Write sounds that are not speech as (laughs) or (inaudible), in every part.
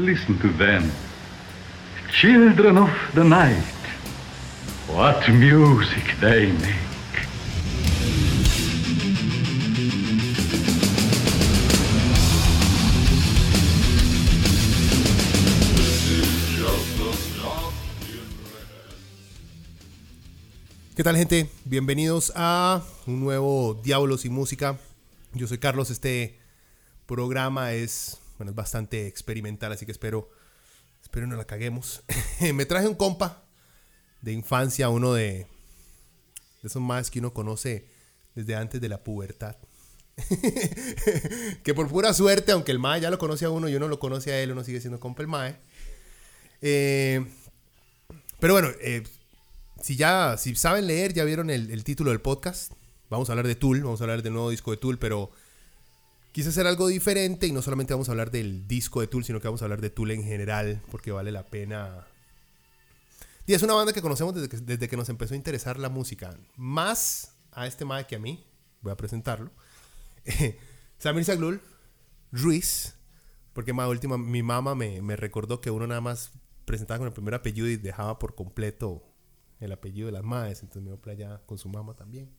Listen to them. Children of the night. What music they make. ¿Qué tal gente? Bienvenidos a un nuevo Diablos y Música. Yo soy Carlos, este programa es, bueno, es bastante experimental, así que espero, espero no la caguemos. (laughs) Me traje un compa de infancia, uno de, de esos más que uno conoce desde antes de la pubertad. (laughs) que por pura suerte, aunque el mae ya lo conoce a uno y uno lo conoce a él, uno sigue siendo compa el mae. Eh, pero bueno, eh, si ya, si saben leer, ya vieron el, título del podcast. Vamos a hablar de Tool, vamos a hablar del nuevo disco de Tool, pero quise hacer algo diferente y no solamente vamos a hablar del disco de Tool, sino que vamos a hablar de Tool en general, porque vale la pena. Y es una banda que conocemos desde que, desde que nos empezó a interesar la música. Más a este mae que a mí, voy a presentarlo. (laughs) Samir Saglul, Ruiz, porque más última, mi mamá me, me recordó que uno nada más presentaba con el primer apellido y dejaba por completo el apellido de las madres, entonces me voy para allá con su mamá también.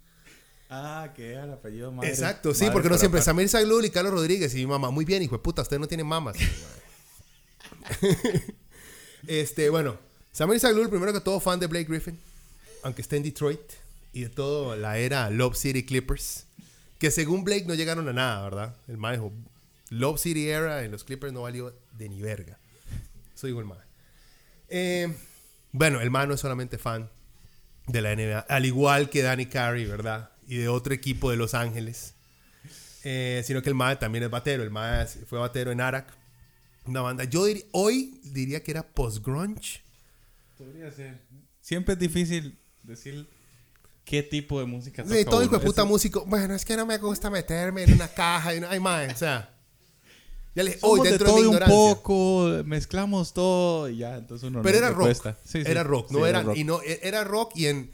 Ah, que era el apellido madre. Exacto, sí, porque no siempre Samir Saglul y Carlos Rodríguez y mi mamá. Muy bien, hijo de puta, usted no tiene mamas. (laughs) este, bueno, Samir Saglul, primero que todo, fan de Blake Griffin, aunque esté en Detroit, y de todo la era Love City Clippers, que según Blake no llegaron a nada, ¿verdad? El mae dijo, Love City era en los Clippers no valió de ni verga. Eso dijo el. Eh, bueno, el man no es solamente fan de la NBA, al igual que Danny Carey, ¿verdad? Y de otro equipo de Los Ángeles. Eh, sino que el man también es batero. El man fue batero en Arak. Una banda. Yo hoy diría que era post-grunge. Podría ser. Siempre es difícil decir qué tipo de música toca. Sí, todo hijo de puta músico. Bueno, es que no me gusta meterme en una caja. Y ay, man, o sea. Ya le hoy dentro de, todo un poco, mezclamos todo y ya, entonces uno Pero era rock. era rock, no era, y no e, era rock y en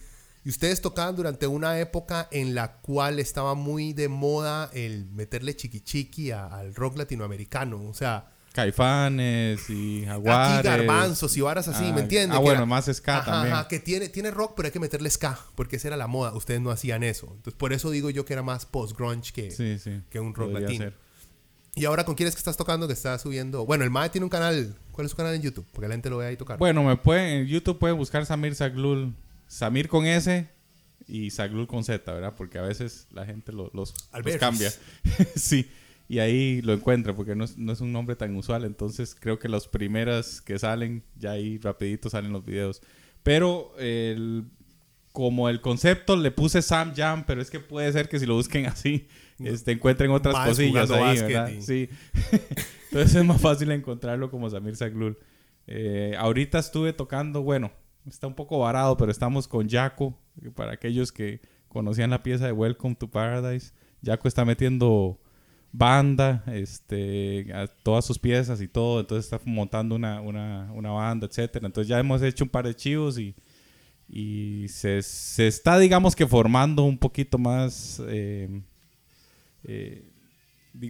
y ustedes tocaban durante una época en la cual estaba muy de moda el meterle chiqui chiqui al rock latinoamericano, o sea, Caifanes y Jaguares. Aquí garbanzos y varas así, ¿me entiendes? Ah, bueno, más ska también. Ajá, que tiene, tiene rock, pero hay que meterle ska, porque esa era la moda. Ustedes no hacían eso. Entonces, por eso digo yo que era más post-grunge que, que un rock latino. ¿Y ahora con quién es que estás tocando que estás subiendo? Bueno, el Mae tiene un canal. ¿Cuál es su canal en YouTube? Porque la gente lo ve ahí tocar. Bueno, me pueden, en YouTube pueden buscar Samir Saglul. Samir con S y Saglul con Z, ¿verdad? Porque a veces la gente los, los cambia. (laughs) sí. Y ahí lo encuentra porque no es, no es, un nombre tan usual. Entonces creo que las primeras que salen, ya ahí rapidito salen los videos. Pero el, como el concepto le puse Sam Jam, pero es que puede ser que si lo busquen así este, encuentren otras cosillas ahí, ¿verdad? Sí. (laughs) Entonces es más fácil encontrarlo como Samir Saglul. Eh, ahorita estuve tocando, bueno, está un poco varado, pero estamos con Jaco, para aquellos que conocían la pieza de Welcome to Paradise. Jaco está metiendo banda, este, todas sus piezas y todo, entonces está montando una, una, una banda, etcétera. Entonces ya hemos hecho un par de chivos y, y se, se está, digamos que formando un poquito más eh, eh,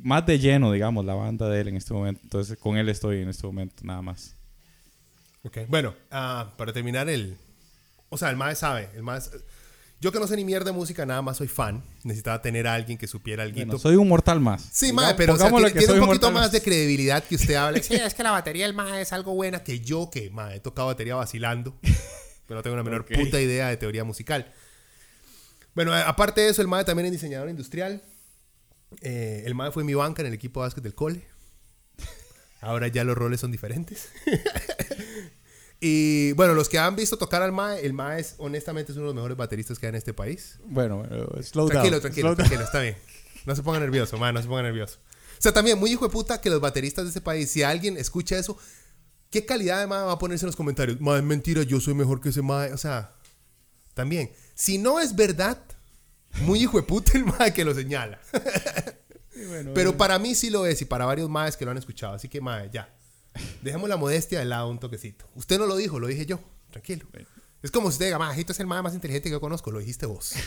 más de lleno, digamos, la banda de él en este momento. Entonces, con él estoy en este momento, nada más. Ok, bueno, ah, para terminar, el. O sea, el más sabe. El más. Yo que no sé ni mierda de música, nada más soy fan. Necesitaba tener a alguien que supiera algo. Bueno, soy un mortal más. Sí, mae, pero o tiene, un poquito más de credibilidad que usted hable. sí, es que la batería del mae es algo buena que yo, que mae, he tocado batería vacilando. pero no tengo una menor puta idea de teoría musical. Bueno, aparte de eso, el mae también es diseñador industrial. Eh, el MAE fue mi banca en el equipo de básquet del cole. Ahora ya los roles son diferentes. (laughs) y bueno, los que han visto tocar al MAE, el MAE es honestamente es uno de los mejores bateristas que hay en este país. Bueno, slow tranquilo, Tranquilo, tranquilo, está bien. No se ponga nervioso, MAE, no se ponga nervioso. O sea, también muy hijo de puta que los bateristas de este país, si alguien escucha eso, ¿qué calidad de MAE va a ponerse en los comentarios? MAE, mentira, yo soy mejor que ese MAE. O sea, también. Si no es verdad, muy hijo de puta el mae que lo señala. Pero para mí sí lo es y para varios maes que lo han escuchado. Así que, mae, ya. Dejemos la modestia de lado un toquecito. Usted no lo dijo, lo dije yo. Tranquilo. Es como si usted diga, mae, es el mae más inteligente que yo conozco. Lo dijiste vos. (laughs)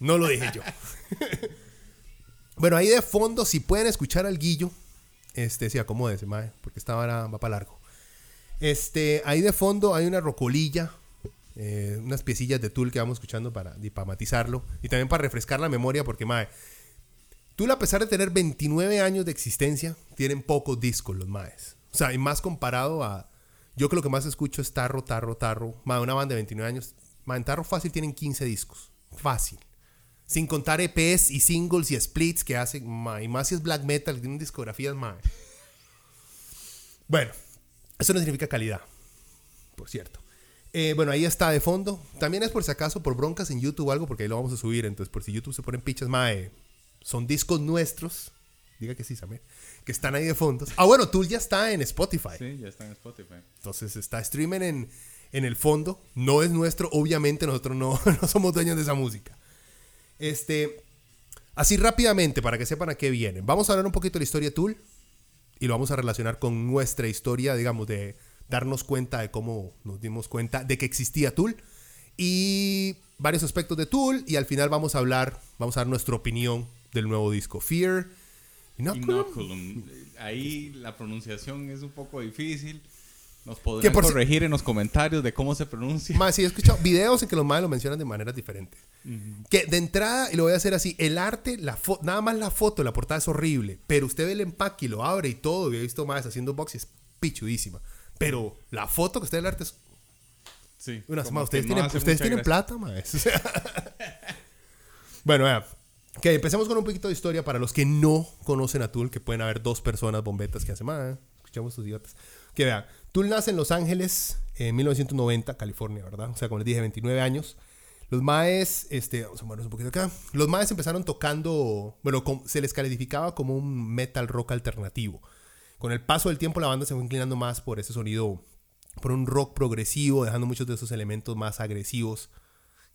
No lo dije yo. bueno, ahí de fondo, si pueden escuchar al Guillo, Este, sí, acomódese, mae, porque esta vara va para largo. Este, ahí de fondo hay una rocolilla, eh, unas piecillas de Tool que vamos escuchando para dipamatizarlo y también para refrescar la memoria, porque, mae, Tool, a pesar de tener 29 años de existencia, tienen pocos discos los maes. O sea, y más comparado a. Yo creo que lo que más escucho es Tarro, Tarro, Tarro. Mae, una banda de 29 años. Mae, en Tarro fácil tienen 15 discos. Fácil. Sin contar EPs y singles y splits que hacen, y más si es black metal, tienen discografías, más. Bueno, eso no significa calidad, por cierto. Eh, bueno, ahí está de fondo. También es por si acaso por broncas en YouTube o algo, porque ahí lo vamos a subir. Entonces, por si YouTube se ponen pichas, mae, son discos nuestros. Diga que sí, Samir. Que están ahí de fondo. Ah, bueno, tú ya está en Spotify. Sí, ya está en Spotify. Entonces está streaming en, en el fondo. No es nuestro, obviamente nosotros no, (laughs) no somos dueños de esa música. Este, así rápidamente, para que sepan a qué vienen. Vamos a hablar un poquito de la historia de Tool y lo vamos a relacionar con nuestra historia, digamos, de darnos cuenta de cómo nos dimos cuenta de que existía Tool y varios aspectos de Tool y al final vamos a hablar, vamos a dar nuestra opinión del nuevo disco Fear. Inoculum. Ahí la pronunciación es un poco difícil. Nos podrían corregir en los comentarios de cómo se pronuncia. Más, sí, he escuchado videos en que los madres lo mencionan de maneras diferentes. Que de entrada, y lo voy a hacer así, el arte, la nada más la foto, la portada es horrible, pero usted ve el empaque y lo abre y todo, y he visto más haciendo box y es pichudísima. Pero la foto que está en el arte es... Sí. ustedes tienen, ustedes tienen plata, más. (laughs) bueno, vea. Que empecemos con un poquito de historia para los que no conocen a Tool, que pueden haber dos personas bombetas que hacen más. Escuchamos sus idiotas. Que vean, Tool nace en Los Ángeles en 1990, California, ¿verdad? O sea, como les dije, 29 años. Los maes, este, vamos a movernos un poquito acá. Los maes empezaron tocando, bueno, se les calificaba como un metal rock alternativo. Con el paso del tiempo la banda se fue inclinando más por ese sonido, por un rock progresivo, dejando muchos de esos elementos más agresivos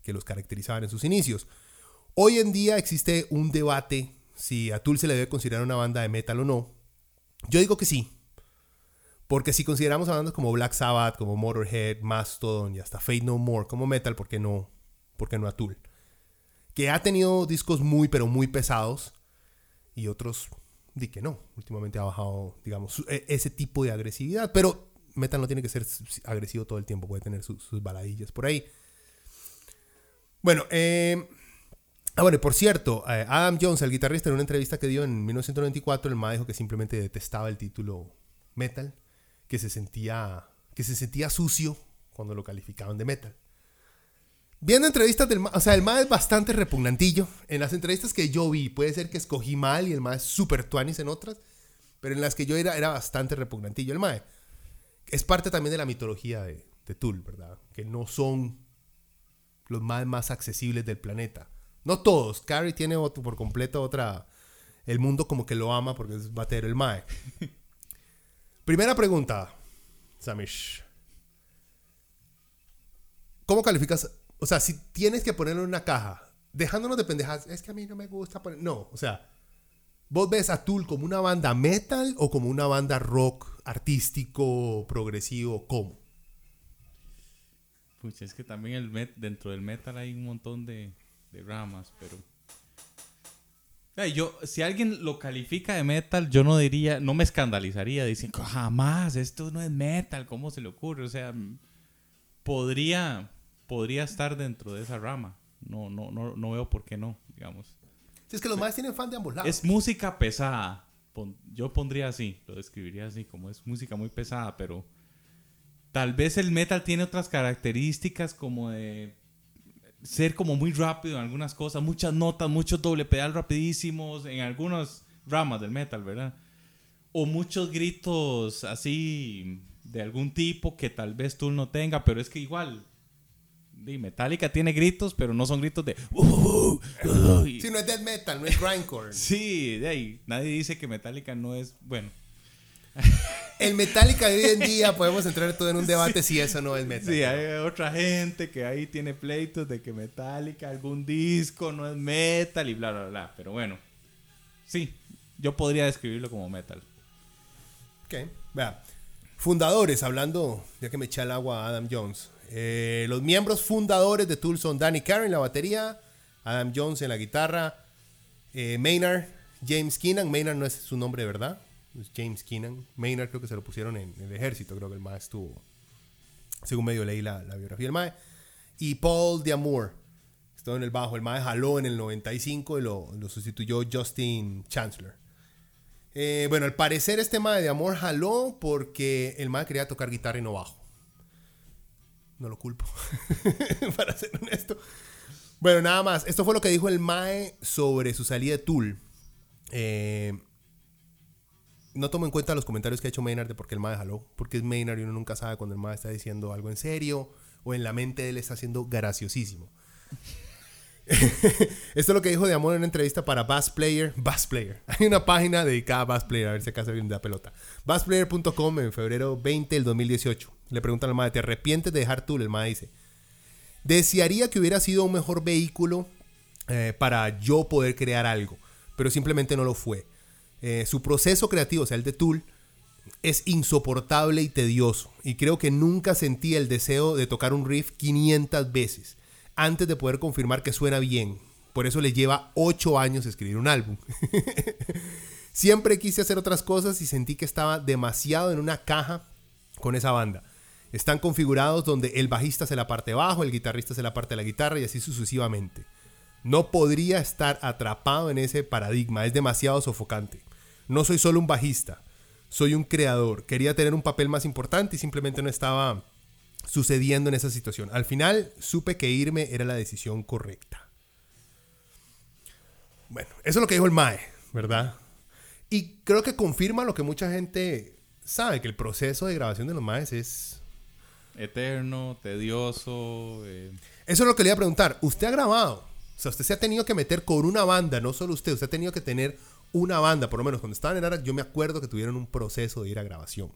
que los caracterizaban en sus inicios. Hoy en día existe un debate si a Tool se le debe considerar una banda de metal o no. Yo digo que sí. Porque si consideramos a bandas como Black Sabbath, como Motorhead, Mastodon y hasta Fate No More como metal, ¿por qué no porque no a Tool. Que ha tenido discos muy, pero muy pesados y otros di que no. Últimamente ha bajado, digamos, e, ese tipo de agresividad. Pero metal no tiene que ser agresivo todo el tiempo, puede tener sus, baladillas por ahí. Bueno, eh, ah, bueno, por cierto, eh, Adam Jones, el guitarrista, en una entrevista que dio en 1994, el ma dijo que simplemente detestaba el título metal, que se sentía, que se sentía sucio cuando lo calificaban de metal. Viendo entrevistas del o sea, el MAE es bastante repugnantillo. En las entrevistas que yo vi, puede ser que escogí mal y el MAE es súper tuanis en otras, pero en las que yo era, era bastante repugnantillo el MAE. Es parte también de la mitología de, de Tool, ¿verdad? Que no son los MAE más accesibles del planeta. No todos. Carrie tiene otro, por completo otra. El mundo como que lo ama porque es batero el MAE. (laughs) Primera pregunta, Samish. ¿Cómo calificas o sea, si tienes que ponerlo en una caja, dejándonos de pendejas, es que a mí no me gusta poner. No, o sea, ¿vos ves a Tool como una banda metal o como una banda rock artístico, progresivo? ¿Cómo? Pues es que también el met dentro del metal hay un montón de, ramas, pero. Yo, si alguien lo califica de metal, yo no diría, no me escandalizaría diciendo, jamás, esto no es metal, ¿cómo se le ocurre? O sea, podría, podría estar dentro de esa rama. No, no, no, no veo por qué no, digamos. Si es que los más tienen fan de ambos lados. Es música pesada. Yo pondría así, lo describiría así, como es música muy pesada, pero tal vez el metal tiene otras características como de ser como muy rápido en algunas cosas, muchas notas, muchos doble pedal rapidísimos en algunas ramas del metal, ¿verdad? O muchos gritos así de algún tipo que tal vez tú no tenga, pero es que igual Metallica tiene gritos, pero no son gritos de. Uh, uh, uh, sí, no es death metal, no es grindcore. sí, de ahí. Nadie dice que Metallica no es. Bueno. El Metallica de hoy en día podemos entrar todo en un debate si eso no es metal. Sí, hay otra gente que ahí tiene pleitos de que Metallica, algún disco no es metal y bla, bla, bla. Pero bueno, sí, yo podría describirlo como metal. Ok, vea. Fundadores, hablando, ya que me eché el agua a Adam Jones. Eh, los miembros fundadores de Tool son Danny Carey en la batería, Adam Jones en la guitarra, eh, Maynard, James Keenan. Maynard no es su nombre, ¿verdad? James Keenan. Maynard creo que se lo pusieron en, el ejército, creo que el mae estuvo, según medio leí la, biografía del mae. Y Paul D'Amour, estuvo en el bajo. El mae jaló en el 95 y lo, sustituyó Justin Chancellor. Eh, bueno, al parecer este mae de amor jaló porque el mae quería tocar guitarra y no bajo. No lo culpo, (laughs) para ser honesto. Bueno, nada más. Esto fue lo que dijo el Mae sobre su salida de Tool. Eh, no tomo en cuenta los comentarios que ha hecho Maynard de por qué el Mae jaló. Porque es Maynard y uno nunca sabe cuando el Mae está diciendo algo en serio o en la mente de él está siendo graciosísimo. (laughs) Esto es lo que dijo de amor en una entrevista para Bass Player. Bass Player. (laughs) Hay una página dedicada a Bass Player, a ver si acaso alguien da pelota. Bassplayer.com en febrero 20 del 2018. Le preguntan al Mae, ¿te arrepientes de dejar Tool? El Mae dice, Desearía que hubiera sido un mejor vehículo eh, para yo poder crear algo, pero simplemente no lo fue. Eh, su proceso creativo, o sea, el de Tool, es insoportable y tedioso. Y creo que nunca sentí el deseo de tocar un riff 500 veces antes de poder confirmar que suena bien. Por eso le lleva 8 años escribir un álbum. (laughs) Siempre quise hacer otras cosas y sentí que estaba demasiado en una caja con esa banda. Están configurados donde el bajista hace la parte bajo, el guitarrista hace la parte de la guitarra y así sucesivamente. No podría estar atrapado en ese paradigma, es demasiado sofocante. No soy solo un bajista, soy un creador. Quería tener un papel más importante y simplemente no estaba sucediendo en esa situación. Al final supe que irme era la decisión correcta. Bueno, eso es lo que dijo el Mae, ¿verdad? Y creo que confirma lo que mucha gente sabe, que el proceso de grabación de los Maes es eterno, tedioso. Eh. Eso es lo que le iba a preguntar. ¿Usted ha grabado? O sea, usted se ha tenido que meter con una banda, no solo usted, usted ha tenido que tener una banda, por lo menos cuando estaban en Ara, yo me acuerdo que tuvieron un proceso de ir a grabación.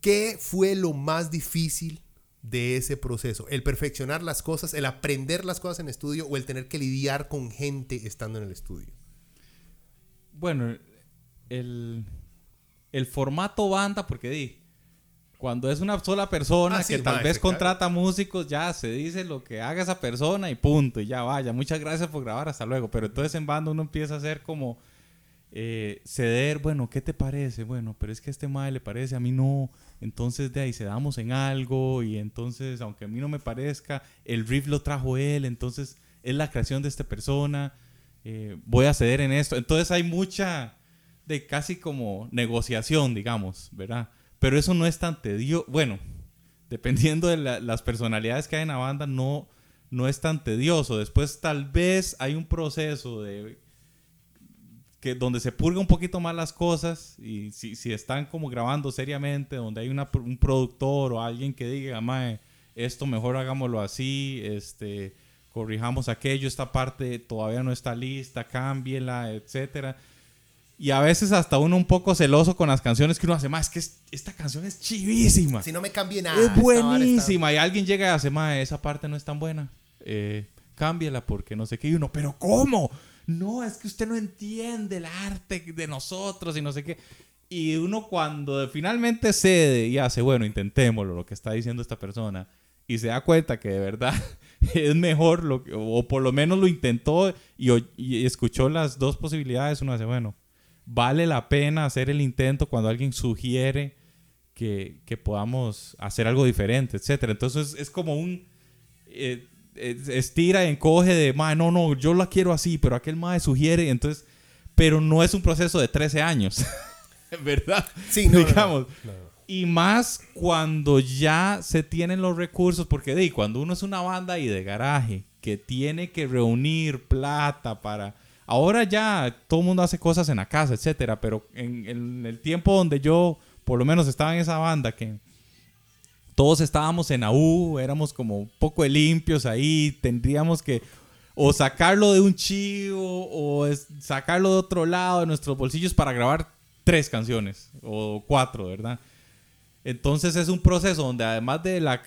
¿Qué fue lo más difícil de ese proceso? ¿El perfeccionar las cosas, el aprender las cosas en estudio o el tener que lidiar con gente estando en el estudio? Bueno, el, el formato banda, porque di, cuando es una sola persona ah, que tal vez contrata músicos, ya se dice lo que haga esa persona y punto, y ya vaya. Muchas gracias por grabar, hasta luego. Pero entonces en banda uno empieza a hacer como eh, ceder, bueno, ¿qué te parece? Bueno, pero es que a este madre le parece, a mí no. Entonces de ahí cedamos en algo y entonces, aunque a mí no me parezca, el riff lo trajo él, entonces es la creación de esta persona, eh, voy a ceder en esto. Entonces hay mucha de casi como negociación, digamos, ¿verdad? Pero eso no es tan tedioso. Bueno, dependiendo de las personalidades que hay en la banda, no, no es tan tedioso. Después tal vez hay un proceso de que donde se purga un poquito más las cosas y si, si están como grabando seriamente, donde hay una, un productor o alguien que diga, mae, esto mejor hagámoslo así, este, corrijamos aquello, esta parte todavía no está lista, cámbiela, etcétera y a veces hasta uno un poco celoso con las canciones que uno hace, más que esta canción es chivísima. Si no me cambie nada. Es buenísima. Y alguien llega y hace, más esa parte no es tan buena. Eh, cámbiala porque no sé qué. Y uno, pero ¿cómo? No, es que usted no entiende el arte de nosotros y no sé qué. Y uno cuando finalmente cede y hace, bueno, intentémoslo, lo que está diciendo esta persona, y se da cuenta que de verdad (laughs) es mejor, lo o por lo menos lo intentó y, y escuchó las dos posibilidades, uno hace, bueno, vale la pena hacer el intento cuando alguien sugiere que, podamos hacer algo diferente, etc. Entonces es como un... Eh, estira y encoge de, no, no, yo la quiero así, pero aquel mae sugiere, entonces... Pero no es un proceso de 13 años, (laughs) ¿verdad? Sí, no, digamos. y más cuando ya se tienen los recursos, porque de, cuando uno es una banda y de garaje que tiene que reunir plata para Ahora ya todo el mundo hace cosas en la casa, etcétera, pero en, el tiempo donde yo, por lo menos, estaba en esa banda, que todos estábamos en AU, éramos como un poco de limpios ahí, tendríamos que o sacarlo de un chivo o sacarlo de otro lado de nuestros bolsillos para grabar tres canciones o cuatro, ¿verdad? Entonces es un proceso donde además de la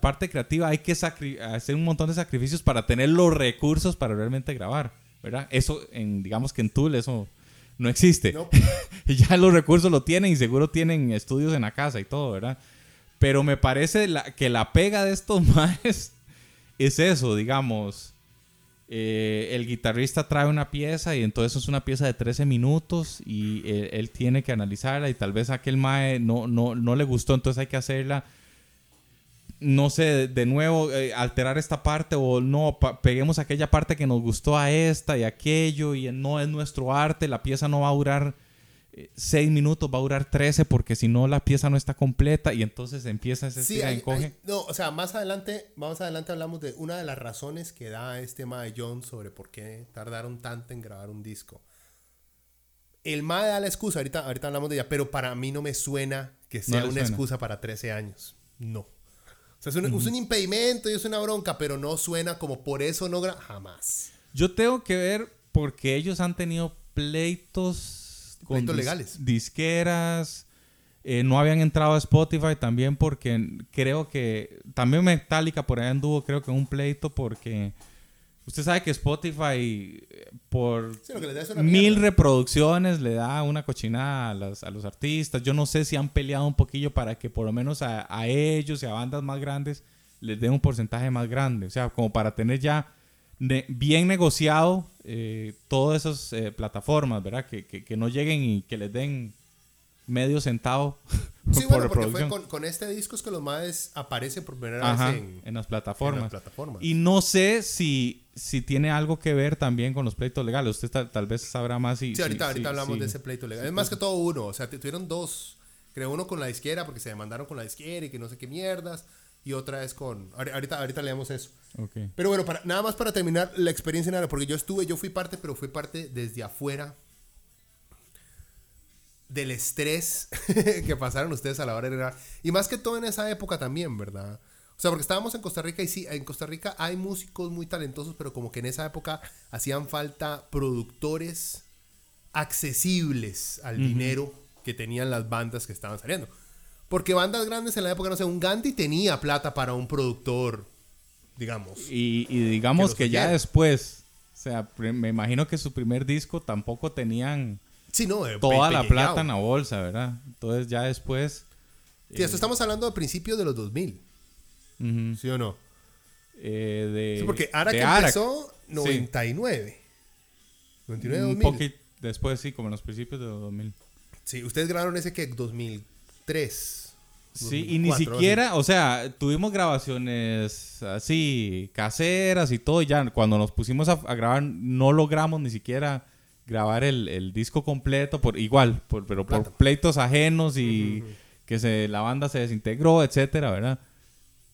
parte creativa hay que hacer un montón de sacrificios para tener los recursos para realmente grabar. ¿Verdad? Eso, en, digamos que en Tool, eso no existe. (laughs) ya los recursos lo tienen y seguro tienen estudios en la casa y todo, ¿verdad? Pero me parece que la pega de estos (laughs) más es eso, digamos. eh, el guitarrista trae una pieza y entonces es una pieza de 13 minutos y él, tiene que analizarla y tal vez a aquel mae no, no, no le gustó, entonces hay que hacerla no sé, de nuevo eh, alterar esta parte o no, peguemos aquella parte que nos gustó a esta y aquello y no es nuestro arte, la pieza no va a durar 6 eh, minutos, va a durar 13 porque si no la pieza no está completa y entonces empieza ese sí, encoge. no, o sea, más adelante, vamos adelante hablamos de una de las razones que da este Mae John sobre por qué tardaron tanto en grabar un disco. El Mae da la excusa, ahorita, ahorita hablamos de ella, pero para mí no me suena que sea una excusa para 13 años. No. O sea, es un, impedimento y es una bronca, pero no suena como por eso no jamás. Yo tengo que ver porque ellos han tenido pleitos con pleitos legales. disqueras. Eh, no habían entrado a Spotify también porque creo que también Metallica por ahí anduvo creo que un pleito porque Usted sabe que Spotify por mil reproducciones le da una cochinada a, los artistas. Yo no sé si han peleado un poquillo para que por lo menos a, ellos y a bandas más grandes les den un porcentaje más grande. O sea, como para tener ya bien negociado eh, todas esas eh, plataformas, ¿verdad? Que, que, no lleguen y que les den medio centavo. (laughs) Sí, bueno, porque fue con, este disco es que los más aparecen por primera vez en, las plataformas. Y no sé si, si tiene algo que ver también con los pleitos legales. Usted tal, vez sabrá más. Si, sí, ahorita, ahorita hablamos de ese pleito legal. Es más que todo uno. O sea, tuvieron dos. Creo uno con la izquierda porque se demandaron con la izquierda y que no sé qué mierdas. Y otra es con. Ahorita, ahorita leemos eso. Pero bueno, para, nada más para terminar la experiencia en porque yo estuve, yo fui parte, pero fui parte desde afuera del estrés (laughs) que pasaron ustedes a la hora de grabar. Y más que todo en esa época también, ¿verdad? O sea, porque estábamos en Costa Rica y sí, en Costa Rica hay músicos muy talentosos, pero como que en esa época hacían falta productores accesibles al dinero que tenían las bandas que estaban saliendo. Porque bandas grandes en la época, no sé, un Gandhi tenía plata para un productor, digamos. Y, digamos que, que ya después, o sea, me imagino que su primer disco tampoco tenían Sí, no, toda la plata en la bolsa, ¿verdad? Entonces ya después... Sí, esto eh, estamos hablando de principios de los 2000. ¿Sí o no? Eh, de, sí, porque Ara que empezó 99. 99 2000. Un poquito después, sí, como en los principios de los 2000. Sí, ustedes grabaron ese que 2003. Sí, y ni siquiera, o sea, tuvimos grabaciones así, caseras y todo, y ya cuando nos pusimos a grabar no logramos ni siquiera grabar el, disco completo, por igual, por, pero por pleitos ajenos y que se, la banda se desintegró, etcétera, ¿verdad?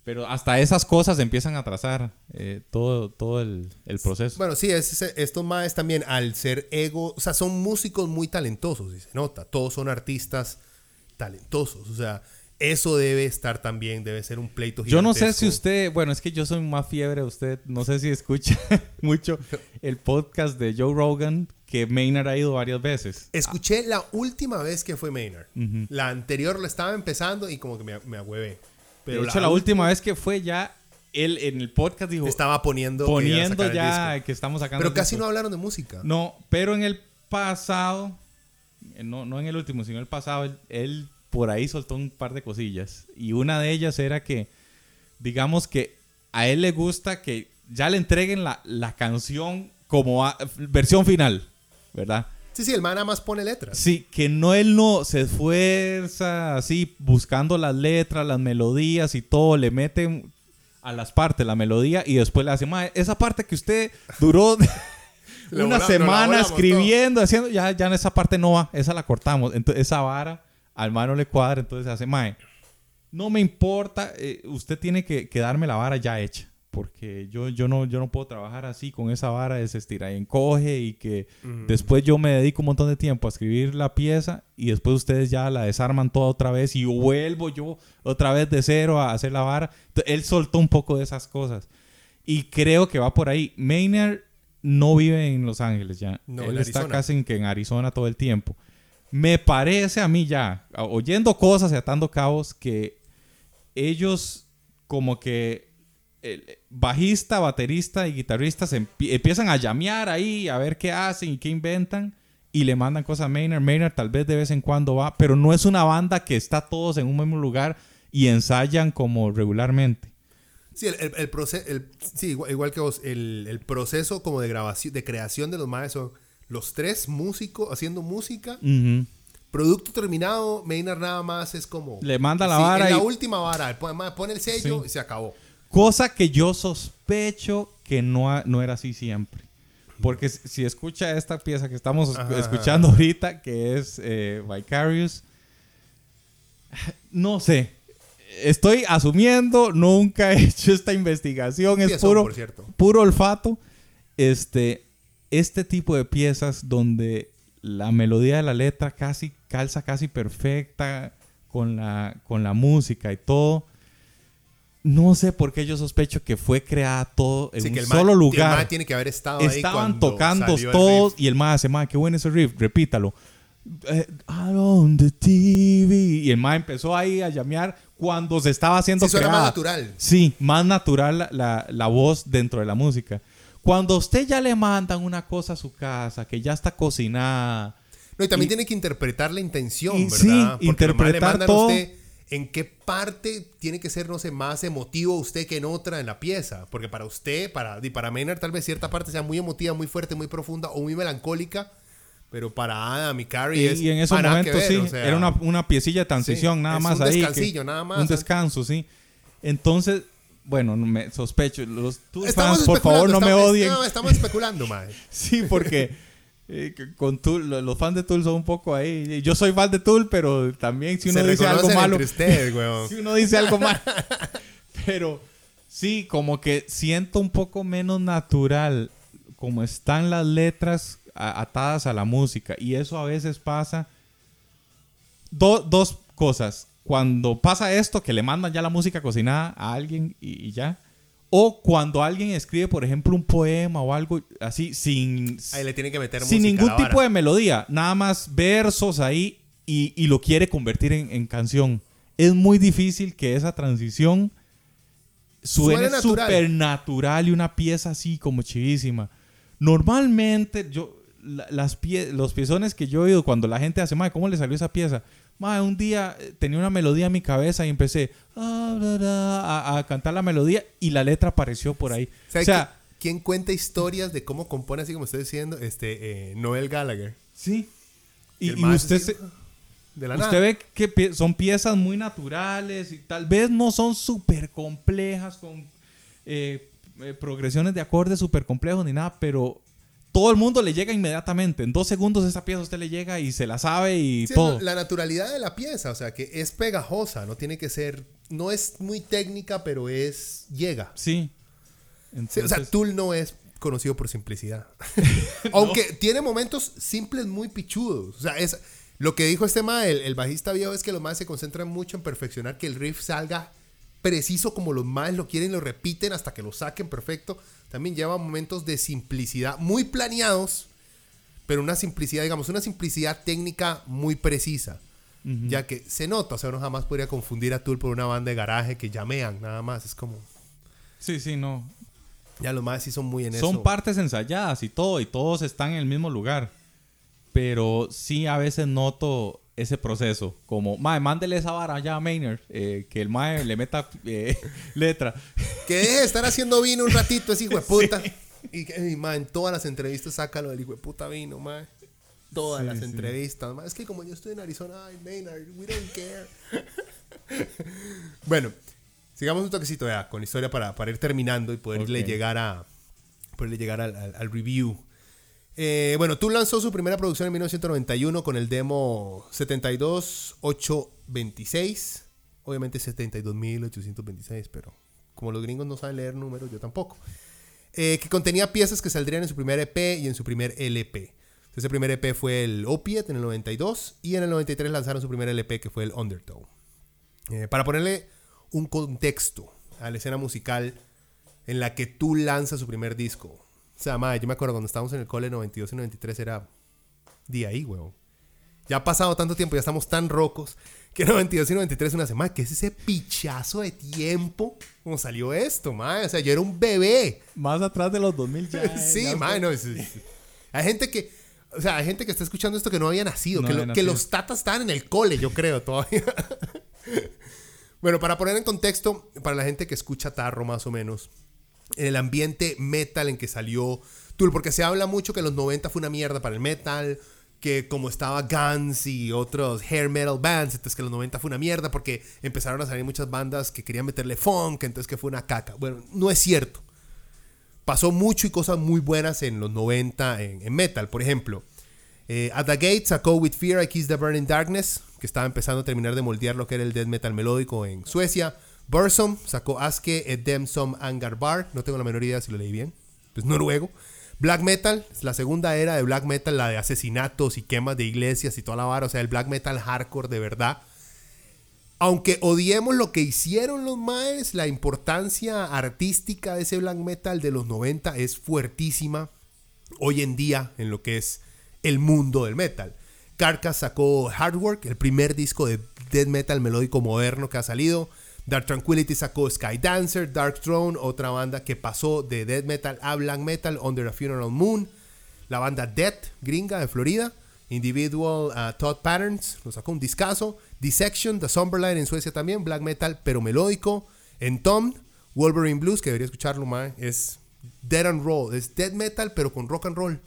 Pero hasta esas cosas empiezan a trazar eh, todo, todo el, proceso. Bueno, sí, es, estos más también, al ser ego, o sea, son músicos muy talentosos, y se nota. Todos son artistas talentosos, o sea, eso debe estar también, debe ser un pleito Yo no sé si usted, bueno, es que yo soy más fiebre, usted no sé si escucha (laughs) mucho el podcast de Joe Rogan, que Maynard ha ido varias veces. Escuché la última vez que fue Maynard. La anterior la estaba empezando y como que me, me agüevé. Pero de hecho, la, última vez que fue ya, él en el podcast dijo... Estaba poniendo... Poniendo ya que estamos sacando... Pero casi no hablaron de música. No, pero en el pasado, eh, no, no en el último, sino en el pasado, él por ahí soltó un par de cosillas. Y una de ellas era que, digamos que a él le gusta que ya le entreguen la, canción como versión final, ¿verdad? Sí, sí, el man nada más pone letras. Sí, que no él no se esfuerza así buscando las letras, las melodías y todo, le mete a las partes la melodía y después le hace, esa parte que usted duró (laughs) una semana escribiendo, haciendo, ya, ya en esa parte no va, esa la cortamos. Entonces esa vara al mano le cuadra, entonces hace, mae, no me importa, eh, usted tiene que, darme la vara ya hecha, porque yo, yo, no, yo no puedo trabajar así con esa vara de se estira y encoge y que después yo me dedico un montón de tiempo a escribir la pieza y después ustedes ya la desarman toda otra vez y vuelvo yo otra vez de cero a hacer la vara. él soltó un poco de esas cosas y creo que va por ahí. Maynard no vive en Los Ángeles ya. él está casi en, que en Arizona todo el tiempo. Me parece a mí ya, oyendo cosas y atando cabos, que ellos como que el bajista, baterista y guitarrista se empiezan a llamear ahí, a ver qué hacen y qué inventan. Y le mandan cosas a Maynard. Maynard tal vez de vez en cuando va, pero no es una banda que está todos en un mismo lugar y ensayan como regularmente. Sí, el, el, proceso, sí, igual, que vos, el, proceso como de grabación, de creación de los maestros son los tres músicos haciendo música. Producto terminado, Maynard nada más es como... Le manda la vara. La última vara, pone el sello y se acabó. Cosa que yo sospecho que no, no era así siempre. Porque si escucha esta pieza que estamos escuchando ahorita, que es eh, Vicarious, no sé. Estoy asumiendo, nunca he (laughs) hecho esta investigación, es puro, puro olfato. Este, este tipo de piezas donde la melodía de la letra casi calza casi perfecta con la, con la música y todo no sé por qué yo sospecho que fue creada todo en un solo lugar. el tiene que haber estado Estaban ahí tocando todos y el mae hace, mae, qué bueno ese riff, repítalo. Eh, on the TV. Y el mae empezó ahí a llamear cuando se estaba haciendo sí, más natural. Sí, más natural la, la, voz dentro de la música. Cuando usted ya le mandan una cosa a su casa, que ya está cocinada. No, y también tiene que interpretar la intención, ¿verdad? Sí, Porque interpretar todo en qué parte tiene que ser, no sé, más emotivo usted que en otra en la pieza. Porque para usted, para, y para Maynard, tal vez cierta parte sea muy emotiva, muy fuerte, muy profunda o muy melancólica. Pero para Adam y Carrie es. Y en esos momentos sí, era una, una, piecilla de transición, nada más ahí. Un descansillo, nada más. Un descanso, sí. Entonces, bueno, me sospecho. Los fans, por favor, no me odien. No, estamos especulando, mae. (laughs) sí, porque con Tool, los fans de Tool son un poco ahí. Yo soy fan de Tool, pero también si uno dice algo malo. (laughs) si uno dice algo malo. (laughs) pero sí, como que siento un poco menos natural como están las letras atadas a la música. Y eso a veces pasa. dos cosas. Cuando pasa esto, que le mandan ya la música cocinada a alguien y ya. O cuando alguien escribe, por ejemplo, un poema o algo así, sin, ahí le tiene que meter sin ningún tipo de melodía, nada más versos ahí y, lo quiere convertir en, canción. Es muy difícil que esa transición suene súper natural y una pieza así como chivísima. Normalmente, yo, las pie, los piezones que yo he oído cuando la gente hace, ¿cómo le salió esa pieza? Un día eh, tenía una melodía en mi cabeza y empecé ah, a, cantar la melodía y la letra apareció por ahí. O sea, ¿quién cuenta historias de cómo compone así como estoy diciendo? Este, eh, Noel Gallagher. Sí. Y, usted de la Usted ve que son piezas muy naturales y tal vez no son súper complejas con eh, progresiones de acordes súper complejos ni nada, pero todo el mundo le llega inmediatamente. En dos segundos esa pieza usted le llega y se la sabe y todo. La naturalidad de la pieza, o sea, que es pegajosa, no tiene que ser, no es muy técnica, pero es, llega. Sí. o sea, Tool no es conocido por simplicidad. (laughs) (laughs) Aunque tiene momentos simples muy pichudos. O sea, es, lo que dijo este ma, el, bajista viejo, es que los más se concentran mucho en perfeccionar que el riff salga preciso como los más lo quieren, lo repiten hasta que lo saquen perfecto también lleva momentos de simplicidad muy planeados, pero una simplicidad, digamos, una simplicidad técnica muy precisa. Ya que se nota, o sea, uno jamás podría confundir a Tool por una banda de garaje que llamean, nada más. Es como. Sí, sí, no. Ya los más sí son muy en eso. Son partes ensayadas y todo, y todos están en el mismo lugar. Pero sí a veces noto ese proceso. Como, mae, mándele esa vara ya a Maynard, eh, que el mae le meta eh, (laughs) letra. Que deje de estar haciendo vino un ratito, ese hijo de (laughs) puta. Y, que mae, en todas las entrevistas sácalo del hijo de puta vino, mae. Todas las entrevistas, mae. Es que como yo estoy en Arizona, ay, Maynard, we don't care. (laughs) bueno, sigamos un toquecito ya con historia para, para ir terminando y poderle llegar a poderle llegar al, al review. Eh, bueno, tú lanzó su primera producción en 1991 con el demo 72826. Obviamente 72826, pero como los gringos no saben leer números, yo tampoco. Eh, que contenía piezas que saldrían en su primer EP y en su primer LP. Ese primer EP fue el Opiate en el 92 y en el 93 lanzaron su primer LP que fue el Undertow. Eh, para ponerle un contexto a la escena musical en la que tú lanzas su primer disco, o sea, madre, yo me acuerdo cuando estábamos en el cole 92 y 93 era día ahí, weón. Ya ha pasado tanto tiempo, ya estamos tan rocos, que (laughs) 92 y 93 una semana. ¿Qué es ese pichazo de tiempo? ¿Cómo salió esto, madre? O sea, yo era un bebé. Más atrás de los 2000 ya. (laughs) sí, madre, no, Hay gente que, o sea, hay gente que está escuchando esto que no había nacido, que, que los tatas estaban en el cole, yo creo, todavía. (laughs) Bueno, para poner en contexto, para la gente que escucha Tarro más o menos, el ambiente metal en que salió Tool, porque se habla mucho que los 90 fue una mierda para el metal, que como estaba Guns y otros hair metal bands, entonces que los 90 fue una mierda porque empezaron a salir muchas bandas que querían meterle funk, entonces que fue una caca. Bueno, no es cierto. Pasó mucho y cosas muy buenas en los 90 en, metal, por ejemplo. Eh, At the Gate sacó With Fear I Kiss the Burning Darkness, que estaba empezando a terminar de moldear lo que era el death metal melódico en Suecia. Bursum sacó Aske Edem Som Angar Bar, no tengo la menor idea si lo leí bien, pues noruego. Black metal, la segunda era de black metal, la de asesinatos y quemas de iglesias y toda la vara, o sea, el black metal hardcore de verdad. Aunque odiemos lo que hicieron los maes, la importancia artística de ese black metal de los 90 es fuertísima hoy en día en lo que es el mundo del metal. Carcass sacó Hard Work, el primer disco de death metal melódico moderno que ha salido. Dark Tranquility sacó Sky Dancer, Dark Throne, otra banda que pasó de death metal a black metal, Under a Funeral Moon. La banda Death, gringa de Florida. Individual uh, Thought Patterns, nos sacó un discazo. Dissection, The Somberlight en Suecia también, black metal, pero melódico. En Tom, Wolverine Blues, que debería escucharlo más, es dead and roll, es death metal, pero con rock and roll.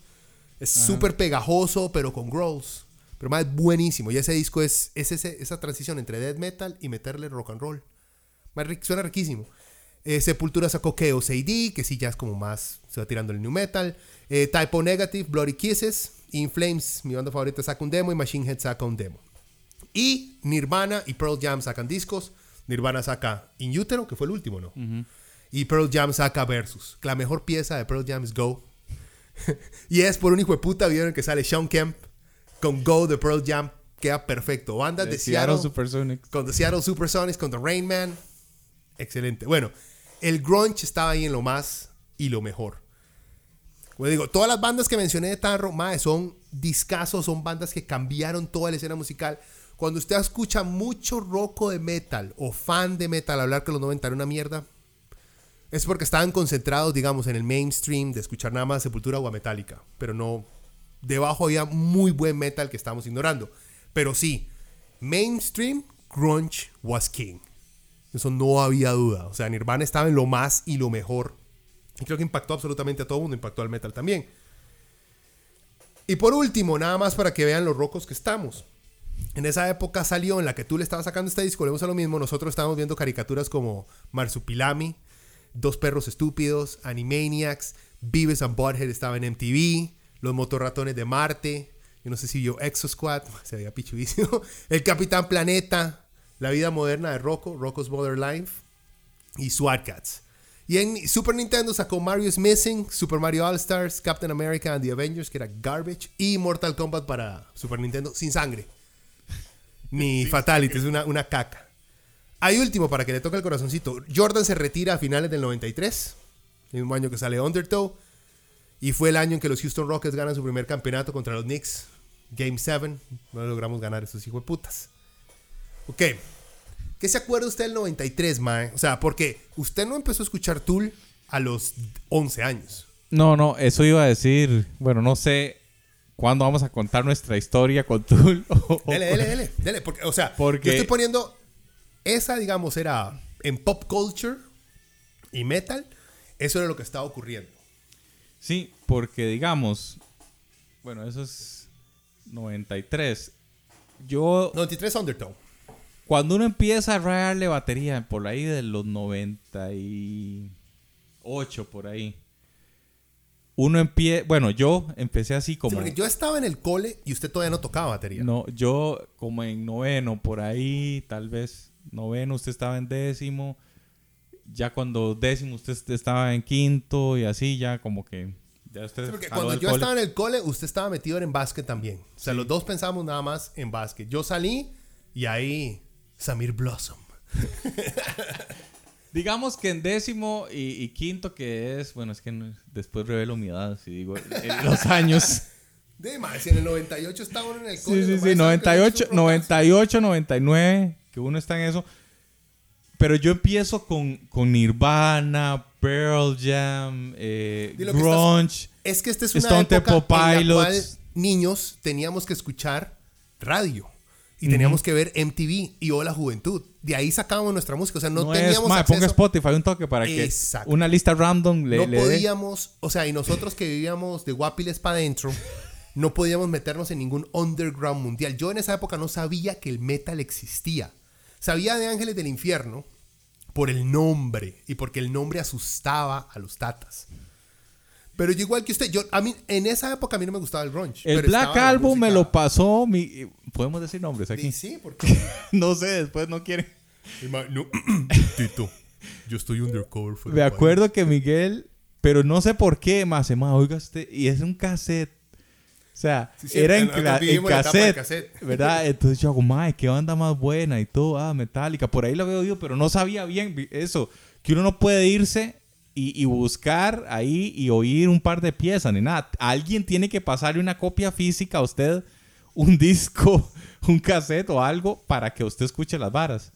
Es súper pegajoso, pero con growls. Pero más es buenísimo. Y ese disco es, es esa transición entre death metal y meterle rock and roll suena riquísimo. Eh, Sepultura sacó Chaos AD, que sí ya es como más, se va tirando el new metal. Eh, Typo Negative, Bloody Kisses. In Flames, mi banda favorita, saca un demo. Y Machine Head saca un demo. Y Nirvana y Pearl Jam sacan discos. Nirvana saca In Utero, que fue el último, ¿no? Y Pearl Jam saca Versus. La mejor pieza de Pearl Jam es Go. (laughs) y es por un hijo de puta vieron que sale Sean Kemp con Go de Pearl Jam. Queda perfecto. Bandas de, Seattle, Supersonics. Con The Seattle Supersonics, con The Rain Man excelente. Bueno, el grunge estaba ahí en lo más y lo mejor. Como digo, todas las bandas que mencioné de Tarro, mae, son discasos, son bandas que cambiaron toda la escena musical. Cuando usted escucha mucho rock de metal o fan de metal hablar que los 90 era una mierda, es porque estaban concentrados, digamos, en el mainstream de escuchar nada más Sepultura o Metallica. Pero no, debajo había muy buen metal que estamos ignorando. Pero sí, mainstream, grunge was king. Eso no había duda. O sea, Nirvana estaba en lo más y lo mejor. Y creo que impactó absolutamente a todo el mundo, impactó al metal también. Y por último, nada más para que vean los rocos que estamos. En esa época salió en la que tú le estabas sacando este disco, le a lo mismo, nosotros estábamos viendo caricaturas como Marsupilami, Dos Perros Estúpidos, Animaniacs, Beavis and Butthead estaba en MTV, Los Motorratones de Marte, yo no sé si vio Exo Squad, (laughs) se veía pichudísimo, El Capitán Planeta, la vida moderna de Rocco, Rocco's Mother Life y SWAT Cats. Y en Super Nintendo sacó Mario's Missing, Super Mario All Stars, Captain America and the Avengers, que era garbage, y Mortal Kombat para Super Nintendo sin sangre. Ni (laughs) Fatality, es una, una caca. Hay último para que le toque el corazoncito. Jordan se retira a finales del 93, el mismo año que sale Undertow. Y fue el año en que los Houston Rockets ganan su primer campeonato contra los Knicks. Game 7. No logramos ganar esos hijos de putas. Ok. ¿Qué se acuerda usted del 93, Mae? O sea, porque usted no empezó a escuchar Tool a los 11 años. No, no, eso iba a decir. Bueno, no sé cuándo vamos a contar nuestra historia con Tool. (laughs) dele, dele, dele, dele. Porque, o sea, porque... yo estoy poniendo. Esa, digamos, era en pop culture y metal. Eso era lo que estaba ocurriendo. Sí, porque digamos. Bueno, eso es 93. Yo. 93 Undertow. Cuando uno empieza a rayarle batería por ahí de los 98, por ahí. Uno empieza, bueno, yo empecé así como... porque yo estaba en el cole y usted todavía no tocaba batería. No, yo como en noveno, por ahí, tal vez noveno, usted estaba en décimo. Ya cuando décimo usted estaba en quinto y así, ya como que... Ya usted porque cuando yo estaba en el cole, usted estaba metido en básquet también. O sea, los dos pensábamos nada más en básquet. Yo salí y ahí Samir Blossom. (laughs) Digamos que en décimo y, quinto que es, bueno, es que después revelo mi edad, si digo, en los años. (laughs) Más, si en el 98 está uno en el cole. Sí, sí, sí, 98, 98, 99, que uno está en eso. Pero yo empiezo con, con Nirvana, Pearl Jam, eh, Grunge. es que esta es una Stone época en la cual niños teníamos que escuchar radio. Y teníamos que ver MTV y Hola Juventud. De ahí sacábamos nuestra música. O sea, no, No teníamos es, mae, acceso. ponga Spotify un toque para que Exacto. una lista random le, no le podíamos, o sea, y nosotros que vivíamos de Guapiles para adentro, no podíamos meternos en ningún underground mundial. Yo en esa época no sabía que el metal existía. Sabía de Ángeles del Infierno por el nombre y porque el nombre asustaba a los tatas. Pero yo igual que usted, yo a mí en esa época a mí no me gustaba el grunge. El pero Black Album me lo pasó mi... ¿Podemos decir nombres aquí? Sí, sí, porque (laughs) no sé, después no quieren. (laughs) No, (clears throat) Tito, yo estoy undercover. for Me acuerdo que Miguel, pero no sé por qué, más llama, oiga usted, y es un cassette. O sea, Sí, sí, era en, en cassette, cassette. (laughs) ¿verdad? Entonces yo hago, mae, qué banda más buena y todo, ah, Metallica, por ahí lo había oído, pero no sabía bien eso, que uno no puede irse y, buscar ahí y oír un par de piezas ni nada. Alguien tiene que pasarle una copia física a usted, un (laughs) disco, un cassette o algo para que usted escuche las varas.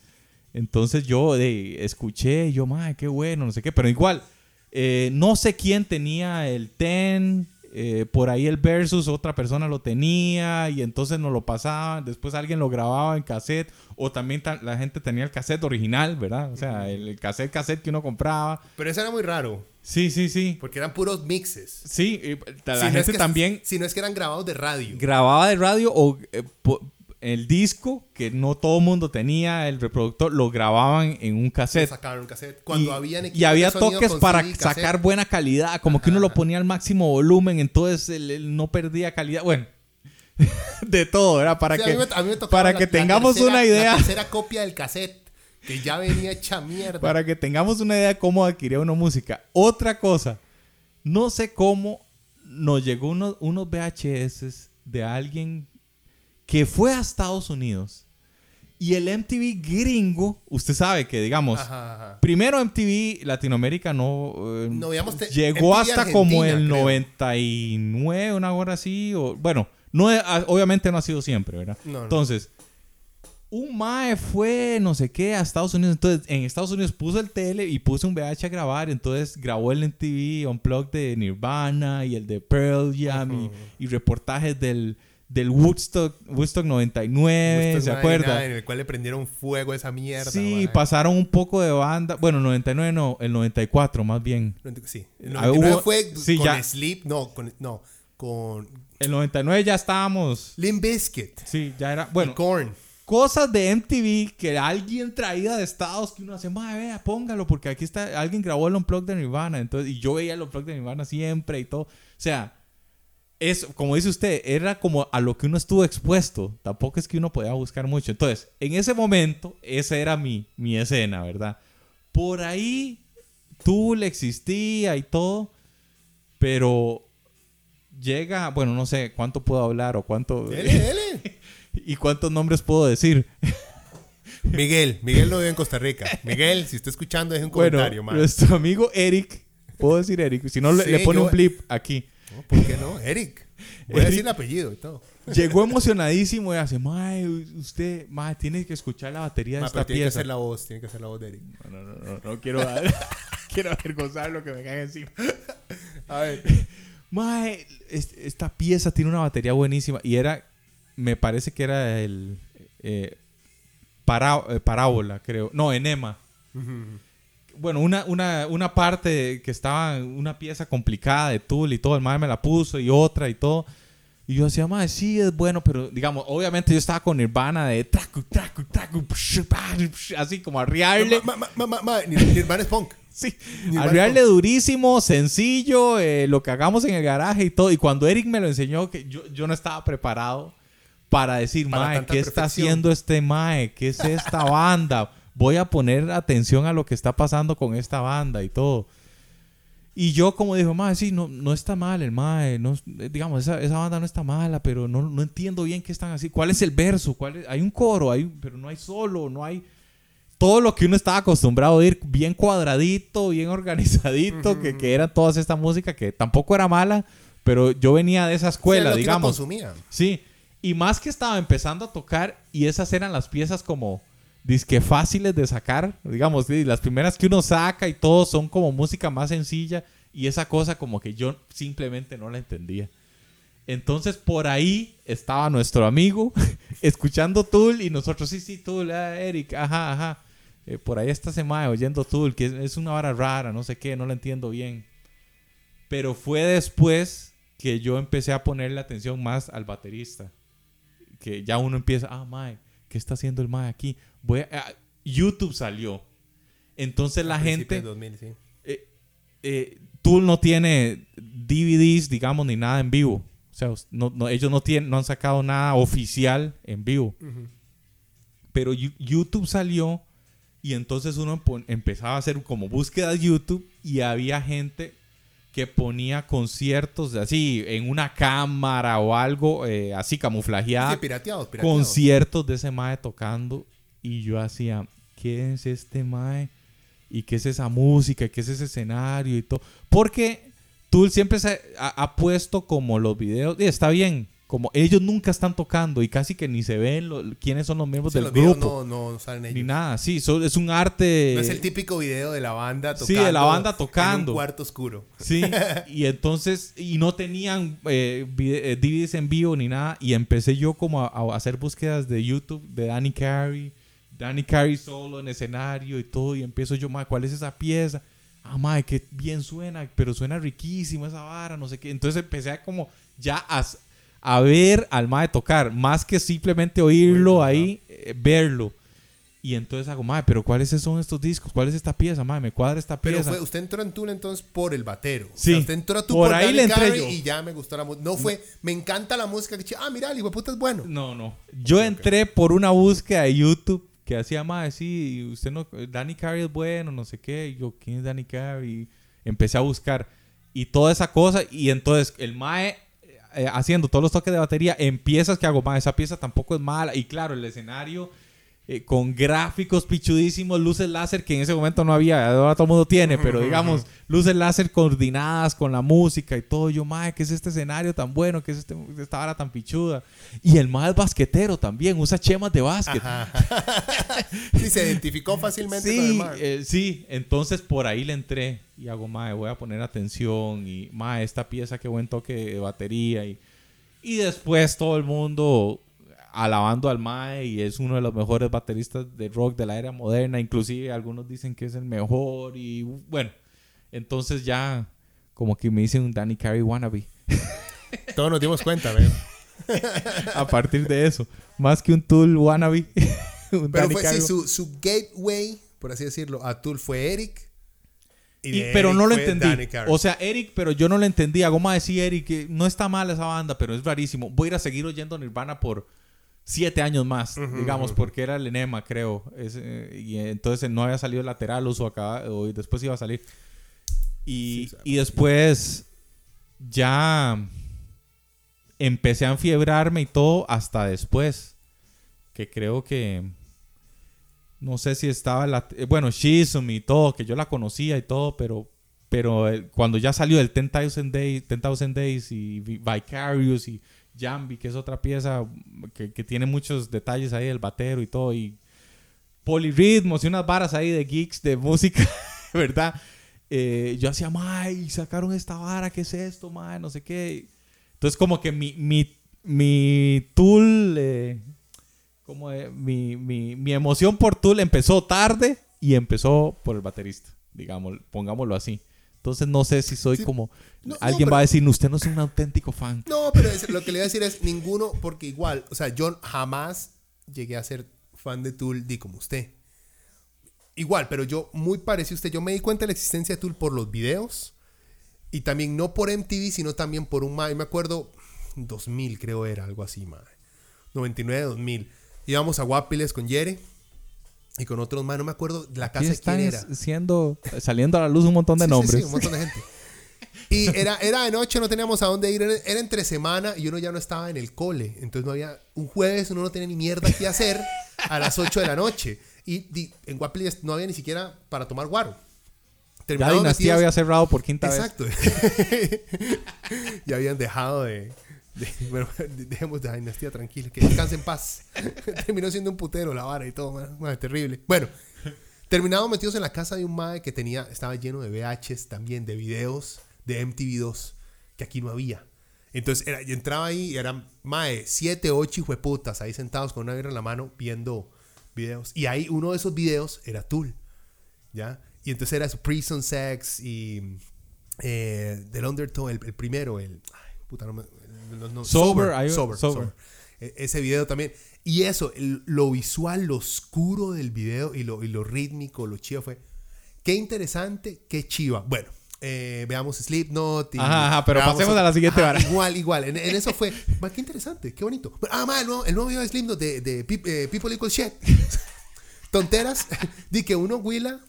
Entonces yo de, escuché, yo, madre, qué bueno, no sé qué, pero igual, eh, no sé quién tenía el ten, eh, por ahí el versus, otra persona lo tenía y entonces nos lo pasaban, después alguien lo grababa en cassette o también ta- la gente tenía el cassette original, ¿verdad? O sea, el, el cassette, cassette que uno compraba. Pero eso era muy raro, Sí, sí, sí. porque eran puros mixes. Sí, y la Si no gente es que- también Si no es que eran grabados de radio. grababa de radio o eh, po- el disco, que no todo el mundo tenía, el reproductor, lo grababan en un cassette. sacaban un cassette. Cuando y, habían y había toques para sacar buena calidad, como que uno lo ponía al máximo volumen, entonces él, él no perdía calidad. Bueno, (laughs) de todo, ¿verdad? Para Sí, que, me- a mí me para la- que tengamos tercera- una idea, La tercera copia del cassette, que ya venía hecha mierda. para que tengamos una idea de cómo adquiría uno música. Otra cosa, no sé cómo nos llegó unos, unos VHS de alguien que fue a Estados Unidos y el MTV gringo, usted sabe que digamos, Ajá, ajá. Primero MTV Latinoamérica no, eh, No, digamos, te- llegó MTV hasta como Argentina, el creo. 99, una hora así, o bueno, no ah, obviamente no ha sido siempre, ¿verdad? No, no. Entonces, un mae fue no sé qué a Estados Unidos, entonces en Estados Unidos puso el tele y puso un VH a grabar, entonces grabó el MTV Unplugged de Nirvana y el de Pearl Jam y- y, reportajes del del Woodstock Woodstock 99, Woodstock ¿se acuerda? 99, En el cual le prendieron fuego a esa mierda. Sí, pasaron un poco de banda. Bueno, 99 no, el 94 más bien. Sí. El Ah, 99 hubo- fue sí, con ya. Sleep, no, con, no, con El 99 ya estábamos. Limp Bizkit, Sí, ya era. bueno, Bueno, Korn. cosas de MTV que alguien traía de Estados que uno hace, madre, vea, póngalo, porque aquí está, alguien grabó el Unplugged de Nirvana. Entonces, y yo veía el Unplugged de Nirvana siempre y todo. O sea, es, como dice usted, era como a lo que uno estuvo expuesto. Tampoco es que uno podía buscar mucho. Entonces, en ese momento, esa era mi, mi escena, ¿verdad? Por ahí, Tool existía y todo, pero llega, bueno, no sé cuánto puedo hablar o cuánto... Dele, dele. (laughs) ¿Y cuántos nombres puedo decir? (laughs) Miguel, Miguel no vive en Costa Rica. Miguel, si está escuchando, deje un Bueno, comentario, man. nuestro amigo Eric, puedo decir Eric, si no le, Sí, le pone yo- un blip aquí. No, ¿Por qué no? Eric. Voy a Eric. decir el apellido y todo. Llegó emocionadísimo y hace, mae, usted, mae, tiene que escuchar la batería de Ma, esta pero tiene que pieza. hacer la voz, tiene que hacer la voz de Eric. No, no, no, no, no quiero, (laughs) quiero avergonzar lo que me cae encima. A ver. Mae, es- esta pieza tiene una batería buenísima y era, me parece que era el eh, pará- eh, parábola, creo. No, enema. Bueno, una, una, una parte que estaba, una pieza complicada de Tool y todo, el mae me la puso y otra y todo. Y yo decía, mae, sí, es bueno, pero digamos, obviamente yo estaba con Nirvana de tracu, tracu, tracu, así como arriarle. Nirvana es punk. (laughs) Sí, arriarle durísimo, sencillo, eh, lo que hagamos en el garaje y todo. Y cuando Eric me lo enseñó, que yo, yo no estaba preparado para decir, Para mae, ¿qué está perfección". haciendo este mae? ¿Qué es esta banda? Voy a poner atención a lo que está pasando con esta banda y todo. Y yo como dijo, mae, sí, no, no está mal el mae, no, eh, digamos, esa, esa banda no está mala, pero no, no entiendo bien qué están así. ¿Cuál es el verso? ¿Cuál es? Hay un coro, hay, pero no hay solo, no hay todo lo que uno estaba acostumbrado a oír bien cuadradito, bien organizadito, que, que era toda esta música que tampoco era mala, pero yo venía de esa Sí, escuela, que uno digamos. consumía. Sí, y más que estaba empezando a tocar y esas eran las piezas como disque fáciles de sacar, digamos, las primeras que uno saca y todo son como música más sencilla y esa cosa como que yo simplemente no la entendía. Entonces por ahí estaba nuestro amigo (laughs) escuchando Tool y nosotros, sí, sí, Tool, ah, Eric, ajá, ajá. Eh, por ahí está ese mae oyendo Tool, que es, una vara rara, no sé qué, no lo entiendo bien. Pero fue después que yo empecé a ponerle atención más al baterista. Que ya uno empieza, ah, mae, ¿qué está haciendo el mae aquí? Voy a, YouTube salió. Entonces la gente... 2000, sí. Eh, eh, Tool no tiene DVDs, digamos, ni nada en vivo. O sea, ellos no, tienen, no han sacado nada oficial en vivo. Pero YouTube salió y entonces uno empezaba a hacer como búsqueda de YouTube y había gente que ponía conciertos así en una cámara o algo eh, así camuflajeada. pirateados, Conciertos de ese mae tocando y yo hacía, ¿qué es este mae? ¿Y qué es esa música? ¿Qué es ese escenario y todo? Porque Tool siempre se ha, puesto como los videos, y está bien, como ellos nunca están tocando y casi que ni se ven quiénes son los miembros del grupo. No, no salen ellos. Ni nada, sí, es un arte. No es el típico video de la banda tocando. Sí, de la banda tocando. En un cuarto oscuro. Sí, (laughs) y entonces, y no tenían eh, eh DVDs en vivo ni nada. Y empecé yo como a, hacer búsquedas de YouTube de Danny Carey, Danny Carey solo en escenario y todo. Y empiezo yo, más ¿cuál es esa pieza? ah, madre, que bien suena, pero suena riquísimo esa vara, no sé qué. Entonces empecé a como ya a, ver al mae tocar, más que simplemente oírlo ahí, eh, verlo. Y entonces hago, madre, pero ¿cuáles son estos discos? ¿Cuál es esta pieza, madre? Me cuadra esta pieza. Pero usted entró en Tool entonces por el batero. Sí. usted entró a por, ahí le entré yo. y ya me gustó la música. No fue, me encanta la música. Que, ah, mira, el hijo puta es bueno. No, no. Yo entré por una búsqueda de YouTube que hacía más, sí, usted no, Danny Carey es bueno, no sé qué, y yo, ¿quién es Danny Carey? Empecé a buscar y toda esa cosa, y entonces el Mae eh, haciendo todos los toques de batería, empiezas que hago, más esa pieza tampoco es mala, y claro, el escenario eh, con gráficos pichudísimos, luces láser que en ese momento no había, ahora todo el mundo tiene, pero (laughs) digamos, luces láser coordinadas con la música y todo. Yo, madre, ¿qué es este escenario tan bueno? ¿Qué es este, esta vara tan pichuda? Y el más basquetero también, usa chemas de básquet. sí, (laughs) se identificó fácilmente sí, con el eh, sí, entonces por ahí le entré y hago, madre, voy a poner atención y, madre, esta pieza, qué buen toque de batería y, y después todo el mundo alabando al Mae y es uno de los mejores bateristas de rock de la era moderna. Inclusive algunos dicen que es el mejor y bueno, entonces ya como que me dicen un Danny Carey wannabe. (laughs) Todos nos dimos cuenta, ¿ves? (laughs) A partir de eso, más que un Tool wannabe. (laughs) Pero fue sí, su, su gateway, por así decirlo, a Tool fue Eric. Y pero no lo entendí. O sea, Eric, pero yo no lo entendí. Hago más decir Eric, no está mal esa banda, pero es rarísimo. Voy a ir a seguir oyendo Nirvana por siete años más, digamos, porque era el enema, creo. Eh, y entonces no había salido lateral o, acá, o después iba a salir. Y, y después ya empecé a enfiebrarme y todo hasta después. Que creo que. No sé si estaba la. Eh, bueno, Shizum y todo, que yo la conocía y todo, pero. Pero cuando ya salió el 10,000 Days, 10, Days y Vicarious y Jambi, que es otra pieza que, tiene muchos detalles ahí del batero y todo, y polirritmos y unas varas ahí de geeks de música, (laughs) ¿verdad? Eh, yo hacía, ¡ay! Sacaron esta vara, ¿qué es esto, mae? No sé qué. Entonces, como que mi, mi, mi tool, eh, como mi, mi, mi emoción por tool empezó tarde y empezó por el baterista, digamos, pongámoslo así. Entonces no sé si soy como... Alguien va a decir, usted no es un auténtico fan. No, pero lo que le voy a decir es ninguno, porque igual, o sea, yo jamás llegué a ser fan de Tool di como usted. Igual, pero yo muy parecido a usted. Yo me di cuenta de la existencia de Tool por los videos. Y también no por MTV, sino también por un... Me acuerdo, 2000 creo era, algo así, madre. 99, 2000. Íbamos a Guapiles con Jere y con otros más, no me acuerdo la casa de quién era. Siendo, saliendo a la luz un montón de nombres. Sí, un montón de gente. Y era, era de noche, no teníamos a dónde ir, era entre semana y uno ya no estaba en el cole. Entonces no había, un jueves uno no tenía ni mierda que hacer a las 8 de la noche. Y, en Guapli no había ni siquiera para tomar guaro. ya Dinastía había cerrado por quinta vez. Exacto. (laughs) ya habían dejado de, (laughs) bueno, dejemos de dinastía tranquila, que descanse en paz. (laughs) Terminó siendo un putero la vara y todo, terrible. Bueno, terminamos metidos en la casa de un mae que tenía, estaba lleno de VHs también, de videos de MTV2, que aquí no había. Entonces era, yo entraba ahí y eran, mae, siete, ocho hijueputas ahí sentados con una guerra en la mano viendo videos. Y ahí uno de esos videos era Tool, ¿ya? Y entonces era Prison Sex y eh, del Undertow, el, primero, el... Ay, puta, no me, sober, sober, sober, e, ese video también. Y eso, lo visual, lo oscuro del video y lo, y lo rítmico, lo chido fue. Qué interesante, qué chiva. Bueno, eh, veamos Slipknot. Y ajá, pero pasemos a la siguiente vara. Igual, igual. En, eso fue. qué interesante, qué bonito. Ah, ma, el nuevo, el nuevo video de Slipknot de, de eh, People Equal Shit. (laughs) Tonteras. (laughs) Di que uno, Willa.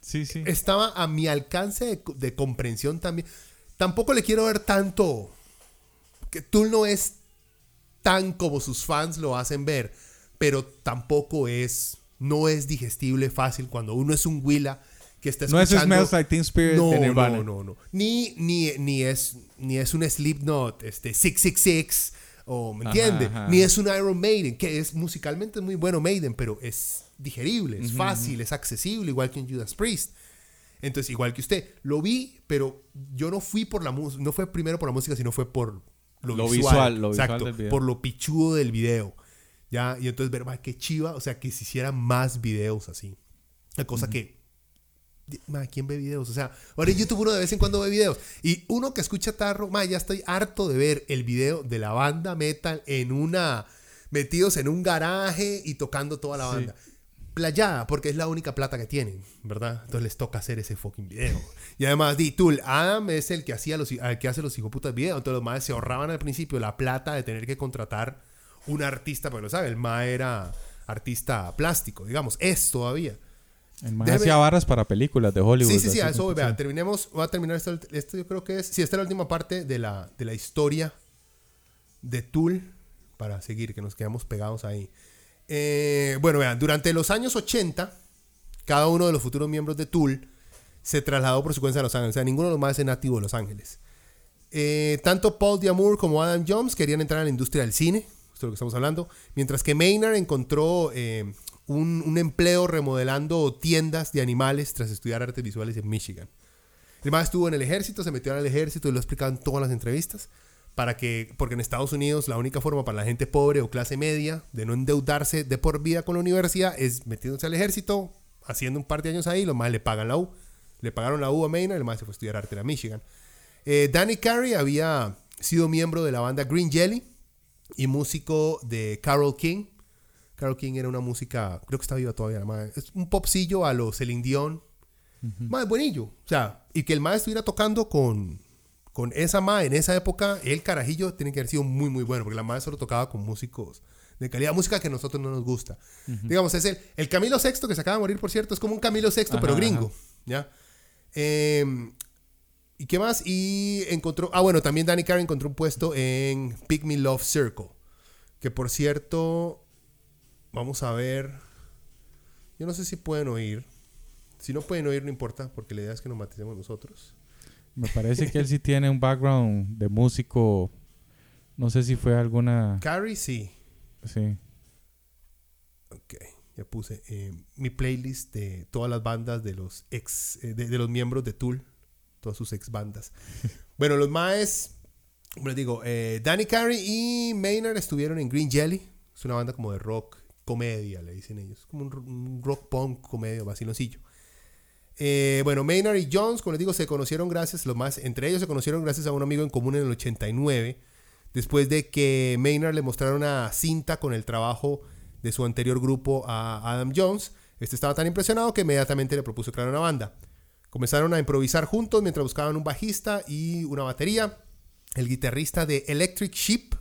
Sí, sí. Estaba a mi alcance de, de comprensión también. Tampoco le quiero ver tanto. Que Tool no es tan como sus fans lo hacen ver, pero tampoco es, no es digestible fácil cuando uno es un Willa que está escuchando. No es Smells Like Teen Spirit no, No, no, no. Ni, ni, ni, es, ni es un Slipknot, este, 666, o, ¿me entiende? Ni es un Iron Maiden, que es musicalmente muy bueno Maiden, pero es digerible, es fácil, es accesible, igual que un Judas Priest. Entonces, igual que usted, lo vi, pero yo no fui por la música, no fue primero por la música, sino fue por lo, visual, lo exacto, visual por lo pichudo del video. ¿ya? Y entonces ver, qué chiva, o sea, que se hicieran más videos así. La cosa que, ¿quién ve videos? O sea, ahora en YouTube uno de vez en cuando ve videos. Y uno que escucha Tarro, ma, ya estoy harto de ver el video de la banda metal en una, metidos en un garaje y tocando toda la banda playada, porque es la única plata que tienen, ¿verdad? Entonces les toca hacer ese fucking video. Y además, di, Tool, Adam es el que, hacía los, el que hace los hijoputas videos. Entonces los maes se ahorraban al principio la plata de tener que contratar un artista, porque lo sabe, el ma era artista plástico, digamos, es todavía. El ma hacía barras para películas de Hollywood. Sí, sí, sí, a eso voy. terminemos, voy a terminar esto, esto yo creo que es, sí, esta es la última parte de la, de la historia de Tool, para seguir, que nos quedamos pegados ahí. Eh, bueno, vean, durante los años 80, cada uno de los futuros miembros de Tool se trasladó por su cuenta a Los Ángeles. O sea, ninguno de los más es nativo de Los Ángeles. Eh, tanto Paul Diamur como Adam Jones querían entrar a la industria del cine, esto es lo que estamos hablando, mientras que Maynard encontró eh, un, empleo remodelando tiendas de animales tras estudiar artes visuales en Michigan. El estuvo en el ejército, se metió al ejército y lo explicaban en todas las entrevistas para que, porque en Estados Unidos la única forma para la gente pobre o clase media de no endeudarse de por vida con la universidad es metiéndose al ejército, haciendo un par de años ahí, los más le pagan la U. Le pagaron la U a Maynard, el más se fue a estudiar arte en Michigan. Eh, Danny Carey había sido miembro de la banda Green Jelly y músico de Carol King. Carol King era una música, creo que está viva todavía, es un popsillo a lo Celine Dion. Más buenillo. O sea, y que el maestro estuviera tocando con, con esa ma en esa época, el carajillo tiene que haber sido muy, muy bueno, porque la madre solo tocaba con músicos de calidad, música que a nosotros no nos gusta. Digamos, es el, el Camilo Sexto, que se acaba de morir, por cierto, es como un Camilo Sexto, pero gringo, ¿ya? Em, ¿Y qué más? Y encontró, ah, bueno, también Danny Carey encontró un puesto en Pick Me Love Circle, que por cierto, vamos a ver, yo no sé si pueden oír, si no pueden oír no importa, porque la idea es que nos matemos nosotros. Me parece que él sí tiene un background de músico. No sé si fue alguna. Carrie, sí. Sí. Ok, ya puse eh, mi playlist de todas las bandas de los ex, eh, de, los miembros de Tool, todas sus ex bandas. (laughs) bueno, los más, como les digo, eh, Danny Carey y Maynard estuvieron en Green Jelly. Es una banda como de rock, comedia, le dicen ellos. Como un, rock punk, comedia, vaciloncillo. Eh, bueno, Maynard y Jones, como les digo, se conocieron gracias, los más, entre ellos se conocieron gracias a un amigo en común en el 89, después de que Maynard le mostrara una cinta con el trabajo de su anterior grupo a Adam Jones. Este estaba tan impresionado que inmediatamente le propuso crear una banda. Comenzaron a improvisar juntos mientras buscaban un bajista y una batería. El guitarrista de Electric Sheep,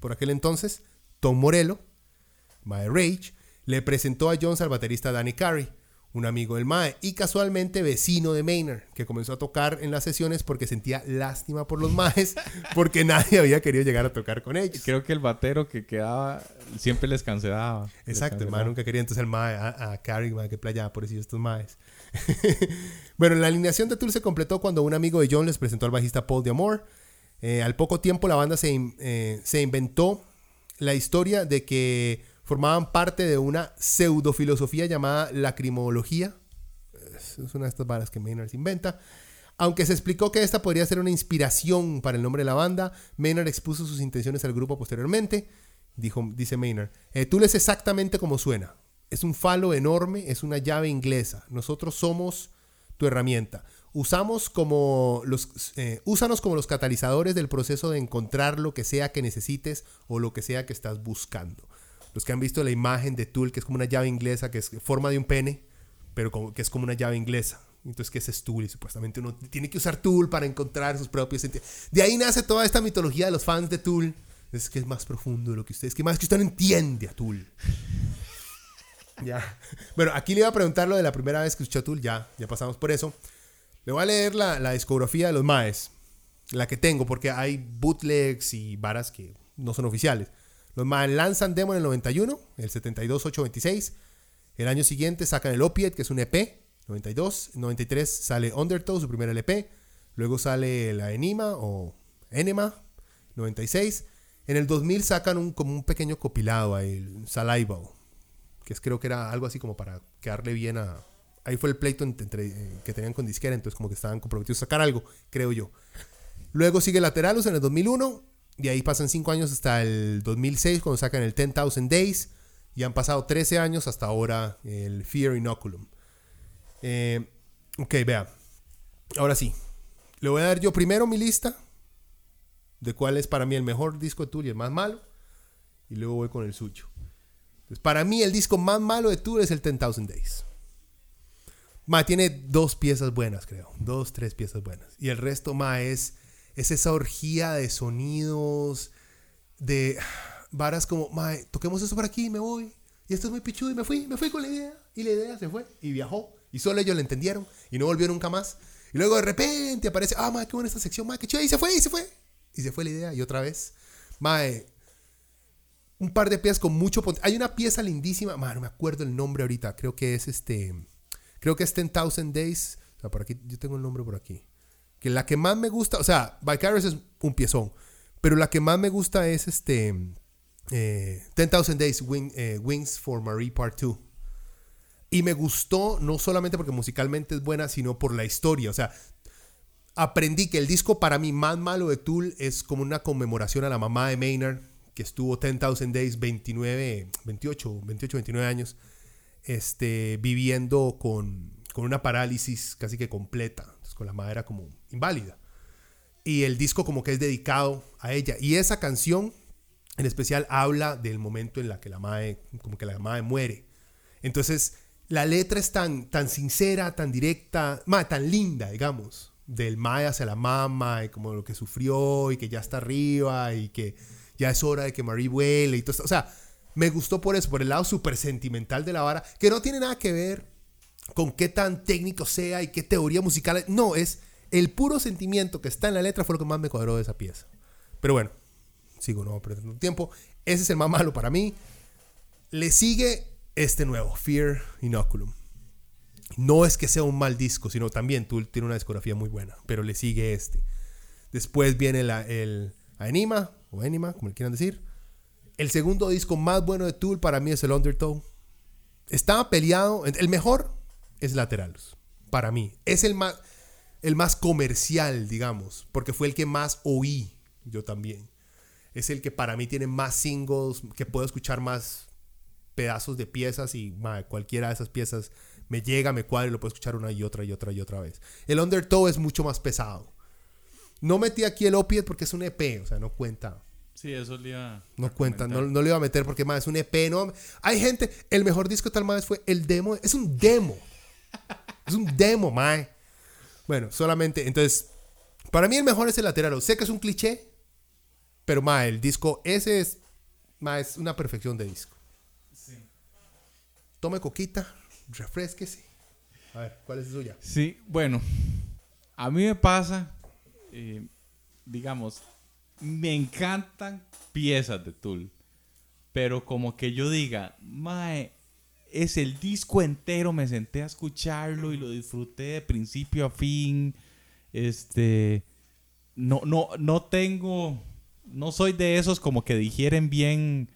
por aquel entonces, Tom Morello, My Rage, le presentó a Jones al baterista Danny Carey un amigo del Mae y casualmente vecino de Maynard, que comenzó a tocar en las sesiones porque sentía lástima por los Maes, (laughs) porque nadie había querido llegar a tocar con ellos. Creo que el batero que quedaba siempre les cancelaba. Exacto, el Mae nunca quería, entonces el Mae a, a Carrie, que playa, por eso estos Maes. (laughs) bueno, la alineación de Tour se completó cuando un amigo de John les presentó al bajista Paul Diamore. Eh, al poco tiempo la banda se, eh, se inventó la historia de que formaban parte de una pseudofilosofía llamada lacrimología. Es una de estas varas que Maynard inventa. Aunque se explicó que esta podría ser una inspiración para el nombre de la banda, Maynard expuso sus intenciones al grupo posteriormente. Dijo, dice Maynard, eh, Tool es exactamente como suena. Es un falo enorme, es una llave inglesa. Nosotros somos tu herramienta. Usamos como los, eh, úsanos como los catalizadores del proceso de encontrar lo que sea que necesites o lo que sea que estás buscando. Los que han visto la imagen de Tool, que es como una llave inglesa, que es forma de un pene, pero que es como una llave inglesa. Entonces, ¿qué es Tool? Y supuestamente uno tiene que usar Tool para encontrar sus propios sentidos. De ahí nace toda esta mitología de los fans de Tool. Es que es más profundo de lo que ustedes, que más que usted no entiende a Tool. (laughs) ya. Bueno, aquí le iba a preguntar lo de la primera vez que escuchó Tool. Ya, ya pasamos por eso. Le voy a leer la, la discografía de los Maes. La que tengo, porque hay bootlegs y varas que no son oficiales. Los Maes lanzan demo en el 91, el 72-826. El año siguiente sacan el Opiate, que es un EP 92. 93 sale Undertow, su primer LP. Luego sale la Enima o Enema, 96. En el 2000 sacan un, como un pequeño copilado ahí, el Saliva, que es, creo que era algo así como para quedarle bien a... Ahí fue el pleito entre, eh, que tenían con disquera, entonces como que estaban comprometidos a sacar algo, creo yo. Luego sigue Lateralus en el 2001, y ahí pasan 5 años hasta el 2006 cuando sacan el 10,000 Days, y han pasado 13 años hasta ahora el Fear Inoculum. Eh, ok, vea. Ahora sí. Le voy a dar yo primero mi lista de cuál es para mí el mejor disco de Tool y el más malo. Y luego voy con el suyo. Entonces, para mí el disco más malo de Tool es el 10,000 Days. Ma, tiene dos piezas buenas, creo. Dos, tres piezas buenas. Y el resto, ma, es, es esa orgía de sonidos, de varas como, ma, toquemos eso por aquí y me voy. Y esto es muy pichudo y me fui, me fui con la idea. Y la idea se fue y viajó. Y solo ellos lo entendieron y no volvió nunca más. Y luego de repente aparece, ah, madre, qué buena esta sección, madre, qué chido. Y se fue, y se fue. Y se fue la idea. Y otra vez, madre, un par de piezas con mucho Hay una pieza lindísima, madre, no me acuerdo el nombre ahorita. Creo que es este, creo que es 10,000 Days. O sea, por aquí, yo tengo el nombre por aquí. La que más me gusta, o sea, Vicarious es un piezón. Pero la que más me gusta es este, eh, 10,000 Days, eh, Wings for Marie Part 2. Y me gustó no solamente porque musicalmente es buena, sino por la historia. O sea, aprendí que el disco para mí más malo de Tool es como una conmemoración a la mamá de Maynard, que estuvo 10,000 Days, 29, 28, 28, 29 años, este, viviendo con, con una parálisis casi que completa. Con la madre era como inválida. Y el disco como que es dedicado a ella. Y esa canción en especial habla del momento en la que la madre, como que la madre muere. Entonces, la letra es tan, tan sincera, tan directa, tan linda, digamos, del Mae hacia la mamá y como lo que sufrió y que ya está arriba y que ya es hora de que Marie vuele y todo. O sea, me gustó por eso, por el lado súper sentimental de la vara, que no tiene nada que ver con qué tan técnico sea y qué teoría musical. No, es el puro sentimiento que está en la letra fue lo que más me cuadró de esa pieza. Pero bueno, sigo no perdiendo tiempo. Ese es el más malo para mí. Le sigue este nuevo, Fear Inoculum. No es que sea un mal disco, sino también Tool tiene una discografía muy buena, pero le sigue este. Después viene el Anima, o Anima, como le quieran decir. El segundo disco más bueno de Tool para mí es el Undertow. Estaba peleado. El mejor es Lateralus, para mí. Es el más, el más comercial, digamos, porque fue el que más oí yo también. Es el que para mí tiene más singles, que puedo escuchar más pedazos de piezas y cualquiera de esas piezas me llega, me cuadra y lo puedo escuchar una y otra y otra y otra vez. El Undertow es mucho más pesado. No metí aquí el Opiate porque es un EP, o sea, no cuenta. Sí, eso le iba No cuenta, no, no, le iba a meter porque más es un EP, no. Hay gente, el mejor disco tal más fue el demo, es un demo. Es un demo, mae. Bueno, solamente, entonces, para mí el mejor es el lateral. Sé que es un cliché, pero mae, el disco ese es, mae, es una perfección de disco tome coquita, refresquese. A ver, ¿cuál es suya? Sí, bueno, a mí me pasa, eh, digamos, me encantan piezas de Tool, pero como que yo diga, mae, es el disco entero, me senté a escucharlo y lo disfruté de principio a fin. Este, no, no, no tengo, no soy de esos como que digieren bien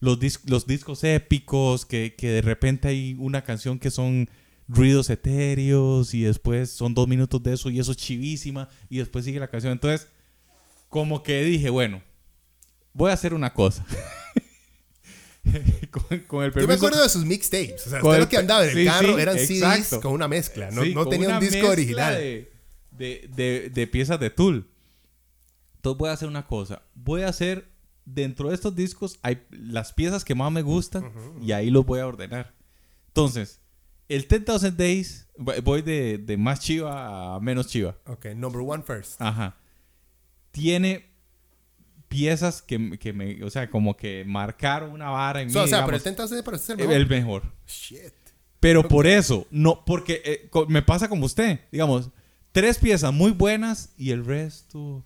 los, los discos épicos, que, de repente hay una canción que son ruidos etéreos y después son dos minutos de eso y eso es chivísima y después sigue la canción. Entonces, como que dije, bueno, voy a hacer una cosa. (laughs) (laughs) con, el Yo me acuerdo de sus mixtapes. O sea, usted lo que andaba en el carro eran CDs con una mezcla. No, no tenía un disco original. De, de, de, piezas de Tool. Entonces voy a hacer una cosa. Voy a hacer dentro de estos discos hay las piezas que más me gustan y ahí los voy a ordenar. Entonces, el 10,000 Days, voy de, de, más chiva a menos chiva. Ok, number one first. Ajá. Tiene piezas que, que, me, o sea, como que marcaron una vara en mí. O sea, pero el 10,000 Days es el mejor. El mejor. Shit. Pero por eso, no, porque eh, me pasa como usted, digamos, tres piezas muy buenas y el resto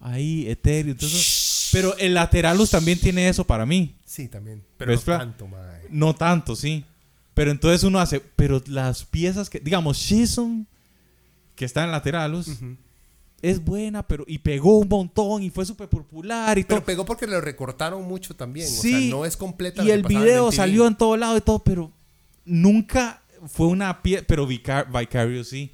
ahí etéreo. Entonces, pero el Lateralus también tiene eso para mí. Sí, también. Pero no tanto, mae. No tanto, sí. Pero entonces uno hace, pero las piezas que, digamos, Shizum, que está en Lateralus, es buena, pero y pegó un montón y fue súper popular y pero pegó porque lo recortaron mucho también. Sí, o sea, no es completa. Y el video salió en todo lado y todo, pero nunca fue una pieza. Pero Vicarious sí.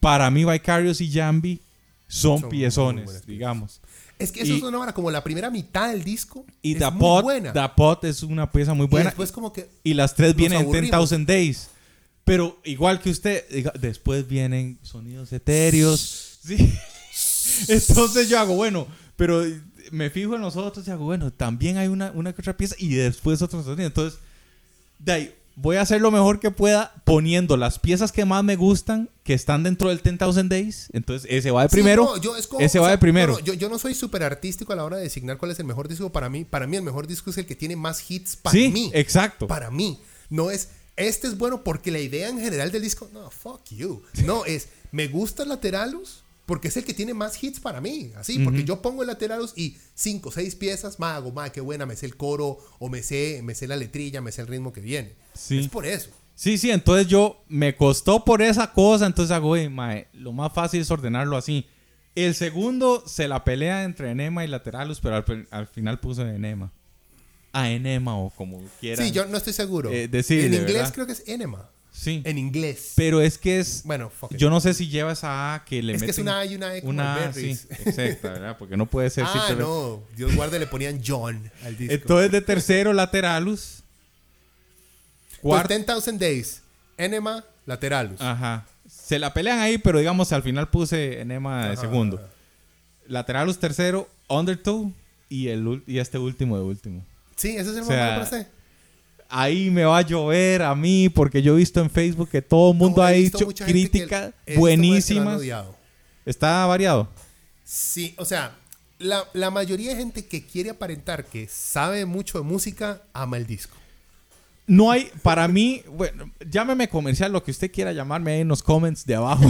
Para mí, Vicarious y Jambi son, piezones, digamos. Es que eso es una como la primera mitad del disco. Y es muy buena. The Pot es una pieza muy buena. Y después como que... Y las tres vienen en 10,000 Days. Pero igual que usted, después vienen sonidos etéreos. Sí. (laughs) Entonces yo hago, bueno, pero me fijo en los otros y hago, bueno, también hay una, una que otra pieza y después sonido. Entonces, de ahí, voy a hacer lo mejor que pueda poniendo las piezas que más me gustan, que están dentro del 10,000 Days. Entonces, ese va de primero. ese va de primero. yo, yo, no soy súper artístico a la hora de designar cuál es el mejor disco para mí. Para mí, el mejor disco es el que tiene más hits para sí, mí. Exacto. Para mí. No es, este es bueno porque la idea en general del disco, no, fuck you. No, es, me gusta Lateralus porque es el que tiene más hits para mí, así, porque yo pongo el Lateralus y cinco, seis piezas, mago, ma, qué buena, me sé el coro, o me sé, me sé la letrilla, me sé el ritmo que viene. Es por eso. Sí, sí, entonces yo me costó por esa cosa, entonces hago, mae, lo más fácil es ordenarlo así. El segundo se la pelea entre Enema y Lateralus, pero al, final puso Enema. A Enema o como quiera. Sí, yo no estoy seguro. Eh, decir, en inglés creo que es Enema. Sí. En inglés. Pero es que es. Bueno, yo no sé si lleva esa A que le Es que es una A y una E como una, sí, exacto, ¿verdad? Porque no puede ser. (laughs) ah, no. Dios guarde, le ponían John al disco. Entonces, de tercero, Lateralus. Cuarto. 10,000 Days. Enema, Lateralus. Ajá. Se la pelean ahí, pero digamos, al final puse Enema de segundo. Lateralus tercero, Undertow y, el, y este último de último. Sí, ese es el o sea, ahí me va a llover a mí porque yo he visto en Facebook que todo el mundo ha hecho crítica buenísimas. ¿Está variado? Sí, o sea, la, la, mayoría de gente que quiere aparentar que sabe mucho de música ama el disco. No hay, para mí, bueno, llámeme comercial, lo que usted quiera llamarme ahí en los comments de abajo.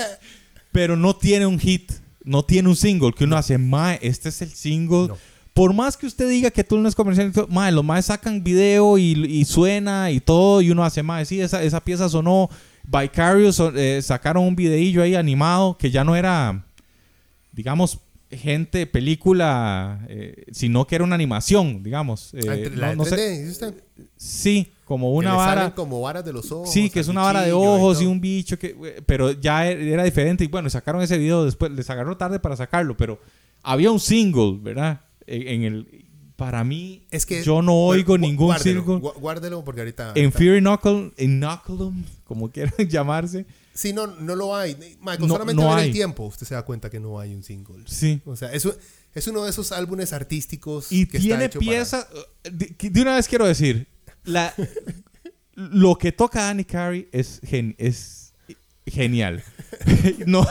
(laughs) Pero no tiene un hit, no tiene un single que uno hace, mae, este es el single por más que usted diga que tú no es comercial, mae, los más sacan video y, suena y todo, y uno hace, más sí, esa, esa pieza sonó. Vicarious eh, sacaron un videillo ahí animado que ya no era, digamos, gente, película, eh, sino que era una animación, digamos. Eh, ah, no, sé. Sí, como una vara. como varas de los ojos. Sí, que es una vara de ojos y, un bicho, que, pero ya e, era diferente. Y bueno, sacaron ese video después, les agarró tarde para sacarlo, pero había un single, ¿verdad? En el para mí es que yo no oigo ningún guárdelo, guárdelo porque ahorita en Fear Knuckle en Knuckleum como (laughs) quieran llamarse. Sí no no lo hay. Michael, solamente no el tiempo usted se da cuenta que no hay un single. Sí. O sea eso es uno de esos álbumes artísticos y tiene piezas de, una vez quiero decir la (laughs) lo que toca Annie Carey es es genial. (laughs) No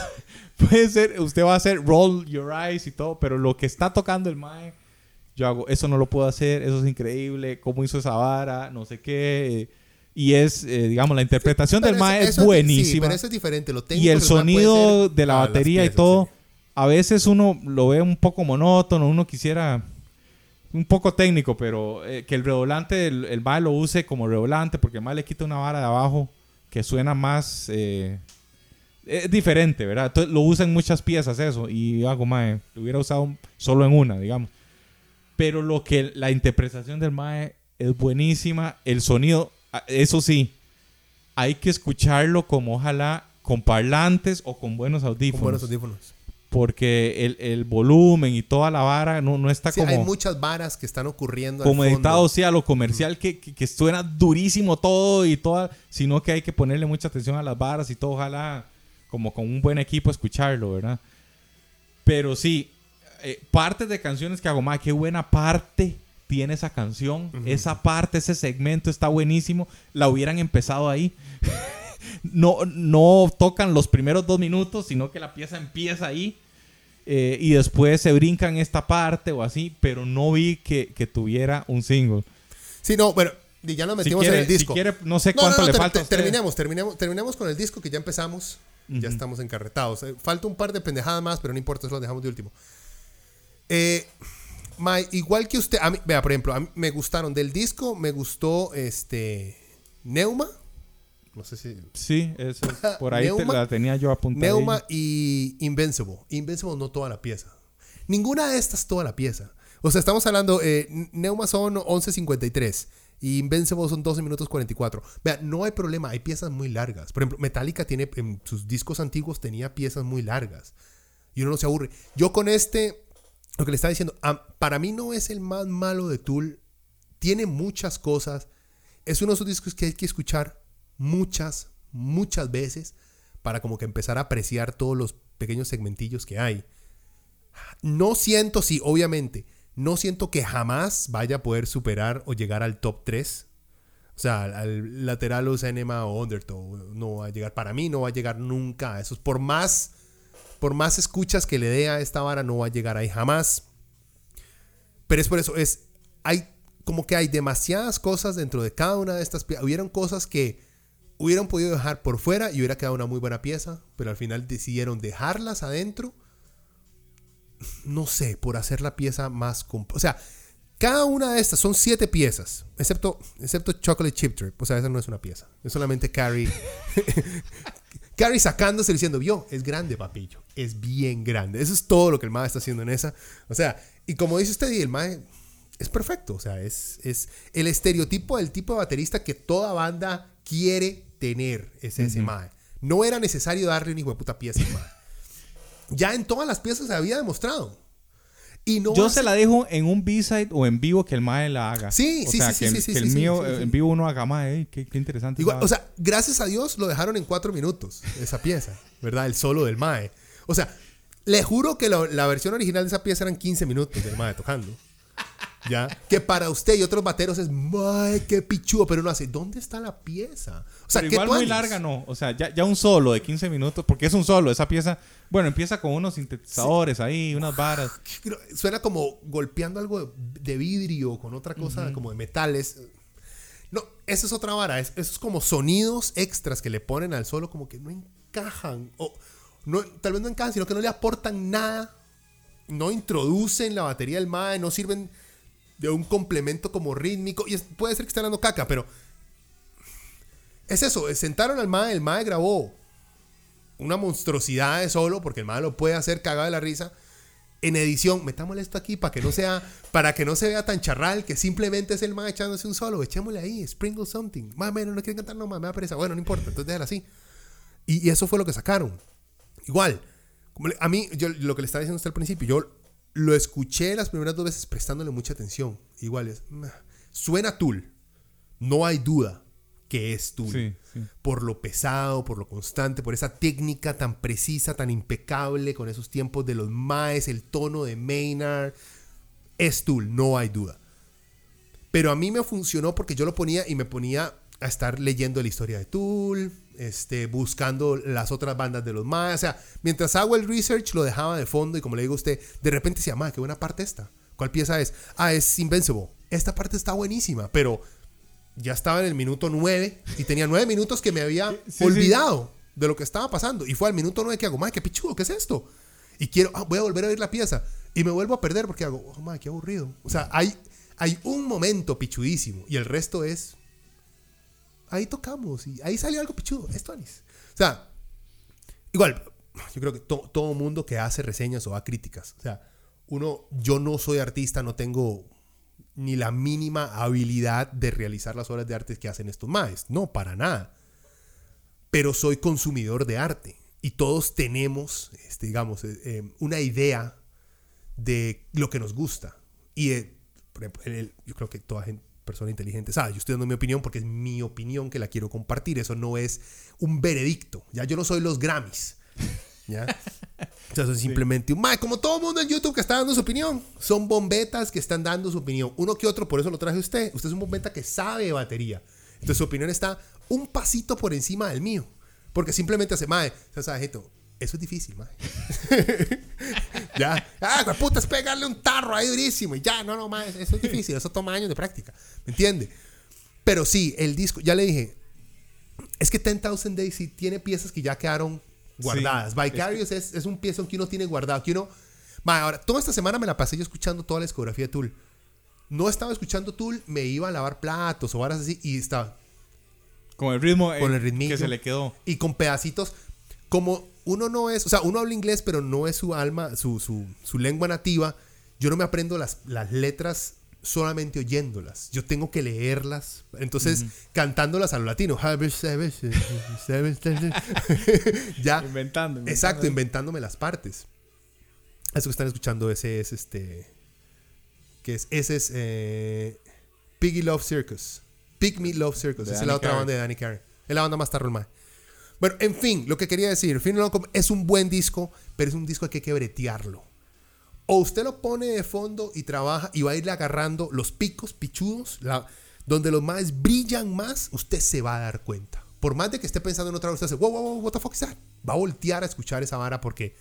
puede ser, usted va a hacer roll your eyes y todo, pero lo que está tocando el Mae, yo hago, eso no lo puedo hacer, eso es increíble, cómo hizo esa vara, no sé qué. Y es, eh, digamos, la interpretación del Mae es buenísima. Sí, pero eso es diferente. Lo y el sonido de la batería y todo, a veces uno lo ve un poco monótono, uno quisiera un poco técnico, pero eh, que el redoblante, el, el Mae lo use como redoblante, porque el Mae le quita una vara de abajo que suena más... Eh, es diferente, ¿verdad? Entonces lo usa en muchas piezas eso y hago, mae, lo hubiera usado solo en una, digamos. Pero lo que la interpretación del mae es buenísima, el sonido, ah, eso sí, hay que escucharlo como ojalá con parlantes o con buenos audífonos. Con buenos audífonos. Porque el, el volumen y toda la vara no, no está Sí, como... hay muchas varas que están ocurriendo. al como fondo. editado, sí, a lo comercial, que, que, que suena durísimo todo y toda, sino que hay que ponerle mucha atención a las varas y todo, ojalá como con un buen equipo escucharlo, ¿verdad? Pero sí, eh, partes de canciones que hago, más qué buena parte tiene esa canción, esa parte, ese segmento está buenísimo, la hubieran empezado ahí. (laughs) no, no tocan los primeros dos minutos, sino que la pieza empieza ahí. eh, y después se brincan esta parte o así, pero no vi que, que tuviera un single. Sí, no, bueno, ya nos Si metimos quiere, en el disco. si quiere, no sé No, cuánto no, no, le falta. usted. terminemos, terminemos, terminemos con el disco que ya empezamos. Ya estamos encarretados. Eh, falta un par de pendejadas más, pero no importa, eso lo dejamos de último. Eh, igual que usted, a mí, vea, por ejemplo, a mí me gustaron del disco, me gustó este Neuma. No sé si. Sí, eso es- (laughs) por ahí te la tenía yo apuntada. Neuma y Invincible. Invincible no toda la pieza. Ninguna de estas toda la pieza. O sea, estamos hablando, eh, Neuma son 11.53 y Invincible son 12 minutos 44. Vea, no hay problema, hay piezas muy largas. Por ejemplo, Metallica tiene, en sus discos antiguos tenía piezas muy largas. Y uno no se aburre. Yo con este, lo que le estaba diciendo, para mí no es el más malo de Tool. Tiene muchas cosas. Es uno de esos discos que hay que escuchar muchas, muchas veces para como que empezar a apreciar todos los pequeños segmentillos que hay. No siento, sí, obviamente, no siento que jamás vaya a poder superar o llegar al top 3. O sea, al, al Lateralus, Enema o Undertow. No va a llegar, para mí no va a llegar nunca a esos. Por más, por más escuchas que le dé a esta vara, no va a llegar ahí jamás. Pero es por eso, es, hay como que hay demasiadas cosas dentro de cada una de estas piezas. Hubieron cosas que hubieran podido dejar por fuera y hubiera quedado una muy buena pieza, pero al final decidieron dejarlas adentro. No sé, por hacer la pieza más... O sea, cada una de estas son siete piezas, excepto, excepto Chocolate Chip Trip. O sea, esa no es una pieza. Es solamente Carrie... (laughs) Carrie sacándose y diciendo, vio, es grande, papillo. Es bien grande. Eso es todo lo que el MAE está haciendo en esa. O sea, y como dice usted, y el MAE es perfecto. O sea, es, es el estereotipo del tipo de baterista que toda banda quiere tener. Es ese MAE. No era necesario darle un hijo de puta pieza al MAE. Ya en todas las piezas se había demostrado. Y no Yo hace- se la dejo en un B-side o en vivo que el mae la haga. Sí, o sí, sea, sí, que, sí, el- sí, que sí, el mío en vivo uno haga mae, qué, qué interesante. Igual, o sea, gracias a Dios lo dejaron en cuatro minutos, esa pieza, ¿verdad? El solo del Mae. O sea, le juro que la versión original de esa pieza eran 15 minutos del Mae tocando. ¿Ya? Que para usted y otros bateros es, Mae, qué pichudo, pero uno hace, ¿dónde está la pieza? O sea, Pero ¿qué igual muy larga no. O sea, ya, ya un solo de 15 minutos, porque es un solo. Esa pieza, bueno, empieza con unos sintetizadores ahí, unas varas. Pero Suena como golpeando algo de, vidrio con otra cosa como de metales. No, esa es otra vara. Es, esos como sonidos extras que le ponen al solo como que no encajan. O no, tal vez no encajan, sino que no le aportan nada. No introducen la batería del MAE, no sirven de un complemento como rítmico. Y puede ser que esté dando caca, pero es eso. Sentaron al MAE, el MAE grabó una monstruosidad de solo, porque el MAE lo puede hacer cagado de la risa en edición, metámosle esto aquí para que no sea, para que no se vea tan charral, que simplemente es el man echándose un solo, echémosle ahí, sprinkle something. Más o menos, no quieren cantar, no, más me da pereza. Bueno, no importa, entonces déjala así. Y, eso fue lo que sacaron. Igual, como a mí, yo lo que le estaba diciendo hasta el principio, yo lo escuché las primeras dos veces prestándole mucha atención. Igual es, suena Tool, no hay duda que es Tool Sí, sí. por lo pesado, por lo constante, por esa técnica tan precisa, tan impecable, con esos tiempos de los maes, el tono de Maynard. Es Tool, no hay duda. Pero a mí me funcionó porque yo lo ponía y me ponía a estar leyendo la historia de Tool, este, buscando las otras bandas de los maes. O sea, mientras hago el research lo dejaba de fondo y como le digo a usted, de repente decía, ma, qué buena parte esta. ¿Cuál pieza es? Ah, es Invincible. Esta parte está buenísima, pero ya estaba en el minuto 9 y tenía 9 minutos que me había Sí, sí. olvidado de lo que estaba pasando. Y fue al minuto 9 que hago, madre, qué pichudo, ¿qué es esto? Y quiero, ah, voy a volver a oír la pieza. Y me vuelvo a perder porque hago, oh, madre, qué aburrido. O sea, hay, hay un momento pichudísimo y el resto es, ahí tocamos y ahí salió algo pichudo. Esto, Anis. O sea, igual, yo creo que to- todo mundo que hace reseñas o da críticas, o sea, uno, yo no soy artista, no tengo ni la mínima habilidad de realizar las obras de arte que hacen estos maes. No, para nada. pero soy consumidor de arte. Y todos tenemos, este, digamos, eh, eh, una idea de lo que nos gusta. Y, eh, yo creo que toda gente, persona inteligente sabe, yo estoy dando mi opinión porque es mi opinión que la quiero compartir. Eso no es un veredicto. Ya yo no soy los Grammys. ¿Ya? O sea, es simplemente un... como todo mundo en YouTube que está dando su opinión. Son bombetas que están dando su opinión. Uno que otro, por eso lo traje a usted. Usted es un bombeta que sabe de batería. Entonces su opinión está un pasito por encima del mío. Porque simplemente hace, mae, o sea, eso es difícil, mae. (laughs) ya, ah, puta, es pegarle un tarro ahí durísimo. Y ya, no, no, mae, eso es difícil, eso toma años de práctica. ¿Me entiende? Pero sí, el disco, ya le dije, es que 10,000 Days sí tiene piezas que ya quedaron guardadas. Vicarious es, es, un pieza que uno tiene guardado, que uno... Mae, ahora, toda esta semana me la pasé yo escuchando toda la discografía de Tool. No estaba escuchando Tool, me iba a lavar platos o varas así y estaba con el ritmo con el ritmo que se le quedó. Y con pedacitos. Como uno no es, o sea, uno habla inglés, pero no es su alma, su, su, su lengua nativa. Yo no me aprendo las, las letras solamente oyéndolas. Yo tengo que leerlas. Entonces, cantándolas a lo latino. (laughs) ya. Inventando, Exacto, inventándome las partes. Eso que están escuchando, ese es este. Que es, ese es eh, Piggy Love Circus. Pick Me Love Circus. Esa es la otra banda de Danny Carey. Es la banda más tarde Bueno, en fin, lo que quería decir, Final es un buen disco, pero es un disco que hay que bretearlo. O usted lo pone de fondo y trabaja y va a irle agarrando los picos pichudos, donde los más brillan más, usted se va a dar cuenta. Por más de que esté pensando en otra cosa, usted wow, wow, wow, what the fuck is that? Va a voltear a escuchar esa vara porque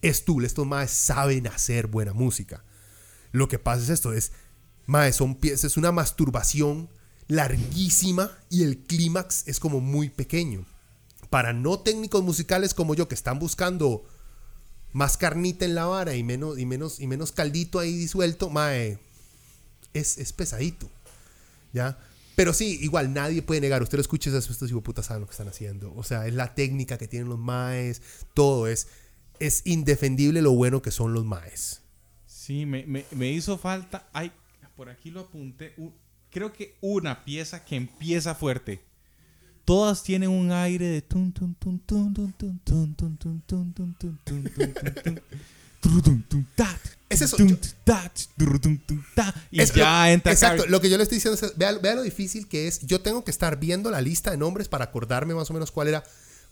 es tú, estos más saben hacer buena música. Lo que pasa es esto, es, más son piezas, es una masturbación larguísima y el clímax es como muy pequeño. Para no técnicos musicales como yo que están buscando más carnita en la vara y menos, y menos, y menos caldito ahí disuelto, mae, es, es pesadito. ¿Ya? Pero sí, igual nadie puede negar. Usted lo escucha, estos putas saben lo que están haciendo. O sea, es la técnica que tienen los maes, todo es. Es indefendible lo bueno que son los maes. Sí, me, me, me hizo falta. Ay, por aquí lo apunté creo que una pieza que empieza fuerte. Todas tienen un aire de es eso. Y ya entra. Exacto. Lo que yo le estoy diciendo es: vea, vea, lo difícil que es. Yo tengo que estar viendo la lista de nombres para acordarme más o menos cuál era.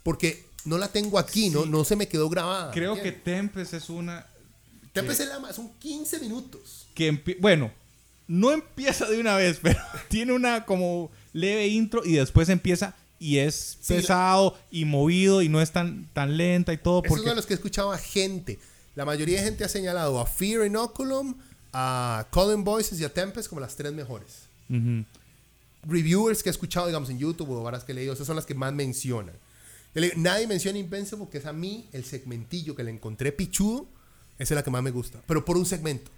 Porque no la tengo aquí, ¿no? No se me quedó grabada. Creo que Tempest es una. Tempest es la, son 15 minutos. Que bueno, no empieza de una vez, pero tiene una como leve intro y después empieza y es pesado y movido y no es tan, tan lenta y todo. Porque... Es uno de los que he escuchado a gente. La mayoría de gente ha señalado a Fear Inoculum, a Colin Voices y a Tempest como las tres mejores. Reviewers que he escuchado, digamos, en YouTube o varas que he leído, esas son las que más mencionan. Nadie menciona Invincible porque es a mí el segmentillo que le encontré pichudo, esa es la que más me gusta, pero por un segmento.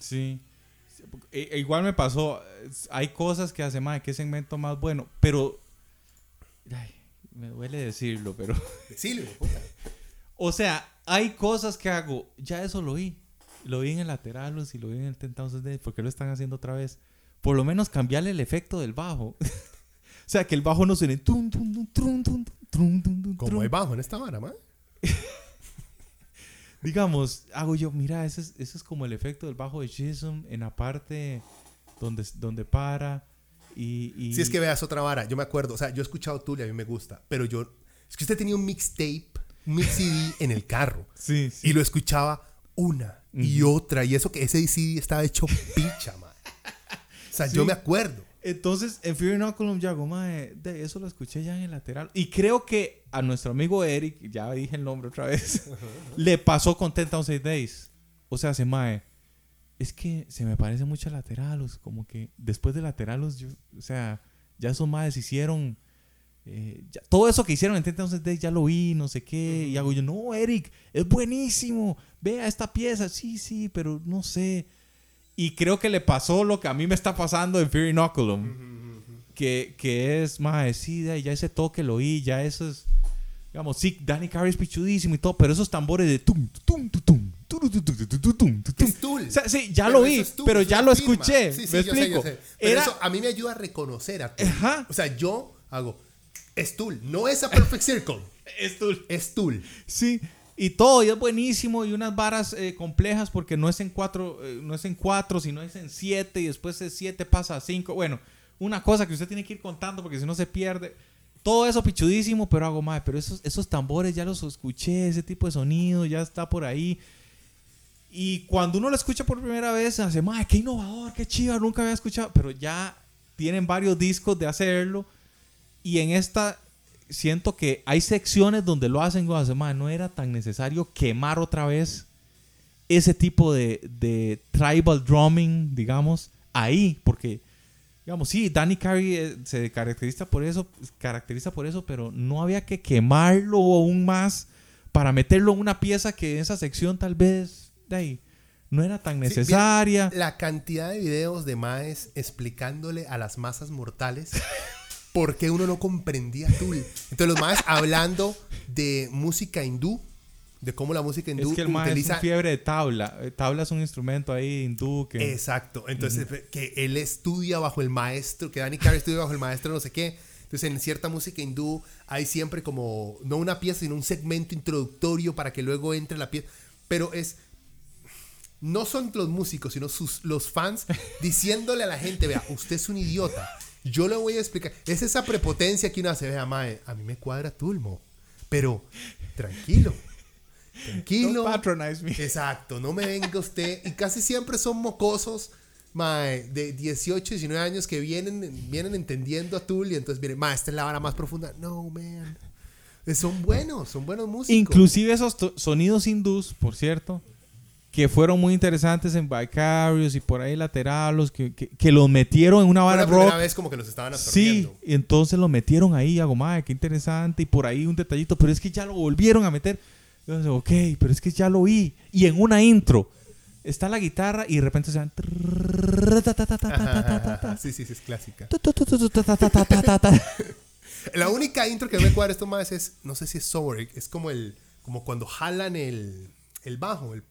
Sí. E, e igual me pasó, hay cosas que hace más, qué segmento más bueno, pero me duele decirlo, pero (laughs) decirlo. o sea, hay cosas que hago, ya eso lo vi. Lo vi en el lateral y lo vi en el Tentados ¿por qué lo están haciendo otra vez? Por lo menos cambiarle el efecto del bajo. (laughs) o sea, que el bajo no suene Como hay bajo en esta vara, man (laughs) digamos, hago yo, mira, ese es, ese es como el efecto del bajo de Jason en la parte donde, donde para. Y, Si es que veas otra vara, yo me acuerdo, o sea, yo he escuchado y a mí me gusta, pero yo, es que usted tenía un mixtape, un mix CD (laughs) en el carro. Sí, Y lo escuchaba una y otra, y eso que ese CD estaba hecho picha, man. O sea, yo me acuerdo. Entonces, en Fear Inoculum yo hago, de eso lo escuché ya en el lateral. Y creo que a nuestro amigo Eric, ya dije el nombre otra vez, (laughs) le pasó con 10,000 Days. O sea, se mae, es que se me parece mucho a Lateralos. Como que después de Lateralos, yo, o sea, ya esos maes hicieron. Eh, todo eso que hicieron en 10,000 Days ya lo vi, no sé qué. Y hago yo, no, Eric, es buenísimo. Vea esta pieza. Sí, sí, pero no sé. Y creo que le pasó lo que a mí me está pasando en Fear Inoculum. que, que, es más decida y ya ese toque lo oí, ya eso es. Digamos, sí, Danny Carey es pichudísimo y todo, pero esos tambores de tum, tum, tum, tum, sí, ya lo oí, pero ya lo escuché. ¿Me explico? Pero eso a mí me ayuda a reconocer a ti. O sea, yo hago Es Tool, no es a Perfect Circle. (laughs) es Tool. Es Tool. Sí. Y todo y es buenísimo y unas varas eh, complejas porque no es en cuatro, eh, no es en cuatro, sino es en siete y después de siete pasa a cinco. Bueno, una cosa que usted tiene que ir contando porque si no se pierde. Todo eso pichudísimo, pero hago más. Pero esos, esos tambores ya los escuché, ese tipo de sonido ya está por ahí. Y cuando uno lo escucha por primera vez, hace, madre, qué innovador, qué chido, nunca había escuchado. Pero ya tienen varios discos de hacerlo. Y en esta siento que hay secciones donde lo hacen, hace, madre, no era tan necesario quemar otra vez ese tipo de, de tribal drumming, digamos, ahí. Porque digamos, sí, Danny Carey eh, se caracteriza por eso, caracteriza por eso, pero no había que quemarlo aún más para meterlo en una pieza que en esa sección tal vez de ahí no era tan necesaria. la cantidad de videos de Maes explicándole a las masas mortales (laughs) por qué uno no comprendía Tool. Entonces los Maes hablando de música hindú, de cómo la música hindú es que el utiliza... Es fiebre de tabla. Eh, tabla es un instrumento ahí hindú que... Exacto. Entonces, que él estudia bajo el maestro, que Danny Carey estudia bajo el maestro no sé qué. Entonces, en cierta música hindú hay siempre como, no una pieza, sino un segmento introductorio para que luego entre la pieza. Pero es... No son los músicos, sino sus, los fans (laughs) diciéndole a la gente, vea, usted es un idiota. Yo le voy a explicar. Es esa prepotencia que uno hace, vea, mae, a mí me cuadra Tulmo. Pero, tranquilo. Tranquilo. Exacto, no me venga usted. Y casi siempre son mocosos de 18, 19 años que vienen, vienen entendiendo a Tool y entonces vienen, ma, esta es la vara más profunda. No, man. Son buenos, son buenos músicos. Inclusive esos sonidos hindús, por cierto, que fueron muy interesantes en Vicarious y por ahí lateralos, que, que, los metieron en una vara rock. Vez como que los estaban absorbiendo. Sí, y entonces los metieron ahí, hago, madre, qué interesante, y por ahí un detallito, pero es que ya lo volvieron a meter. Yo ok, pero es que ya lo oí. Y en una intro está la guitarra y de repente se van. Sí, sí, sí, es clásica. La única intro que me cuadra esto más es, no sé si es Sober, es como el, como cuando jalan el, el bajo, el.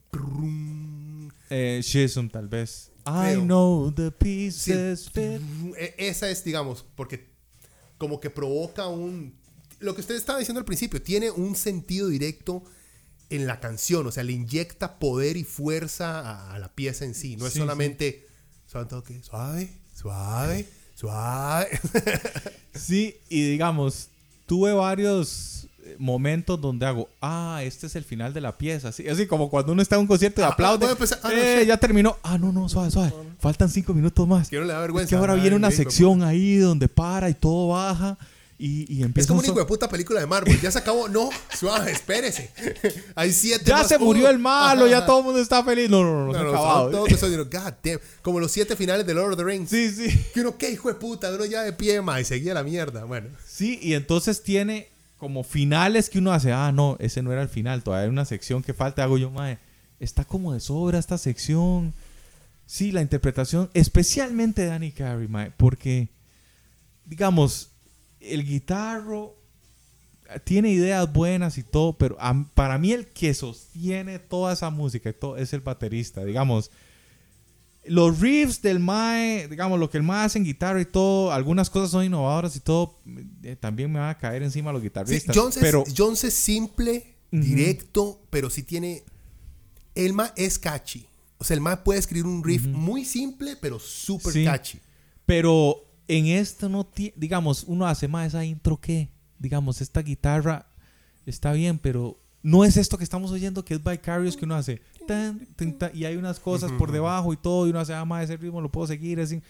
Eh, Shisum, tal vez. I know the pieces fit. Esa es, digamos, porque como que provoca un. Lo que usted estaba diciendo al principio, tiene un sentido directo en la canción, o sea, le inyecta poder y fuerza a, la pieza en sí, no es solamente suave, suave, suave. sí, y digamos, tuve varios momentos donde hago, ah, este es el final de la pieza, así, así como cuando uno está en un concierto y ah, aplaude, ah, eh, ya terminó, ah, no, no, suave, suave, faltan cinco minutos más. Quiero le da vergüenza. Es que ahora viene una sección ahí donde para y todo baja y, empieza es como un hijo de puta película de Marvel. Ya se acabó. No, suave, espérese. (laughs) Hay siete. Ya se murió el malo, ya todo el mundo está feliz. No, no, no, no, acabado. Todo eso, God damn. Como los siete finales de Lord of the Rings. Sí, sí. Que uno, qué hijo de puta, uno ya de pie, más y seguía la mierda. Bueno. Sí, y entonces tiene como finales que uno hace. Ah, no, ese no era el final. Todavía hay una sección que falta. Hago yo, mae. Está como de sobra esta sección. Sí, la interpretación, especialmente de Danny Carey, mae, porque, digamos, el guitarro tiene ideas buenas y todo, pero para mí el que sostiene toda esa música y es el baterista, digamos. Los riffs del Mae, digamos, lo que el Mae hace en guitarra y todo, algunas cosas son innovadoras y todo, eh, también me va a caer encima los guitarristas. Jones, pero, es, Jones es simple, directo, pero sí tiene... El Mae es catchy. O sea, el Mae puede escribir un riff muy simple, pero súper catchy. Pero en esto no digamos, uno hace más esa intro que, digamos, esta guitarra está bien, pero no es esto que estamos oyendo que es Vicarious que uno hace y hay unas cosas por debajo y todo y uno hace, ah, más ese ritmo lo puedo seguir, así.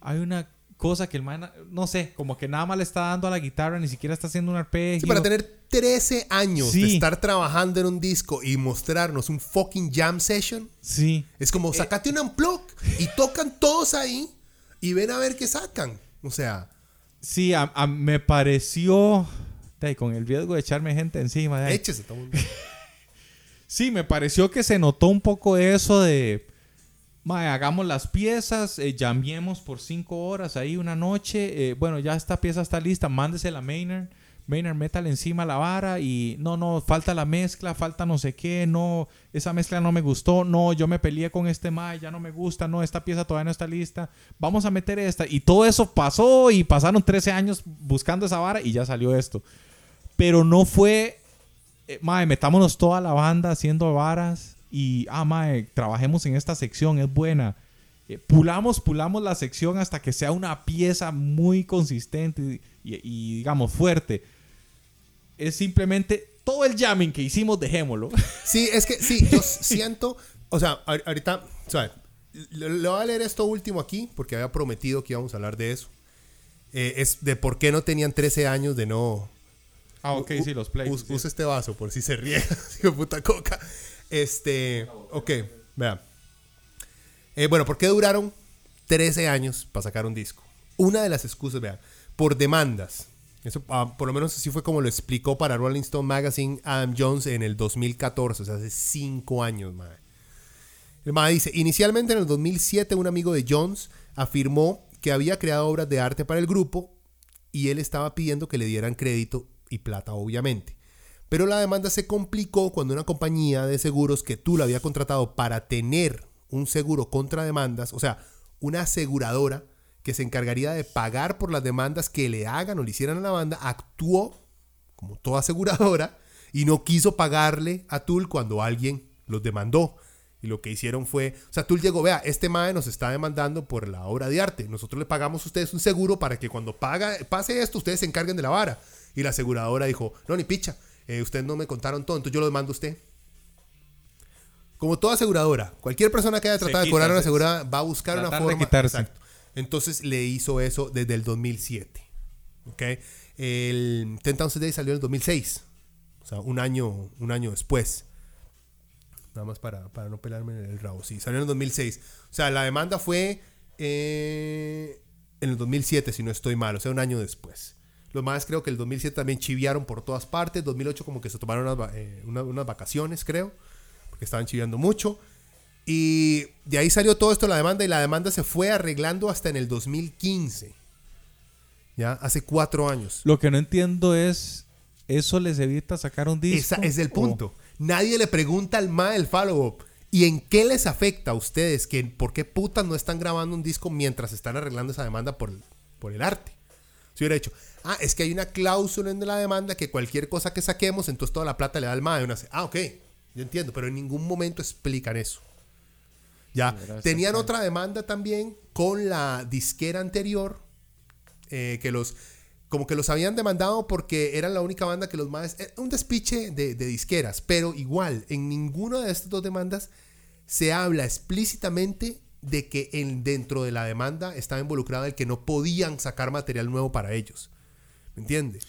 Hay una cosa que el man, no sé, como que nada más le está dando a la guitarra, ni siquiera está haciendo un arpegio. para tener 13 años de estar trabajando en un disco y mostrarnos un fucking jam session. Sí. Es como, eh, sacate un unplug y tocan todos ahí y ven a ver qué sacan. O sea. Sí, me pareció. con el riesgo de echarme gente encima. Échese todo mundo. (laughs) sí, me pareció que se notó un poco eso de. hagamos las piezas, eh, por cinco horas ahí una noche. Eh, bueno, ya esta pieza está lista, mándese la Maynard. Maynard, métale encima la vara y no, no, falta la mezcla, falta no sé qué, no, esa mezcla no me gustó, no, yo me peleé con este Mae, ya no me gusta, no, esta pieza todavía no está lista, vamos a meter esta. Y todo eso pasó y pasaron 13 años buscando esa vara y ya salió esto. Pero no fue, eh, Mae, metámonos toda la banda haciendo varas y, ah, Mae, trabajemos en esta sección, es buena. Eh, pulamos, pulamos la sección hasta que sea una pieza muy consistente y digamos fuerte es simplemente todo el jamming que hicimos, dejémoslo. (laughs) Sí, es que sí, yo siento, o sea, ahorita, o le, voy a leer esto último aquí, porque había prometido que íbamos a hablar de eso. Eh, es de por qué no tenían 13 años de no... Ah, ok, sí, los plays. Usa este vaso por si se riega, (laughs) hijo puta coca. Este, ok, vea. Eh, bueno, ¿por qué duraron 13 años para sacar un disco? Una de las excusas, vea, por demandas. Eso, ah, por lo menos así fue como lo explicó para Rolling Stone Magazine Adam Jones en el 2014, o sea, hace cinco años, madre. El madre dice, inicialmente en el 2007 un amigo de Jones afirmó que había creado obras de arte para el grupo y él estaba pidiendo que le dieran crédito y plata, obviamente. Pero la demanda se complicó cuando una compañía de seguros que tú la había contratado para tener un seguro contra demandas, o sea, una aseguradora, que se encargaría de pagar por las demandas que le hagan o le hicieran a la banda, actuó como toda aseguradora y no quiso pagarle a Tul cuando alguien los demandó. Y lo que hicieron fue, o sea, Tul llegó, vea, este MAE nos está demandando por la obra de arte. Nosotros le pagamos a ustedes un seguro para que cuando paga, pase esto, ustedes se encarguen de la vara. Y la aseguradora dijo, no, ni picha, eh, ustedes no me contaron todo, entonces yo lo demando a usted. Como toda aseguradora, cualquier persona que haya tratado de cobrar una aseguradora va a buscar una forma. De Exacto. Entonces le hizo eso desde el 2007. ¿ok? El Ten Thousand Days salió en el 2006. O sea, un año, un año después. Nada más para, no pelarme en el rabo. Sí, salió en el 2006. O sea, la demanda fue eh, en el 2007, si no estoy mal. O sea, un año después. Los más creo que el 2007 también chiviaron por todas partes. 2008 como que se tomaron unas, eh, unas vacaciones, creo. Porque estaban chiviando mucho. Y de ahí salió todo esto la demanda y la demanda se fue arreglando hasta en el 2015. ¿Ya? Hace cuatro años. Lo que no entiendo es, ¿eso les evita sacar un disco? Es el punto. Nadie le pregunta al MA el follow-up. ¿Y en qué les afecta a ustedes? Que, ¿Por qué putas no están grabando un disco mientras están arreglando esa demanda por, por el arte? Si hubiera dicho, ah, es que hay una cláusula en la demanda que cualquier cosa que saquemos, entonces toda la plata le da al MAE. Ah, ok, yo entiendo, pero en ningún momento explican eso. Ya. Tenían otra demanda también con la disquera anterior, eh, que los, como que los habían demandado porque eran la única banda que los más... Eh, un despiche de, disqueras, pero igual, en ninguna de estas dos demandas se habla explícitamente de que en, dentro de la demanda estaba involucrado el que no podían sacar material nuevo para ellos. ¿Me entiendes?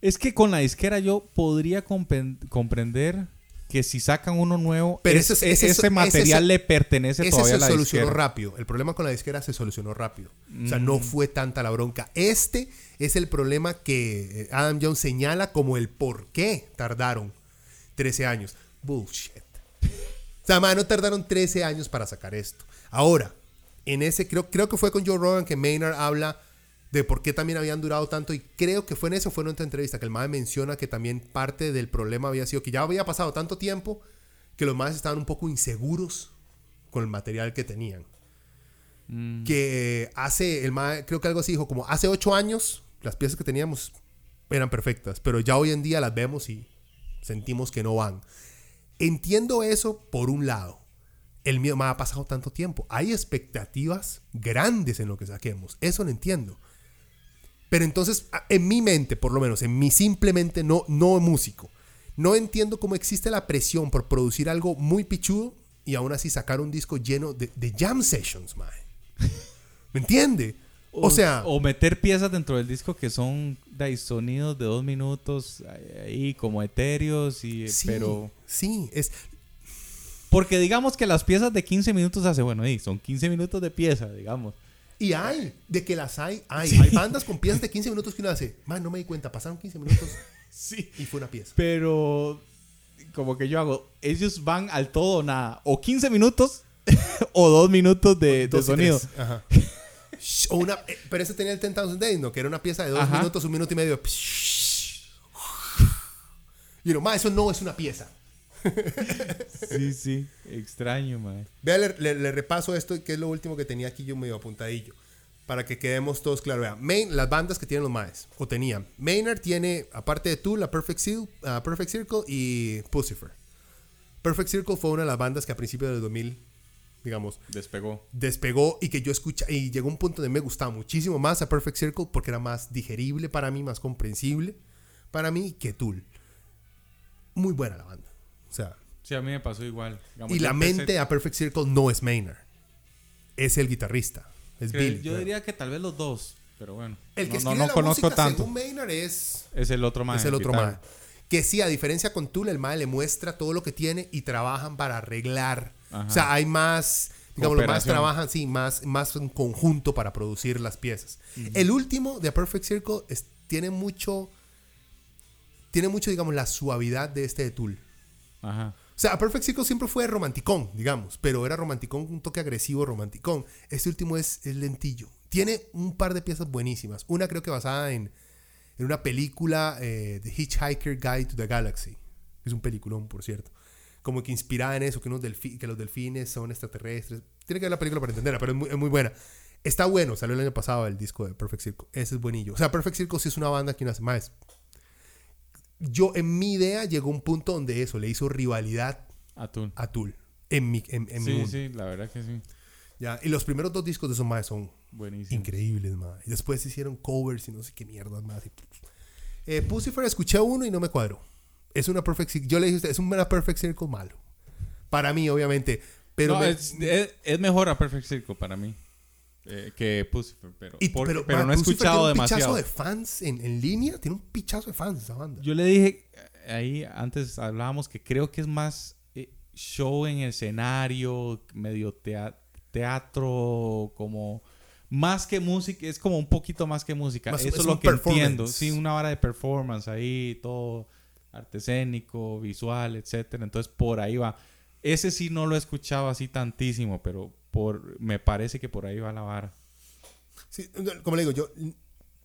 Es que con la disquera yo podría comprender que si sacan uno nuevo, Pero ese, material le pertenece todavía a la se solucionó rápido. El problema con la disquera se solucionó rápido. O sea, no mm. fue tanta la bronca. Este es el problema que eh, Adam Jones señala como el por qué tardaron 13 años. Bullshit. O sea, no tardaron 13 años para sacar esto. Ahora, en ese, creo, creo que fue con Joe Rogan que Maynard habla de por qué también habían durado tanto y creo que fue en eso, fue en otra entrevista que el MAE menciona que también parte del problema había sido que ya había pasado tanto tiempo que los MAEs estaban un poco inseguros con el material que tenían. Mm. Que hace, el MAE, creo que algo así dijo, como hace ocho años las piezas que teníamos eran perfectas, pero ya hoy en día las vemos y sentimos que no van. Entiendo eso por un lado. El mío me ha pasado tanto tiempo. Hay expectativas grandes en lo que saquemos. Eso lo entiendo. Pero entonces, en mi mente, por lo menos, en mi simplemente no, no músico, no entiendo cómo existe la presión por producir algo muy pichudo y aún así sacar un disco lleno de, jam sessions, mae. (laughs) ¿Me entiende? O, sea. O meter piezas dentro del disco que son de sonidos de dos minutos ahí como etéreos y. Sí, pero. Sí, es. Porque digamos que las piezas de 15 minutos hace, bueno, son 15 minutos de pieza, digamos. Y hay, de que las hay, hay. Hay bandas con piezas de 15 minutos que uno hace. Man, no me di cuenta, pasaron 15 minutos. (laughs) sí. Y fue una pieza. Pero, como que yo hago, ellos van al todo o nada. O 15 minutos (laughs) o 2 minutos de, sonido. Ajá. o una, eh, pero ese tenía el 10,000 Days, ¿no? Que era una pieza de 2 minutos, un minuto y medio. Y uno, ma, eso no es una pieza. Sí, sí, extraño, ma. Vea, le, repaso esto, que es lo último que tenía aquí yo medio apuntadillo. Para que quedemos todos claros. Vea, Main, las bandas que tienen los maes, o tenían. Maynard tiene, aparte de tú, la Perfect, Perfect Circle y Pucifer. Perfect Circle fue una de las bandas que a principios del 2000 digamos. Despegó. Despegó y que yo escucha y llegó un punto donde me gustaba muchísimo más a Perfect Circle porque era más digerible para mí, más comprensible para mí que Tool. Muy buena la banda. O sea. Sí, a mí me pasó igual. y la mente a Perfect Circle no es Maynard. Es el guitarrista. Es Billy. Yo diría que tal vez los dos. Pero bueno. El que no, no, conozco tanto. Según Maynard es. Es el otro man. Es el otro man. Que sí, a diferencia con Tool, el man le muestra todo lo que tiene y trabajan para arreglar o sea, hay más, digamos, los más trabajan, sí, más, más en conjunto para producir las piezas. El último, de Perfect Circle, tiene mucho, tiene mucho, digamos, la suavidad de este de Tool. O sea, Perfect Circle siempre fue romanticón, digamos, pero era romanticón, un toque agresivo romanticón. Este último es, lentillo. Tiene un par de piezas buenísimas. Una creo que basada en, en una película eh, Hitchhiker Guide to the Galaxy. Es un peliculón, por cierto como que inspirada en eso, que los delfines son extraterrestres. Tiene que ver la película para entenderla, pero es muy, buena. Está bueno, salió el año pasado el disco de Perfect Circle. Ese es buenillo. O sea, Perfect Circle sí es una banda que no hace más. Yo, en mi idea, llegó un punto donde eso le hizo rivalidad a Tool. A Tool en mi, en, sí, mundo. Sí, la verdad que sí. Ya, y los primeros dos discos de esos más son increíbles, más. Y después hicieron covers y no sé qué mierdas más. Eh, Pussifer escuché uno y no me cuadró es una perfect yo le dije a usted, es una perfect circle malo. Para mí, obviamente. Pero es, mejor a Perfect Circle para mí. Eh, que Pucifer, pero, pero, no he escuchado demasiado. Tiene un pichazo de fans en, línea, tiene un pichazo de fans esa banda. Yo le dije, eh, ahí antes hablábamos que creo que es más eh, show en escenario, medio teatro, como más que música, es como un poquito más que música. Eso es, lo que entiendo. Sí, una hora de performance ahí, todo arte escénico, visual, etcétera. Entonces por ahí va. Ese sí no lo he escuchado así tantísimo, pero por me parece que por ahí va la vara. Sí, como le digo, yo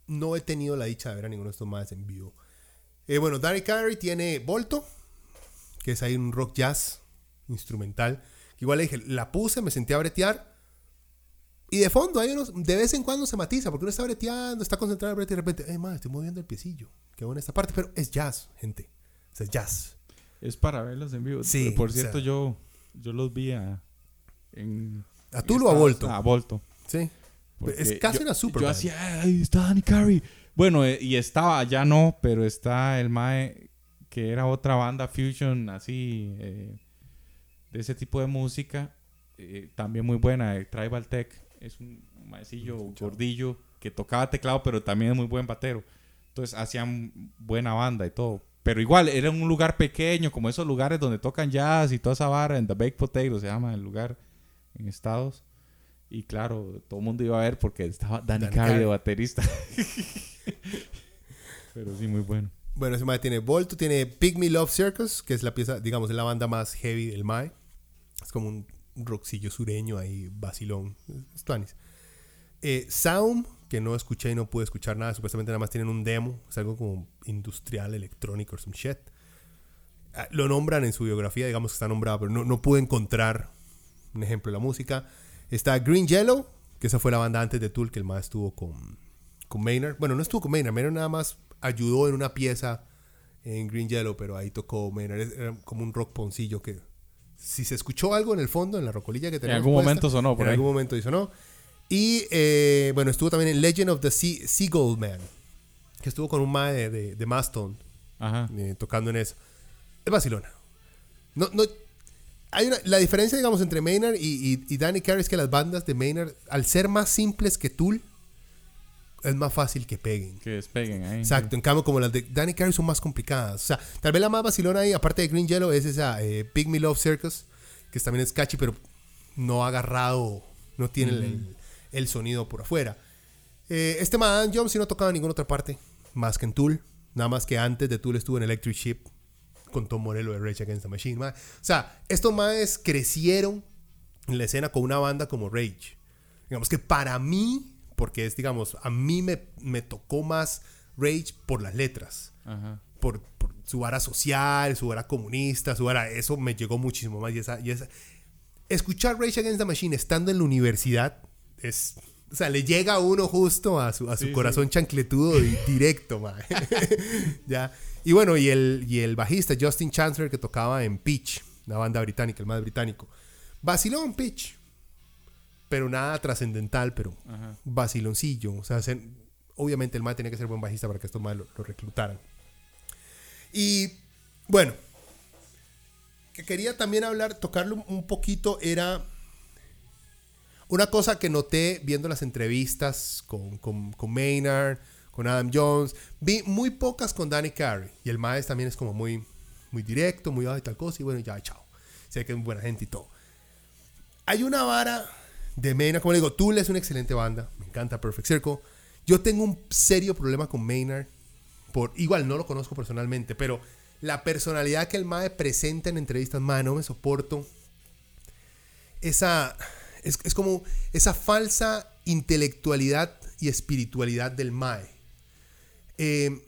no he tenido la dicha de ver a ninguno de estos más en vivo. Eh, bueno, Danny Carey tiene Volto, que es ahí un rock jazz instrumental. igual le dije, la puse, me sentí a bretear. Y de fondo, hay unos, de vez en cuando se matiza, porque uno está breteando, está concentrado en y de repente, eh, madre, estoy moviendo el piecillo. Qué buena esta parte, pero es jazz, gente. O sea, jazz. Es para verlos en vivo. Sí. Por cierto, yo, yo los vi a. En, ¿A Tulo o a Volto? A Volto. Sí. es casi una super. Yo hacía, ahí está Danny Carey. Bueno, eh, y estaba, ya no, pero está el Mae, que era otra banda fusion, así, eh, de ese tipo de música. Eh, también muy buena, Tribal Tech. Es un maecillo gordillo que tocaba teclado, pero también es muy buen batero. Entonces hacían buena banda y todo. Pero igual, era un lugar pequeño, como esos lugares donde tocan jazz y toda esa vara, en The Baked Potato se llama el lugar en Estados. Y claro, todo el mundo iba a ver porque estaba Danny, Carey de baterista. (laughs) Pero sí, muy bueno. Bueno, ese Mae tiene Volto, tiene Pygmy Love Circus, que es la pieza, digamos, es la banda más heavy del Mae. Es como un rockcillo sureño ahí, vacilón. Es eh, Sound, que no escuché y no pude escuchar nada. Supuestamente nada más tienen un demo. Es algo como industrial, electrónico, some shit. Ah, lo nombran en su biografía, digamos que está nombrado, pero no, no pude encontrar un ejemplo de la música. Está Green Yellow, que esa fue la banda antes de Tool, que el más estuvo con, con Maynard. Bueno, no estuvo con Maynard, Maynard nada más ayudó en una pieza en Green Yellow, pero ahí tocó Maynard. Era como un rock poncillo que si se escuchó algo en el fondo, en la rocolilla que tenemos. En algún momento sonó, por En algún momento hizo no. Y eh, bueno, estuvo también en Legend of the sea Seagull Man, que estuvo con un mae de, de, Maston eh, tocando en eso. Es Barcelona. No, no, hay una, la diferencia, digamos, entre Maynard y, y, Danny Carey es que las bandas de Maynard, al ser más simples que Tool, es más fácil que peguen. Que despeguen ahí. Exacto. En cambio, como las de Danny Carey son más complicadas. O sea, tal vez la más vacilona ahí, aparte de Green Yellow, es esa eh, Me Love Circus, que también es catchy, pero no ha agarrado, no tiene el, el sonido por afuera. Eh, este man Jones sí no tocaba en ninguna otra parte, más que en Tool. Nada más que antes de Tool estuvo en Electric Ship con Tom Morello de Rage Against the Machine. O sea, estos más crecieron en la escena con una banda como Rage. Digamos que para mí, porque es, digamos, a mí me, me tocó más Rage por las letras. Por, su vara social, su vara comunista, su vara, eso me llegó muchísimo más. Y esa, y esa, escuchar Rage Against the Machine estando en la universidad es, o sea, le llega a uno justo a su, a su corazón chancletudo y directo, (laughs) ya. Y bueno, y el, y el bajista Justin Chancellor que tocaba en Pitch, una banda británica, el más británico. Vaciló en Pitch. Pero nada trascendental, pero vaciloncillo. O sea, obviamente el más tenía que ser buen bajista para que estos más lo reclutaran. Y bueno, que quería también hablar, tocarlo un poquito, era una cosa que noté viendo las entrevistas con, con, con Maynard, con Adam Jones. Vi muy pocas con Danny Carey. Y el maestro también es como muy, muy directo, muy y tal cosa. Y bueno, ya, chao. Sé que es buena gente y todo. Hay una vara de Maynard. Como le digo, Tool es una excelente banda. Me encanta Perfect Circle. Yo tengo un serio problema con Maynard por, igual no lo conozco personalmente, pero la personalidad que el Mae presenta en entrevistas, Mae, no me soporto. Esa, es, como esa falsa intelectualidad y espiritualidad del Mae. Eh,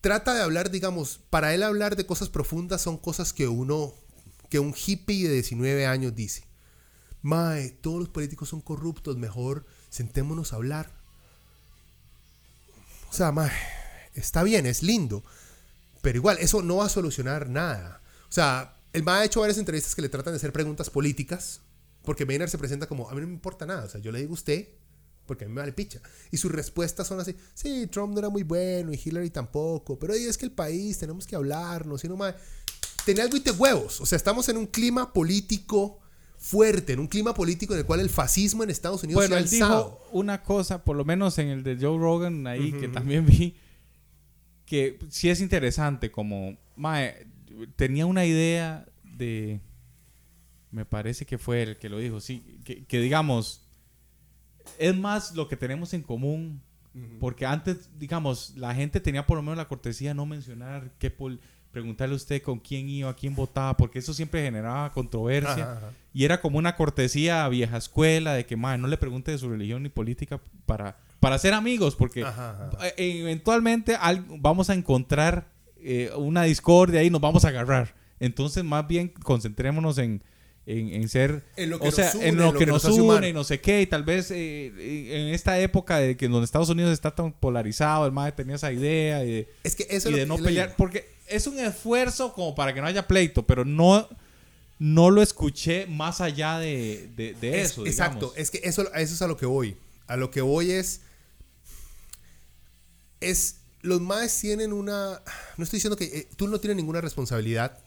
trata de hablar, digamos, para él hablar de cosas profundas son cosas que uno, que un hippie de 19 años dice. Mae, todos los políticos son corruptos, mejor sentémonos a hablar. O sea, Mae está bien, es lindo, pero igual, eso no va a solucionar nada. O sea, el MA ha hecho varias entrevistas que le tratan de hacer preguntas políticas, porque Maynard se presenta como, a mí no me importa nada, o sea, yo le digo a usted, porque a mí me vale picha. Y sus respuestas son así, sí, Trump no era muy bueno y Hillary tampoco, pero es que el país, tenemos que hablarnos, y no más. Tenía algo y te huevos, o sea, estamos en un clima político fuerte, en un clima político en el cual el fascismo en Estados Unidos bueno, se ha él dijo una cosa, por lo menos en el de Joe Rogan ahí, que también vi, que sí es interesante, como, mae, tenía una idea de, me parece que fue el que lo dijo, sí, que, digamos, es más lo que tenemos en común, porque antes, digamos, la gente tenía por lo menos la cortesía de no mencionar qué preguntarle a usted con quién iba, a quién votaba, porque eso siempre generaba controversia. Y era como una cortesía a vieja escuela de que, mae, no le pregunte de su religión ni política para para ser amigos, porque eh, eventualmente vamos a encontrar eh, una discordia y nos vamos a agarrar. Entonces, más bien concentrémonos en, en, ser, en lo que o sea, nos une, en lo que, nos, une y no sé qué, y tal vez eh, en esta época de que donde Estados Unidos está tan polarizado, el MAE tenía esa idea y de, es que eso de no pelear, porque es un esfuerzo como para que no haya pleito, pero no no lo escuché más allá de, de, eso. Exacto, es que eso, eso es a lo que voy. A lo que voy es es, los más tienen una, no estoy diciendo que eh, tú no tienes ninguna responsabilidad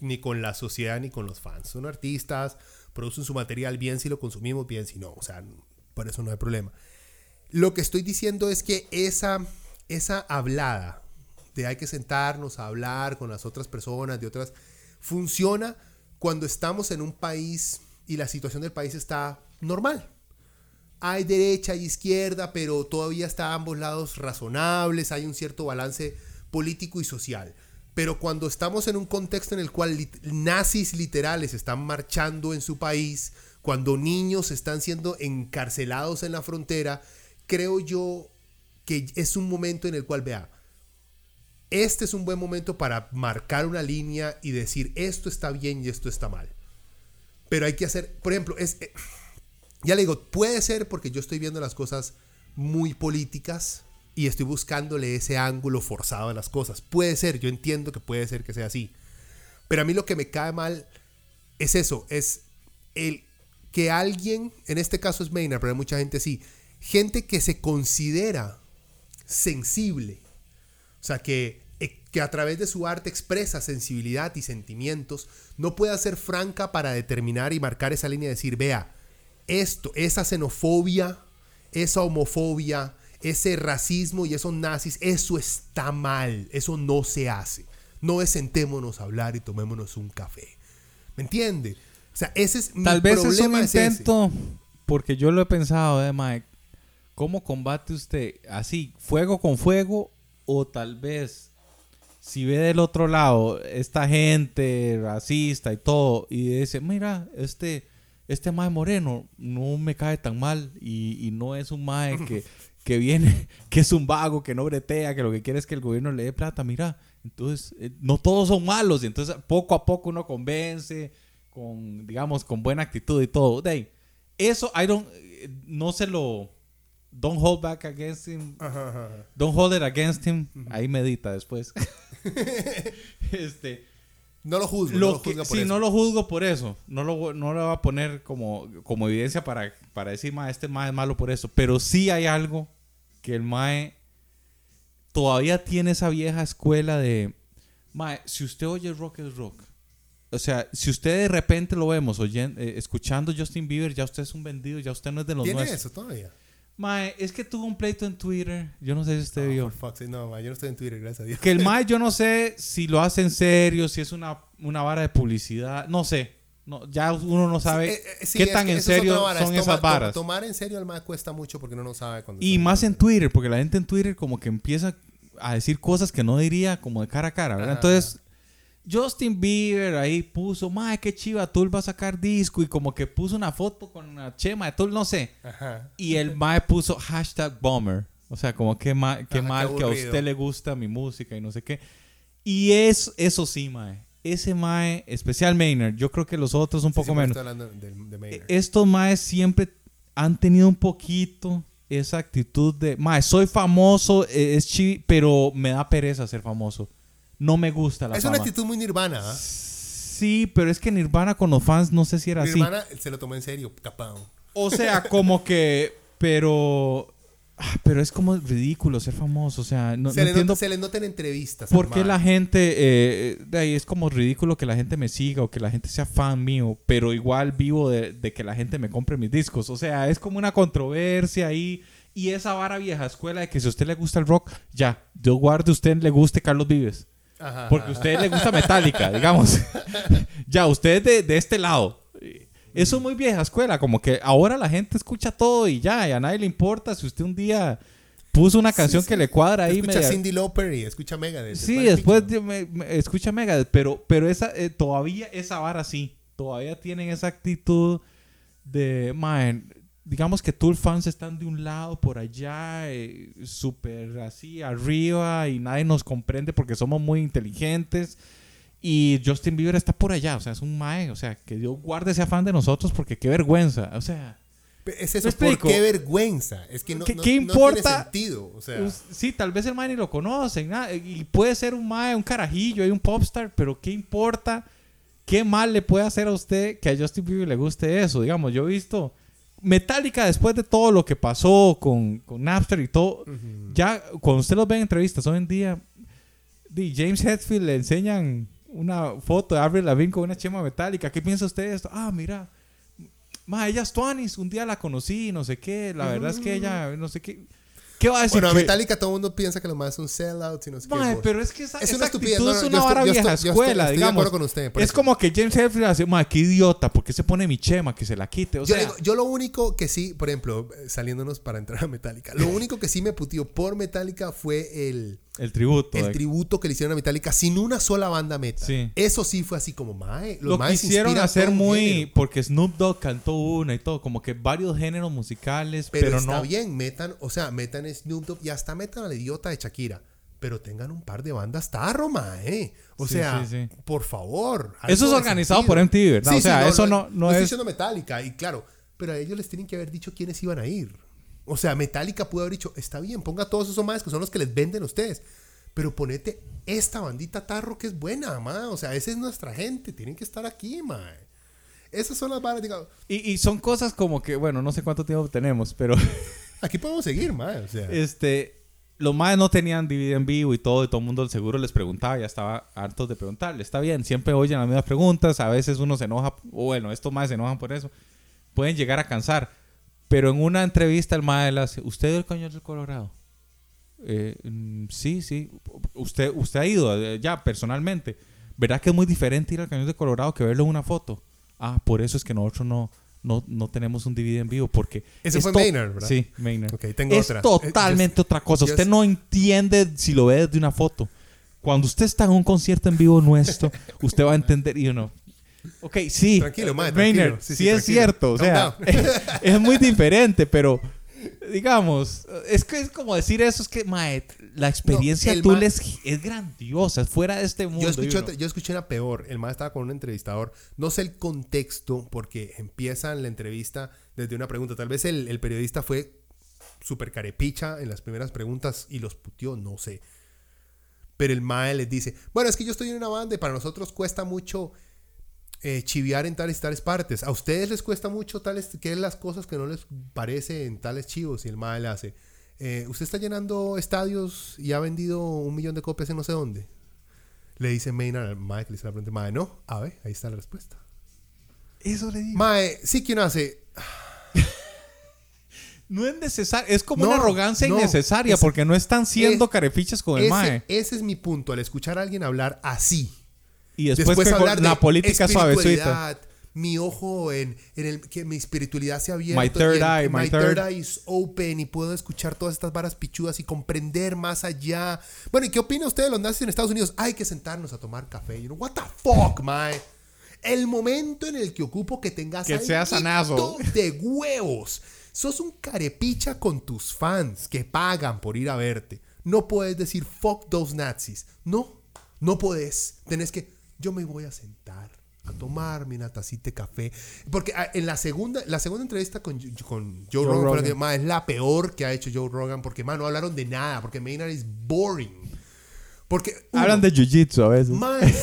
ni con la sociedad ni con los fans. Son artistas, producen su material bien si lo consumimos, bien si no. O sea, por eso no hay problema. Lo que estoy diciendo es que esa, esa hablada de hay que sentarnos a hablar con las otras personas, de otras, funciona cuando estamos en un país y la situación del país está normal hay derecha y izquierda, pero todavía está a ambos lados razonables, hay un cierto balance político y social. Pero cuando estamos en un contexto en el cual nazis literales están marchando en su país, cuando niños están siendo encarcelados en la frontera, creo yo que es un momento en el cual, vea, este es un buen momento para marcar una línea y decir esto está bien y esto está mal. Pero hay que hacer, por ejemplo, es... Eh, ya le digo, puede ser porque yo estoy viendo las cosas muy políticas y estoy buscándole ese ángulo forzado a las cosas. Puede ser, yo entiendo que puede ser que sea así. Pero a mí lo que me cae mal es eso, es el que alguien, en este caso es Maynard, pero hay mucha gente así, gente que se considera sensible, o sea, que, eh, que a través de su arte expresa sensibilidad y sentimientos, no puede ser franca para determinar y marcar esa línea y decir, vea, esto, esa xenofobia, esa homofobia, ese racismo y esos nazis, eso está mal, eso no se hace. No es sentémonos a hablar y tomémonos un café. ¿Me entiende? O sea, ese es mi Tal vez es un intento, porque yo lo he pensado, ¿eh, Mike? ¿Cómo combate usted así, fuego con fuego? O tal vez, si ve del otro lado esta gente racista y todo, y dice, mira, este este mae moreno no me cae tan mal y, no es un mae que, que viene, (laughs) que es un vago, que no bretea, que lo que quiere es que el gobierno le dé plata, mira, entonces eh, no todos son malos, y entonces poco a poco uno convence, con, digamos, con buena actitud y todo. De eso, I don't, eh, no se lo, don't hold back against him, don't hold it against him, ahí medita después. (laughs) (laughs) este... No lo juzgo. no lo por sí, no lo juzgo por eso. No lo, no lo voy a poner como, como evidencia para, para decir, ma, este ma es malo por eso. Pero sí hay algo que el mae todavía tiene esa vieja escuela de, mae, si usted oye rock es rock. O sea, si usted de repente lo vemos oyendo, eh, escuchando Justin Bieber, ya usted es un vendido, ya usted no es de los ¿Tiene eso todavía? Mae, es que tuvo un pleito en Twitter. Yo no sé si usted vio. no, mae, yo no estoy en Twitter, gracias a Dios. Que el (laughs) mae, yo no sé si lo hace en serio, si es una, una vara de publicidad. No sé. No, ya uno no sabe eh, eh, qué tan en serio son esas varas. tomar en serio al más cuesta mucho porque uno no sabe cuando. Y más en Twitter, porque la gente en Twitter como que empieza a decir cosas que no diría como de cara a cara, ¿verdad? Entonces, Justin Bieber ahí puso, madre, qué chiva, Tool va a sacar disco y como que puso una foto con una chema de Tool, no sé. Y el mae puso hashtag bomber. O sea, como que, qué mal que a usted le gusta mi música y no sé qué. Y es, eso sí, mae ese Mae, especial Maynard, yo creo que los otros un poco menos. E, estos Maes siempre han tenido un poquito esa actitud de, Mae, soy famoso, e, es chi, pero me da pereza ser famoso. No me gusta la Es una actitud muy nirvana, ¿ah? Sí, pero es que Nirvana con los fans no sé si era así. Nirvana se lo tomó en serio, capao. O sea, (laughs) como que, pero Ah, pero es como ridículo ser famoso, o sea, no, se, le entiendo se le nota en entrevistas. ¿Por qué la gente, eh, de ahí es como ridículo que la gente me siga o que la gente sea fan mío, pero igual vivo de, que la gente me compre mis discos? O sea, es como una controversia ahí. Y esa vara vieja escuela de que si a usted le gusta el rock, ya, yo guarde a usted le guste Carlos Vives. Porque a usted le gusta Metallica, digamos. (laughs) ya, usted de, de este lado. Eso es muy vieja escuela, como que ahora la gente escucha todo y ya, y a nadie le importa si usted un día puso una canción que le cuadra ahí. Escucha Cindy Lauper y escucha Megadeth. Sí, después escucha Megadeth, pero, pero esa, eh, todavía esa vara sí, todavía tienen esa actitud de, man, digamos que Tool fans están de un lado por allá, eh, súper así arriba y nadie nos comprende porque somos muy inteligentes y Justin Bieber está por allá, o sea, es un mae, o sea, que Dios guarde ese afán de nosotros porque qué vergüenza, o sea. Es eso, ¿por qué vergüenza? Es que no, ¿Qué, importa? tiene sentido, o sea. Sí, tal vez el mae ni lo conocen, y puede ser un mae, un carajillo, hay un popstar, pero ¿qué importa? ¿Qué mal le puede hacer a usted que a Justin Bieber le guste eso? Digamos, yo he visto Metallica después de todo lo que pasó con, con Napster y todo, ya cuando usted los ve en entrevistas hoy en día, James Hetfield le enseñan una foto de Avril Lavigne con una chema metálica. ¿Qué piensa usted de esto? Ah, mira. Ma, ella es Tuanis. Un día la conocí, no sé qué. La verdad es que ella, no sé qué. ¿Qué va a decir? Bueno, Metallica todo el mundo piensa que lo más es un sellout y no sé qué. pero es que esa, es una estupidez. es una vara vieja escuela, digamos. Con usted, es como que James Hetfield hace, ma, qué idiota, ¿por qué se pone mi chema? Que se la quite. O yo, sea, yo lo único que sí, por ejemplo, saliéndonos para entrar a Metallica, lo (laughs) único que sí me putió por Metallica fue el el tributo. El tributo que le hicieron a Metallica sin una sola banda metal. Sí. Eso sí fue así como mae. Lo quisieron hacer muy. Porque Snoop Dogg cantó una y todo. Como que varios géneros musicales. Pero, pero está bien, metan. O sea, metan Snoop Dogg y hasta metan al idiota de Shakira. Pero tengan un par de bandas tarro, mae. O sea, por favor. Eso es organizado por MTV, ¿verdad? o sea, eso no, no, es. Estoy diciendo Metallica. Y claro, pero a ellos les tienen que haber dicho quiénes iban a ir. O sea, Metallica pudo haber dicho, está bien, ponga todos esos más que son los que les venden a ustedes. Pero ponete esta bandita tarro que es buena, ma. O sea, esa es nuestra gente. Tienen que estar aquí, ma. Esas son las balas, digamos. Y, y, son cosas como que, bueno, no sé cuánto tiempo tenemos, pero. (laughs) aquí podemos seguir, ma. O sea. Este. Los más no tenían DVD en vivo y todo, y todo el mundo seguro les preguntaba, ya estaba hartos de preguntarle. Está bien, siempre oyen las mismas preguntas, a veces uno se enoja, o bueno, estos más se enojan por eso. Pueden llegar a cansar pero en una entrevista el maestro le hace, ¿usted es el Cañón del Colorado? Eh, mm, sí, sí. Usted, usted ha ido eh, ya personalmente. ¿Verdad que es muy diferente ir al Cañón del Colorado que verlo en una foto? Ah, por eso es que nosotros no, no, tenemos un DVD en vivo porque... Ese fue Maynard, ¿verdad? Sí, Maynard. Okay, tengo es totalmente otra cosa. Usted no entiende si lo ve desde una foto. Cuando usted está en un concierto en vivo nuestro, (laughs) usted va a entender, y uno, Ok, sí. Tranquilo, madre. sí, es cierto. O sea, (laughs) es, muy diferente, pero digamos, es que es como decir eso, es que, mae, la experiencia no, es, es, grandiosa, es fuera de este mundo. Yo escuché, yo escuché una peor, el mae estaba con un entrevistador, no sé el contexto, porque empiezan la entrevista desde una pregunta, tal vez el, el periodista fue súper carepicha en las primeras preguntas y los putió, no sé. Pero el mae les dice, bueno, es que yo estoy en una banda y para nosotros cuesta mucho eh, chiviar en tales y tales partes. A ustedes les cuesta mucho tales, ¿qué es las cosas que no les parece en tales chivos? Y el mae le hace, eh, usted está llenando estadios y ha vendido un millón de copias en no sé dónde. Le dice Maynard al mae que le dice la pregunta, mae, no, a ver, ahí está la respuesta. Eso le digo. Mae, sí que uno hace... (laughs) No es necesario, es como una arrogancia innecesaria porque no están siendo carefiches con el mae. Ese es mi punto, al escuchar a alguien hablar así. Y después, hablar la política suavecita. Mi ojo en, el que mi espiritualidad se ha abierto. My third eye, my, third. eye is open y puedo escuchar todas estas varas pichudas y comprender más allá. Bueno, ¿y qué opina usted de los nazis en Estados Unidos? Hay que sentarnos a tomar café. You know, what the fuck, mae. El momento en el que ocupo que tengas que sea sanazo de huevos Sos un carepicha con tus fans que pagan por ir a verte. No puedes decir fuck those Nazis. No, no puedes. Tenés que, yo me voy a sentar a tomarme una tacita de café. Porque ah, en la segunda, la segunda entrevista con, con Joe, Rogan, es la peor que ha hecho Joe Rogan. Porque, man, no hablaron de nada. Porque Maynard es boring. Porque, Hablan de jiu-jitsu a veces.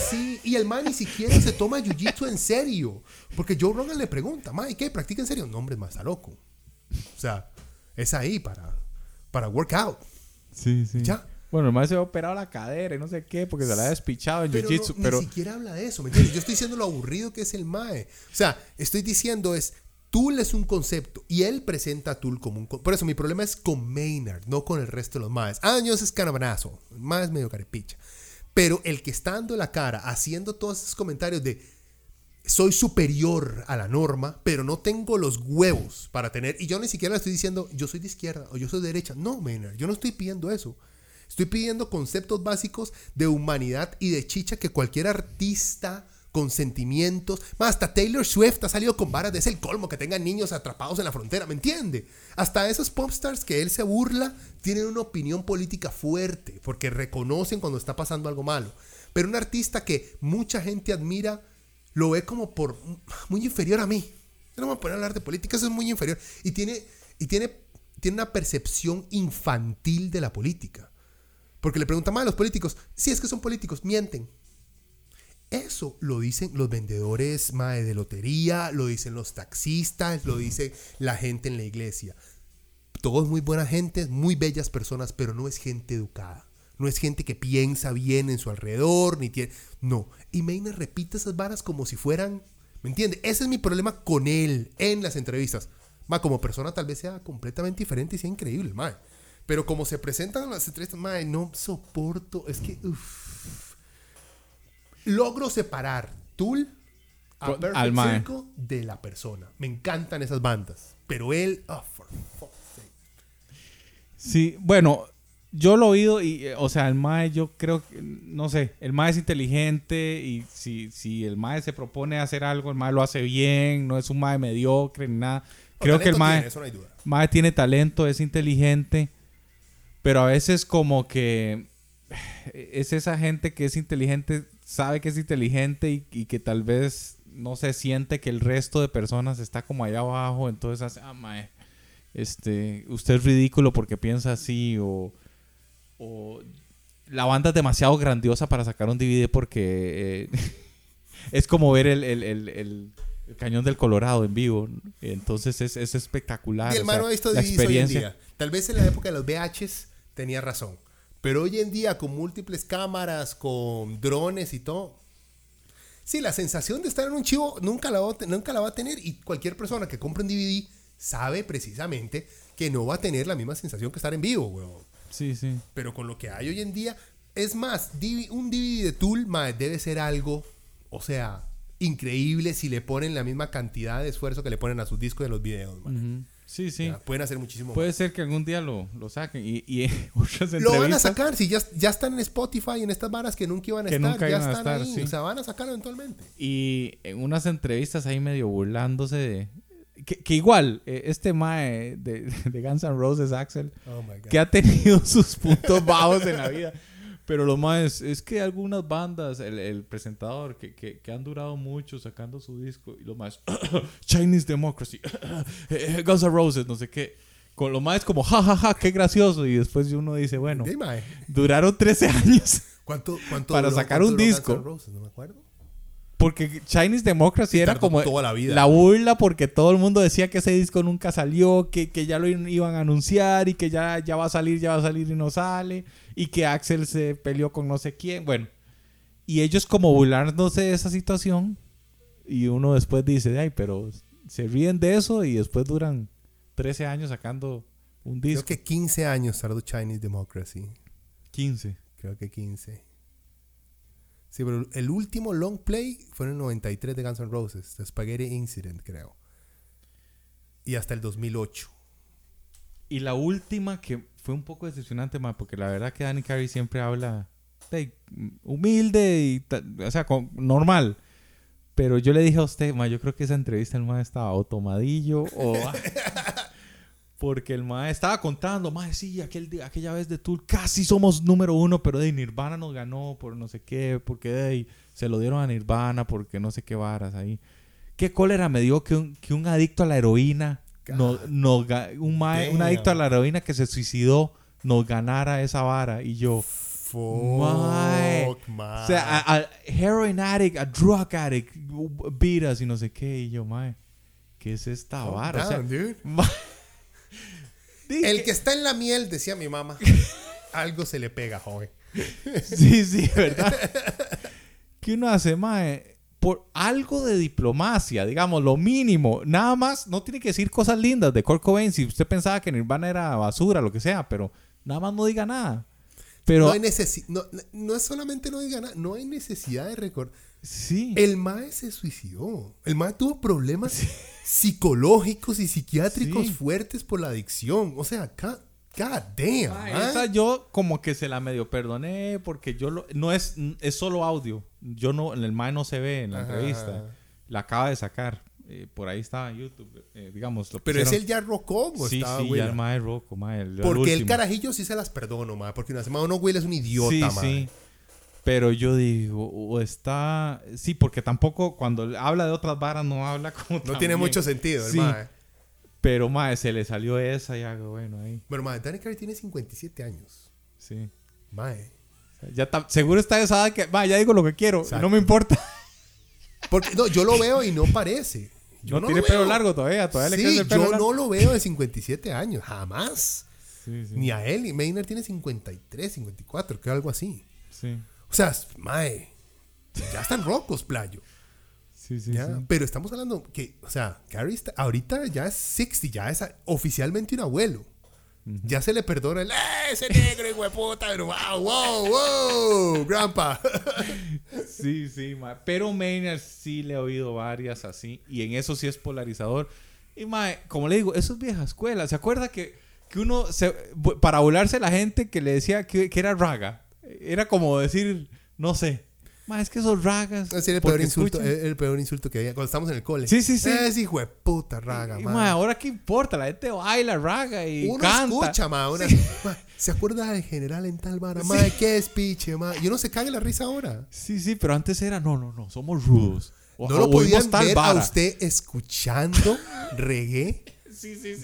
Sí. Y el man ni siquiera se toma jiu-jitsu en serio. Porque Joe Rogan le pregunta, man, ¿y qué? ¿Practica en serio? No, hombre, más está loco. O sea, es ahí para, para workout. Sí, sí. Ya. Bueno, el se ha operado la cadera y no sé qué, porque se la ha despichado en jiu-jitsu. pero ni siquiera habla de eso, ¿me entiendes? Yo estoy diciendo lo aburrido que es el Mae. O sea, estoy diciendo es. Tool es un concepto y él presenta a Tool como un. Por eso mi problema es con Maynard, no con el resto de los Maes. Ah, yo es Mae es medio carepicha. Pero el que está dando la cara, haciendo todos esos comentarios de soy superior a la norma, pero no tengo los huevos para tener. Y yo ni siquiera le estoy diciendo, yo soy de izquierda o yo soy de derecha. No, Maynard, yo no estoy pidiendo eso. Estoy pidiendo conceptos básicos de humanidad y de chicha que cualquier artista con sentimientos, más hasta Taylor Swift ha salido con varas de ese el colmo que tengan niños atrapados en la frontera, ¿me entiende? Hasta esos popstars que él se burla tienen una opinión política fuerte porque reconocen cuando está pasando algo malo. Pero un artista que mucha gente admira lo ve como por muy inferior a mí. No me voy a poner a hablar de política, eso es muy inferior. Y tiene, y tiene, tiene una percepción infantil de la política. Porque le preguntan más a los políticos, si es que son políticos, mienten. Eso lo dicen los vendedores de lotería, lo dicen los taxistas, lo dice la gente en la iglesia. Todos muy buena gente, muy bellas personas, pero no es gente educada. No es gente que piensa bien en su alrededor, ni tiene... No. Y Maynard repite esas varas como si fueran... ¿Me entiende? Ese es mi problema con él en las entrevistas. Ma, como persona tal vez sea completamente diferente y sea increíble, ma. Pero como se presentan en las entrevistas, ma, no soporto. Es que... Logro separar Tool a Perfect de la persona. Me encantan esas bandas. Pero él... Oh, for Sí, bueno, yo lo he oído y, eh, o sea, el MAE yo creo que, no sé, el MAE es inteligente y si, si el MAE se propone hacer algo, el MAE lo hace bien, no es un MAE mediocre ni nada. creo que el MAE, tiene, MAE tiene talento, es inteligente, pero a veces como que es esa gente que es inteligente, sabe que es inteligente y, y que tal vez no se siente que el resto de personas está como allá abajo, entonces hace, ah, MAE, este, usted es ridículo porque piensa así o o la banda es demasiado grandiosa para sacar un DVD porque eh, (laughs) es como ver el, cañón del Colorado en vivo. Entonces es, espectacular. Y el ha visto la experiencia. Hoy en día. Tal vez en la época de los VHs tenía razón. Pero hoy en día, con múltiples cámaras, con drones y todo, sí, la sensación de estar en un chivo nunca la, va, nunca la va a tener. Y cualquier persona que compre un DVD sabe precisamente que no va a tener la misma sensación que estar en vivo, weón. Sí, sí. Pero con lo que hay hoy en día, es más, un DVD de Tool debe ser algo, o sea, increíble si le ponen la misma cantidad de esfuerzo que le ponen a sus discos de los videos. Sí, sí. pueden hacer muchísimo Puede ser que algún día lo, lo saquen. Y, y (laughs) Lo van a sacar, si ya, ya están en Spotify, en estas varas que nunca iban a estar, ya están ahí. O sea, van a sacar eventualmente. Y en unas entrevistas ahí medio burlándose de, que, igual, eh, este Mae de, (laughs) de, Guns N' Roses, Axel, oh que ha tenido (laughs) sus puntos bajos en la vida. Pero lo más es que algunas bandas, el, presentador, que, que, han durado mucho sacando su disco, y lo más, (coughs) Chinese Democracy, (coughs) eh, Guns N' Roses, no sé qué. Con lo más como, jajaja, ja, ja, qué gracioso. Y después uno dice, bueno, duraron 13 años (laughs) ¿Cuánto, cuánto para sacar un disco. No me acuerdo. Porque Chinese Democracy era como la, burla porque todo el mundo decía que ese disco nunca salió, que, que, ya lo iban a anunciar y que ya, ya va a salir, ya va a salir y no sale. Y que Axel se peleó con no sé quién. Bueno. Y ellos como burlándose de esa situación. Y uno después dice, ay, pero se ríen de eso y después duran 13 años sacando un disco. Creo que 15 años tardó Chinese Democracy. 15. Creo que 15. Sí, pero el último long play fue en el 93 de Guns N' Roses, The Spaghetti Incident, creo. Y hasta el 2008. Y la última que fue un poco decepcionante, más porque la verdad que Danny Carey siempre habla de, humilde y, o sea, normal. Pero yo le dije a usted, ma, yo creo que esa entrevista el más estaba o (laughs) tomadillo o Porque el mae estaba contando, mae, sí, aquel, aquella vez de Tool casi somos número uno, pero de Nirvana nos ganó por no sé qué, porque de se lo dieron a Nirvana, porque no sé qué varas ahí. ¿Qué cólera me dio que un, que un adicto a la heroína, no, no, un, mae, un adicto a la heroína que se suicidó, nos ganara esa vara? Y yo, mae. O sea, a, heroin addict, a drug addict, vidas y no sé qué. Y yo, mae, ¿qué es esta vara? o sea, (laughs) el que está en la miel, decía mi mamá, (laughs) algo se le pega, joven. sí, sí, ¿verdad? ¿Qué uno hace, mae? Por algo de diplomacia, digamos, lo mínimo. Nada más, no tiene que decir cosas lindas de Kurt Cobain. Si usted pensaba que Nirvana era basura, lo que sea, pero nada más no diga nada. Pero, no, hay no, no, es solamente no diga nada, no hay necesidad de recordar. Sí. El mae se suicidó. El mae tuvo problemas psicológicos y psiquiátricos fuertes por la adicción. O sea, God, damn. esa yo como que se la medio perdoné porque yo lo, no es es solo audio. Yo no el mae no se ve en la entrevista. La acaba de sacar. Eh, por ahí estaba en YouTube, eh, digamos. Pero es el ya rocó, Sí, sí, ya el mae roco, mae. porque el carajillo sí se las perdono, mae. Porque una semana uno Will es un idiota, sí, Sí. Pero yo digo, o está. Sí, porque tampoco cuando habla de otras varas no habla (laughs) como. No tiene mucho sentido, el mae. Pero, mae, se le salió esa y algo bueno ahí. Pero, mae, Danny Carey tiene 57 años. Sí. Mae. Ya está, seguro está esa que. Mae, ya digo lo que quiero. No me importa. Porque, no, yo lo veo y no parece. Yo no, tiene pelo largo todavía. Todavía sí, le queda el pelo yo no lo veo de 57 años. Jamás. Sí, sí. Ni a él. Maynard tiene 53, 54, creo algo así. Sí. O sea, mae, ya están rocos, playo. Sí, sí, Pero estamos hablando que, o sea, Gary está, ahorita ya es 60, ya es oficialmente un abuelo. Ya se le perdona el, ¡eh, ese negro, hijo de puta! Pero, wow, wow, wow, grandpa. (laughs) sí, sí, pero Maynard sí le he oído varias así. Y en eso sí es polarizador. Y, mae, como le digo, eso es vieja escuela. ¿Se acuerda que, que uno, se, para volarse la gente que le decía que, que era raga? Era como decir, no sé. Es que esos ragas. Es el peor, insulto, el, peor insulto que había cuando estamos en el cole. Sí, sí, sí. Es hijo de puta raga, y, ahora qué importa, la gente baila raga y Uno canta. escucha, ma, ¿Se acuerda del general en tal vara? Ma, qué es piche, ma. Y uno se caga la risa ahora. Sí, sí, pero antes era, no, no, no, somos rudos. no lo podían ver a usted escuchando (laughs) reggae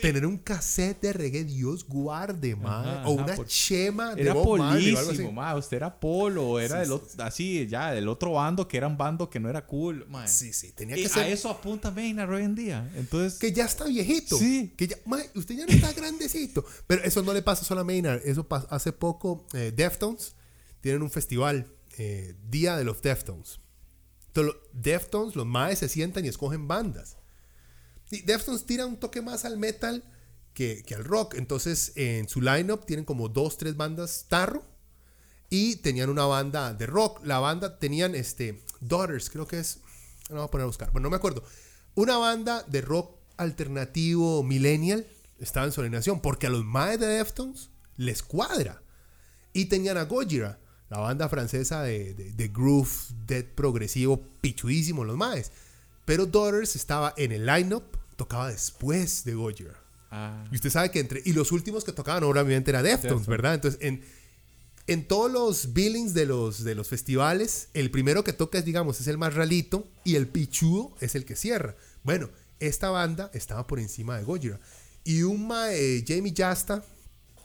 Tener un cassette de reggae, Dios guarde, ma. o una chema de Era polísimo, ma. Usted era polo, era del otro, así, ya, del otro bando que era un bando que no era cool, ma. Sí, sí, tenía que y ser. A eso apunta Maynard hoy en día. Entonces. Que ya está viejito. Sí. Que ya, ma, usted ya no está grandecito. Pero eso no le pasa solo a Maynard. Eso pasó hace poco, eh, Deftones tienen un festival, eh, Día de los Deftones. Entonces, los Deftones, los maes se sientan y escogen bandas. Deftones tira un toque más al metal que, al rock. Entonces, en su lineup tienen como dos, tres bandas tarro. Y tenían una banda de rock. La banda tenían este Daughters, creo que es. No a poner a buscar. Bueno, no me acuerdo. Una banda de rock alternativo millennial estaba en su alineación. Porque a los maes de Deftones les cuadra. Y tenían a Gojira, la banda francesa de, de groove, dead progresivo, pichudísimo los maes. Pero Daughters estaba en el lineup tocaba después de Gojira. Ah. Y usted sabe que entre. Y los últimos que tocaban, obviamente, era Deftones. ¿verdad? Entonces, en, en todos los billings de los, de los festivales, el primero que toca es, digamos, es el más ralito y el pichudo es el que cierra. Bueno, esta banda estaba por encima de Gojira. Y un ma- eh, Jamie Jasta,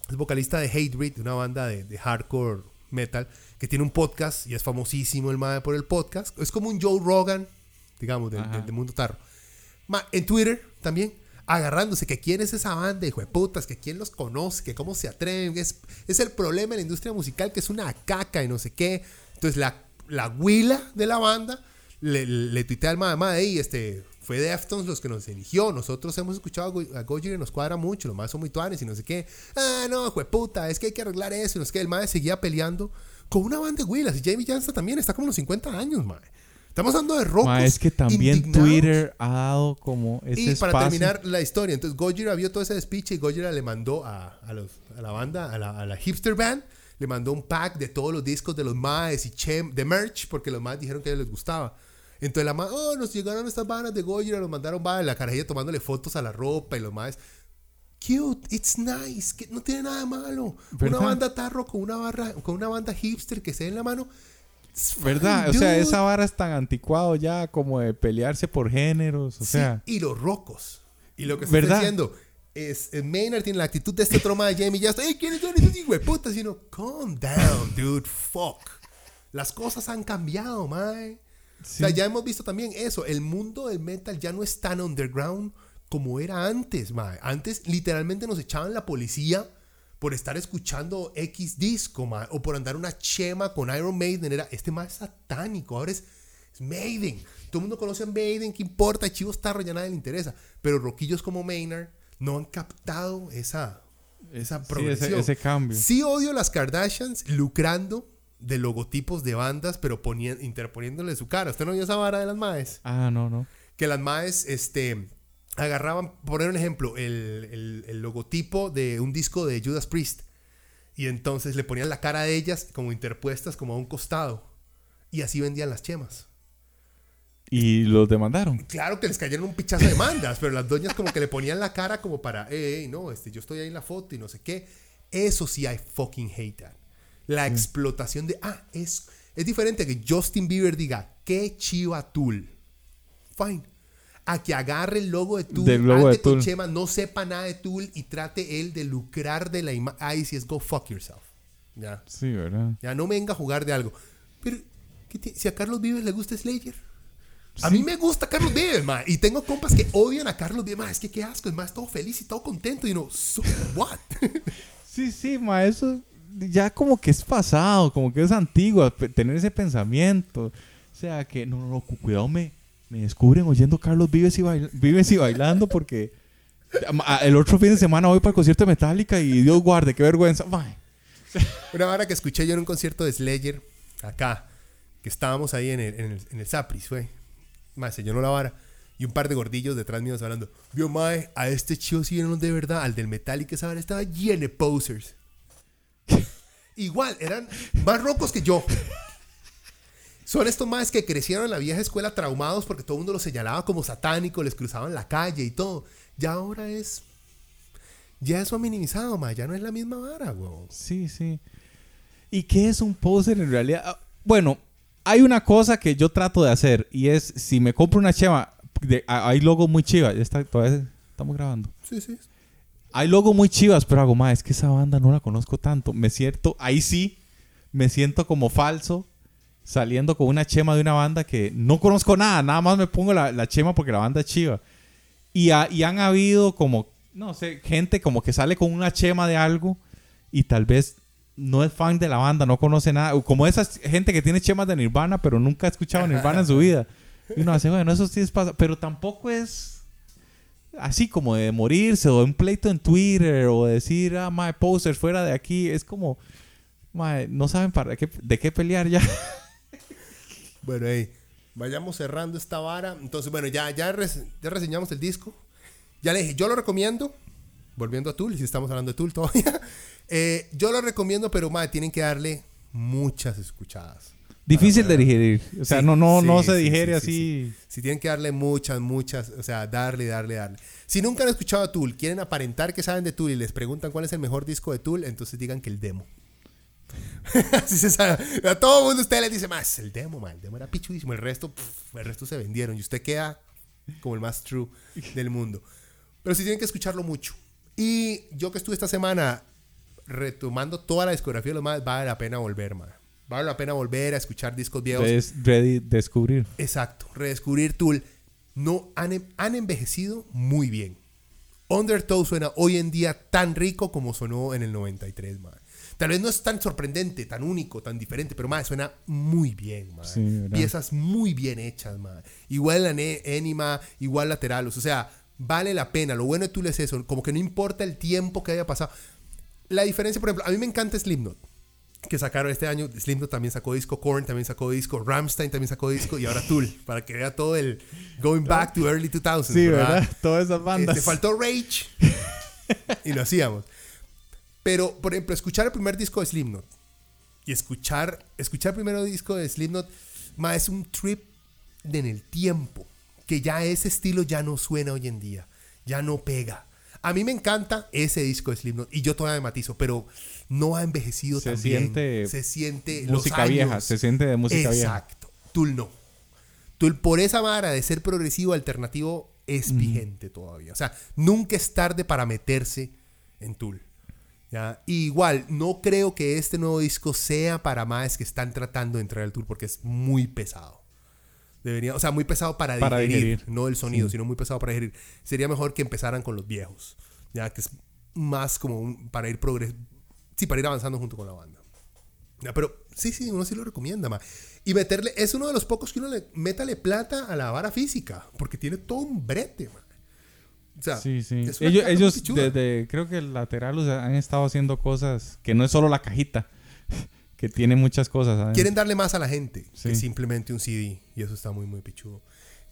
es vocalista de Hatebreed, una banda de, de hardcore metal, que tiene un podcast y es famosísimo el mae por el podcast. Es como un Joe Rogan, digamos, del, del- del mundo tarro. En Twitter también, agarrándose que quién es esa banda, hijo de putas, que quién los conoce, que cómo se atreven. Es, es el problema en la industria musical, que es una caca y no sé qué. Entonces la, la huila de la banda le, le tuitea al madre, madre, "Ey, este, fue Deftones los que nos eligió. Nosotros hemos escuchado a Go- a Gojira nos cuadra mucho. Los más son muy tuanes y no sé qué. Ah, no, hijo de puta, es que hay que arreglar eso y no sé qué. El madre seguía peleando con una banda de huilas. Y Jamie Jansa también está como los 50 años, madre. Estamos hablando de rock. Ma, es que también Twitter ha dado como ese Y para espacio. terminar la historia, entonces Gojira vio todo ese despiche y Gojira le mandó a, a los- a la banda, a la, a la hipster band, le mandó un pack de todos los discos de los maes y chem, de merch, porque los maes dijeron que a ellos les gustaba. Entonces la mae, oh, nos llegaron estas bandas de Gojira, nos mandaron va, la carajilla tomándole fotos a la ropa y los maes. Cute, it's nice, que no tiene nada de malo. ¿Verdad? Una banda tarro con una barra, con una banda hipster que se dé en la mano. ¿Verdad? O sea, esa vara es tan anticuado ya como de pelearse por géneros. O Sí, sea, y los rocos. Y lo que estoy ¿Verdad? diciendo es, eh, Maynard tiene la actitud de este troma de Jamie Just. Hey, ¿quiénes son esos hijos de puta? Sino, calm down, dude, fuck. Las cosas han cambiado, mae. O sea, ya hemos visto también eso. El mundo del metal ya no es tan underground como era antes, mae. Antes, literalmente, nos echaban la policía por estar escuchando X disco. O por andar una chema con Iron Maiden. Era, este más satánico. Ahora es, es Maiden. Todo el mundo conoce a Maiden. ¿Qué importa? Chivos Tarro ya nadie le interesa. Pero roquillos como Maynard no han captado esa, esa Sí, progresión. ese, ese cambio. Sí odio las Kardashians lucrando de logotipos de bandas, pero interponiéndole su cara. ¿Usted no vio esa vara de las maes? Ah, no, no. Que las maes, este, agarraban, por poner un ejemplo, el, el- el logotipo de un disco de Judas Priest. Y entonces le ponían la cara de ellas como interpuestas como a un costado. Y así vendían las chemas. Y los demandaron. Claro que les cayeron un pichazo de demandas, pero las doñas como que le ponían la cara como para, eh, no, este, yo estoy ahí en la foto y no sé qué. Eso sí I fucking hate that. La explotación de, ah, es, es diferente que Justin Bieber diga, qué chiva Tool. Fine. A que agarre el logo de Tool, Del logo de Tool. Chema, no sepa nada de Tool y trate él de lucrar de la imagen. Ay, si es go fuck yourself. Ya. Sí, ¿verdad? Ya no me venga a jugar de algo. Pero, ¿qué ti- si a Carlos Vives le gusta Slayer. A Sí. mí me gusta Carlos Vives, ma. Y tengo compas que odian a Carlos Vives, ma. Es que qué asco, es más, todo feliz y todo contento. Y no, so what? (laughs) Sí, sí, ma, eso ya como que es pasado, como que es antiguo, tener ese pensamiento. O sea, que no, no, no, cu- cuidado, me, me descubren oyendo Carlos Vives y, bail- Vives y bailando porque el otro fin de semana voy para el concierto de Metallica y Dios guarde, qué vergüenza. Ma, (laughs) Una hora que escuché yo en un concierto de Slayer, acá, que estábamos ahí en el, en el, en el Zapris, fue. Más, se llenó la vara. Y un par de gordillos detrás míos hablando. Vio, mae, a este chido sí vieron de verdad. Al del Metallica esa vara estaba lleno de posers. (laughs) Igual, eran más rocos que yo. Son estos más que crecieron en la vieja escuela traumados porque todo el mundo los señalaba como satánicos, les cruzaban la calle y todo. Ya ahora es. Ya eso ha minimizado, ma. Ya no es la misma vara, weón. sí, sí. ¿Y qué es un poser en realidad? Ah, Bueno, hay una cosa que yo trato de hacer y es si me compro una chema, de, hay logos muy chivas, ya está, todavía estamos grabando. Sí, sí. Hay logos muy chivas, pero hago más. Es que esa banda no la conozco tanto. Me siento, ahí sí, me siento como falso saliendo con una chema de una banda que no conozco nada. Nada más me pongo la, la chema porque la banda es chiva. Y, ha- y han habido como, no sé, gente como que sale con una chema de algo y tal vez no es fan de la banda, no conoce nada. Como esa gente que tiene chemas de Nirvana, pero nunca ha escuchado Nirvana en su vida. Y uno hace, bueno, eso sí es pasa. Pero tampoco es así como de morirse o un pleito en Twitter o decir, ah, my posters fuera de aquí. Es como, no saben para qué, de qué pelear ya. (laughs) Bueno, hey, vayamos cerrando esta vara. Entonces, bueno, ya, ya, ya reseñamos el disco. Ya le dije, yo lo recomiendo. Volviendo a Tool, si estamos hablando de Tool todavía. (laughs) Eh, yo lo recomiendo, pero madre, tienen que darle muchas escuchadas. Difícil de digerir. O sea, no, no, no se digiere así. Si tienen que darle muchas, muchas, o sea, darle, darle, darle. Si nunca han escuchado a Tool, quieren aparentar que saben de Tool y les preguntan cuál es el mejor disco de Tool, entonces digan que el demo. (laughs) Así se sabe. A todo el mundo usted le dice, más el demo, man. El demo era pichudísimo. El resto, el resto se vendieron. Y usted queda como el más true del mundo. Pero sí tienen que escucharlo mucho. Y yo que estuve esta semana retomando toda la discografía de los más, vale la pena volver, man. Vale la pena volver a escuchar discos viejos. Es ready descubrir. Exacto, redescubrir Tool. No, han, han envejecido muy bien. Undertow suena hoy en día tan rico como sonó en el 93, man. Tal vez no es tan sorprendente, tan único, tan diferente, pero más suena muy bien, man. Piezas muy bien hechas, man. Igual la Enima, igual Lateralos. O sea, vale la pena. Lo bueno de Tool es eso, como que no importa el tiempo que haya pasado. La diferencia, por ejemplo, a mí me encanta Slipknot que sacaron este año. Slipknot también sacó disco, Korn también sacó disco, Ramstein también sacó disco y ahora Tool, para que vea todo el going back to early 2000s. Sí, ¿verdad? Todas esas bandas. Te faltó Rage y lo hacíamos. Pero, por ejemplo, escuchar el primer disco de Slipknot y escuchar, escuchar el primer disco de Slipknot, más es un trip en el tiempo, que ya ese estilo ya no suena hoy en día, ya no pega. A mí me encanta ese disco de Slipknot y yo todavía me matizo, pero no ha envejecido se tan bien. Se siente música vieja, se siente de música vieja. Exacto. Tool no. Tool por esa vara de ser progresivo alternativo es vigente todavía. O sea, nunca es tarde para meterse en Tool. ¿Ya? igual, no creo que este nuevo disco sea para más que están tratando de entrar al Tool porque es muy pesado. Debería, o sea, muy pesado para, digerir, no el sonido, sino muy pesado para digerir. Sería mejor que empezaran con los viejos, ya que es más como para ir progres Sí, para ir avanzando junto con la banda. pero sí, sí, uno sí lo recomienda. Y meterle, es uno de los pocos que uno le métale plata a la vara física, porque tiene todo un brete. O sea, sí, sí. ellos, ellos desde, creo que el lateral han estado haciendo cosas que no es solo la cajita, (laughs) que tiene muchas cosas. Quieren darle más a la gente que simplemente un CD, y eso está muy, muy pichudo.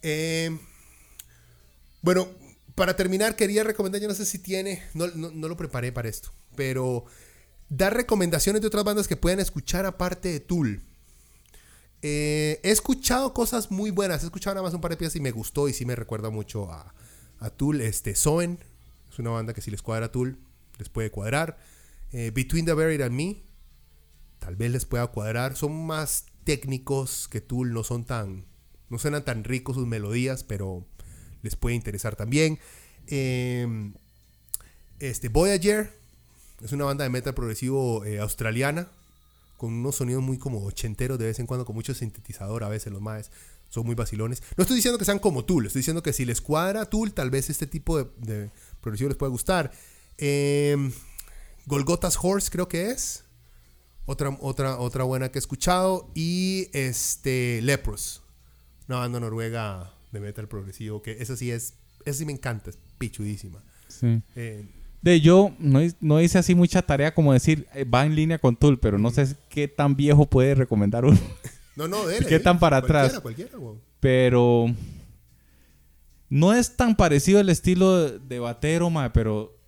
Eh, bueno, para terminar, quería recomendar, yo no sé si tiene, no, no lo preparé para esto, pero dar recomendaciones de otras bandas que puedan escuchar aparte de Tool. Eh, he escuchado cosas muy buenas. He escuchado nada más un par de piezas y me gustó y sí me recuerda mucho a, a Tool. Este, Soen es una banda que si les cuadra Tool, les puede cuadrar. Eh, Between the Buried and Me, tal vez les pueda cuadrar. Son más técnicos que Tool, no son tan. No suenan tan ricos sus melodías, pero les puede interesar también. Eh, este, Voyager, es una banda de metal progresivo eh, australiana con unos sonidos muy como ochenteros de vez en cuando, con mucho sintetizador a veces los más son muy vacilones. No estoy diciendo que sean como Tool, estoy diciendo que si les cuadra Tool, tal vez este tipo de, progresivo les pueda gustar. Eh, Golgota's Horse creo que es. Otra, otra, otra buena que he escuchado. Y este Lepros. Una banda noruega de metal progresivo. Que esa sí es. Esa sí me encanta. Es pichudísima. Sí. Eh, de yo no, no, hice así mucha tarea como decir, eh, va en línea con Tool, pero no sé qué tan viejo puede recomendar uno. (laughs) No, no, dele. ¿Qué tan para atrás? Cualquiera, Pero no es tan parecido el estilo de, batero, ma, pero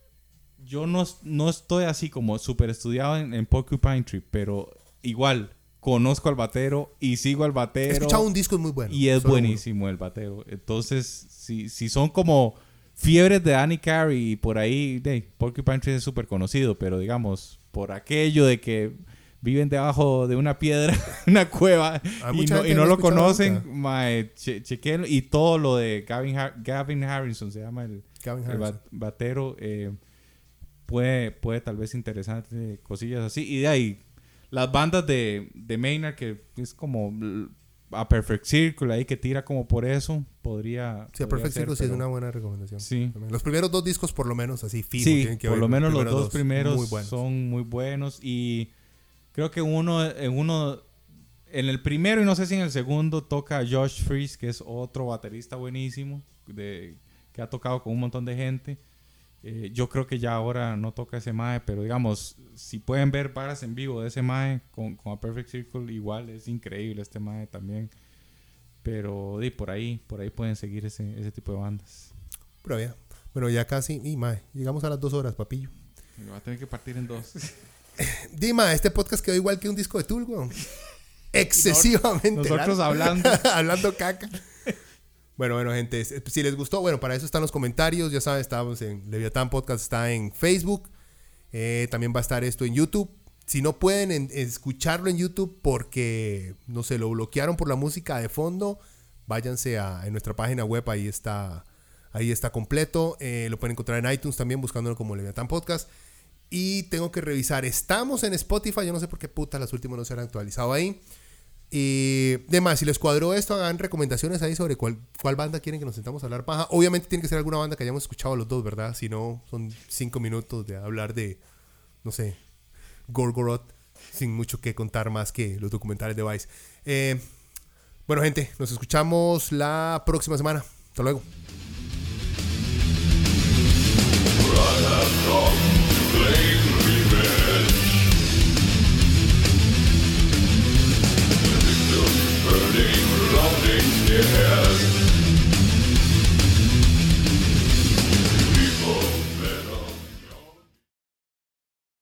yo no, no estoy así como súper estudiado en, en, Porcupine Tree, pero igual conozco al batero y sigo al batero. He escuchado un disco muy bueno. Y es buenísimo el batero. Entonces, si, si son como fiebres de Annie Carey y por ahí, de, Porcupine Tree es súper conocido, pero digamos, por aquello de que viven debajo de una piedra, (laughs) una cueva, y no, y no lo conocen, mae, y todo lo de Gavin, Gavin Harrison, se llama el, batero, eh, puede, puede tal vez interesante cosillas así. Y de ahí, las bandas de, de Maynard, que es como a Perfect Circle ahí que tira como por eso, podría. Sí, a Perfect Circle sí es una buena recomendación. Sí. Los primeros dos discos, por lo menos, así, fijo, sí, por lo menos los dos, primeros son muy buenos. Y creo que uno, en uno, en el primero y no sé si en el segundo, toca Josh Freeze, que es otro baterista buenísimo, de, que ha tocado con un montón de gente. Eh, yo creo que ya ahora no toca ese Mae, pero digamos, si pueden ver varas en vivo de ese Mae con, con A Perfect Circle, igual es increíble este Mae también. Pero di, por ahí, por ahí pueden seguir ese, ese tipo de bandas. Pero ya, bueno, ya casi, y Mae, llegamos a las dos horas, papillo. Me va a tener que partir en dos. (laughs) Dima, este podcast quedó igual que un disco de Tool, (laughs) weón. Excesivamente. Nosotros hablando. (laughs) hablando caca. Bueno, bueno, gente, si les gustó, bueno, para eso están los comentarios. Ya saben, estamos en Leviatán Podcast, está en Facebook. Eh, también va a estar esto en YouTube. Si no pueden escucharlo en YouTube porque, no sé, lo bloquearon por la música de fondo, váyanse a nuestra página web, ahí está, ahí está completo. Eh, lo pueden encontrar en iTunes también buscándolo como Leviatán Podcast. Y tengo que revisar, estamos en Spotify, yo no sé por qué puta las últimas no se han actualizado ahí. Y demás, si les cuadró esto, hagan recomendaciones ahí sobre cuál, cuál banda quieren que nos sentamos a hablar paja. Obviamente tiene que ser alguna banda que hayamos escuchado los dos, ¿verdad? Si no, son cinco minutos de hablar de, no sé, Gorgoroth, sin mucho que contar más que los documentales de Vice. Eh, bueno, gente, nos escuchamos la próxima semana. Hasta luego. Burning, loading, yeah.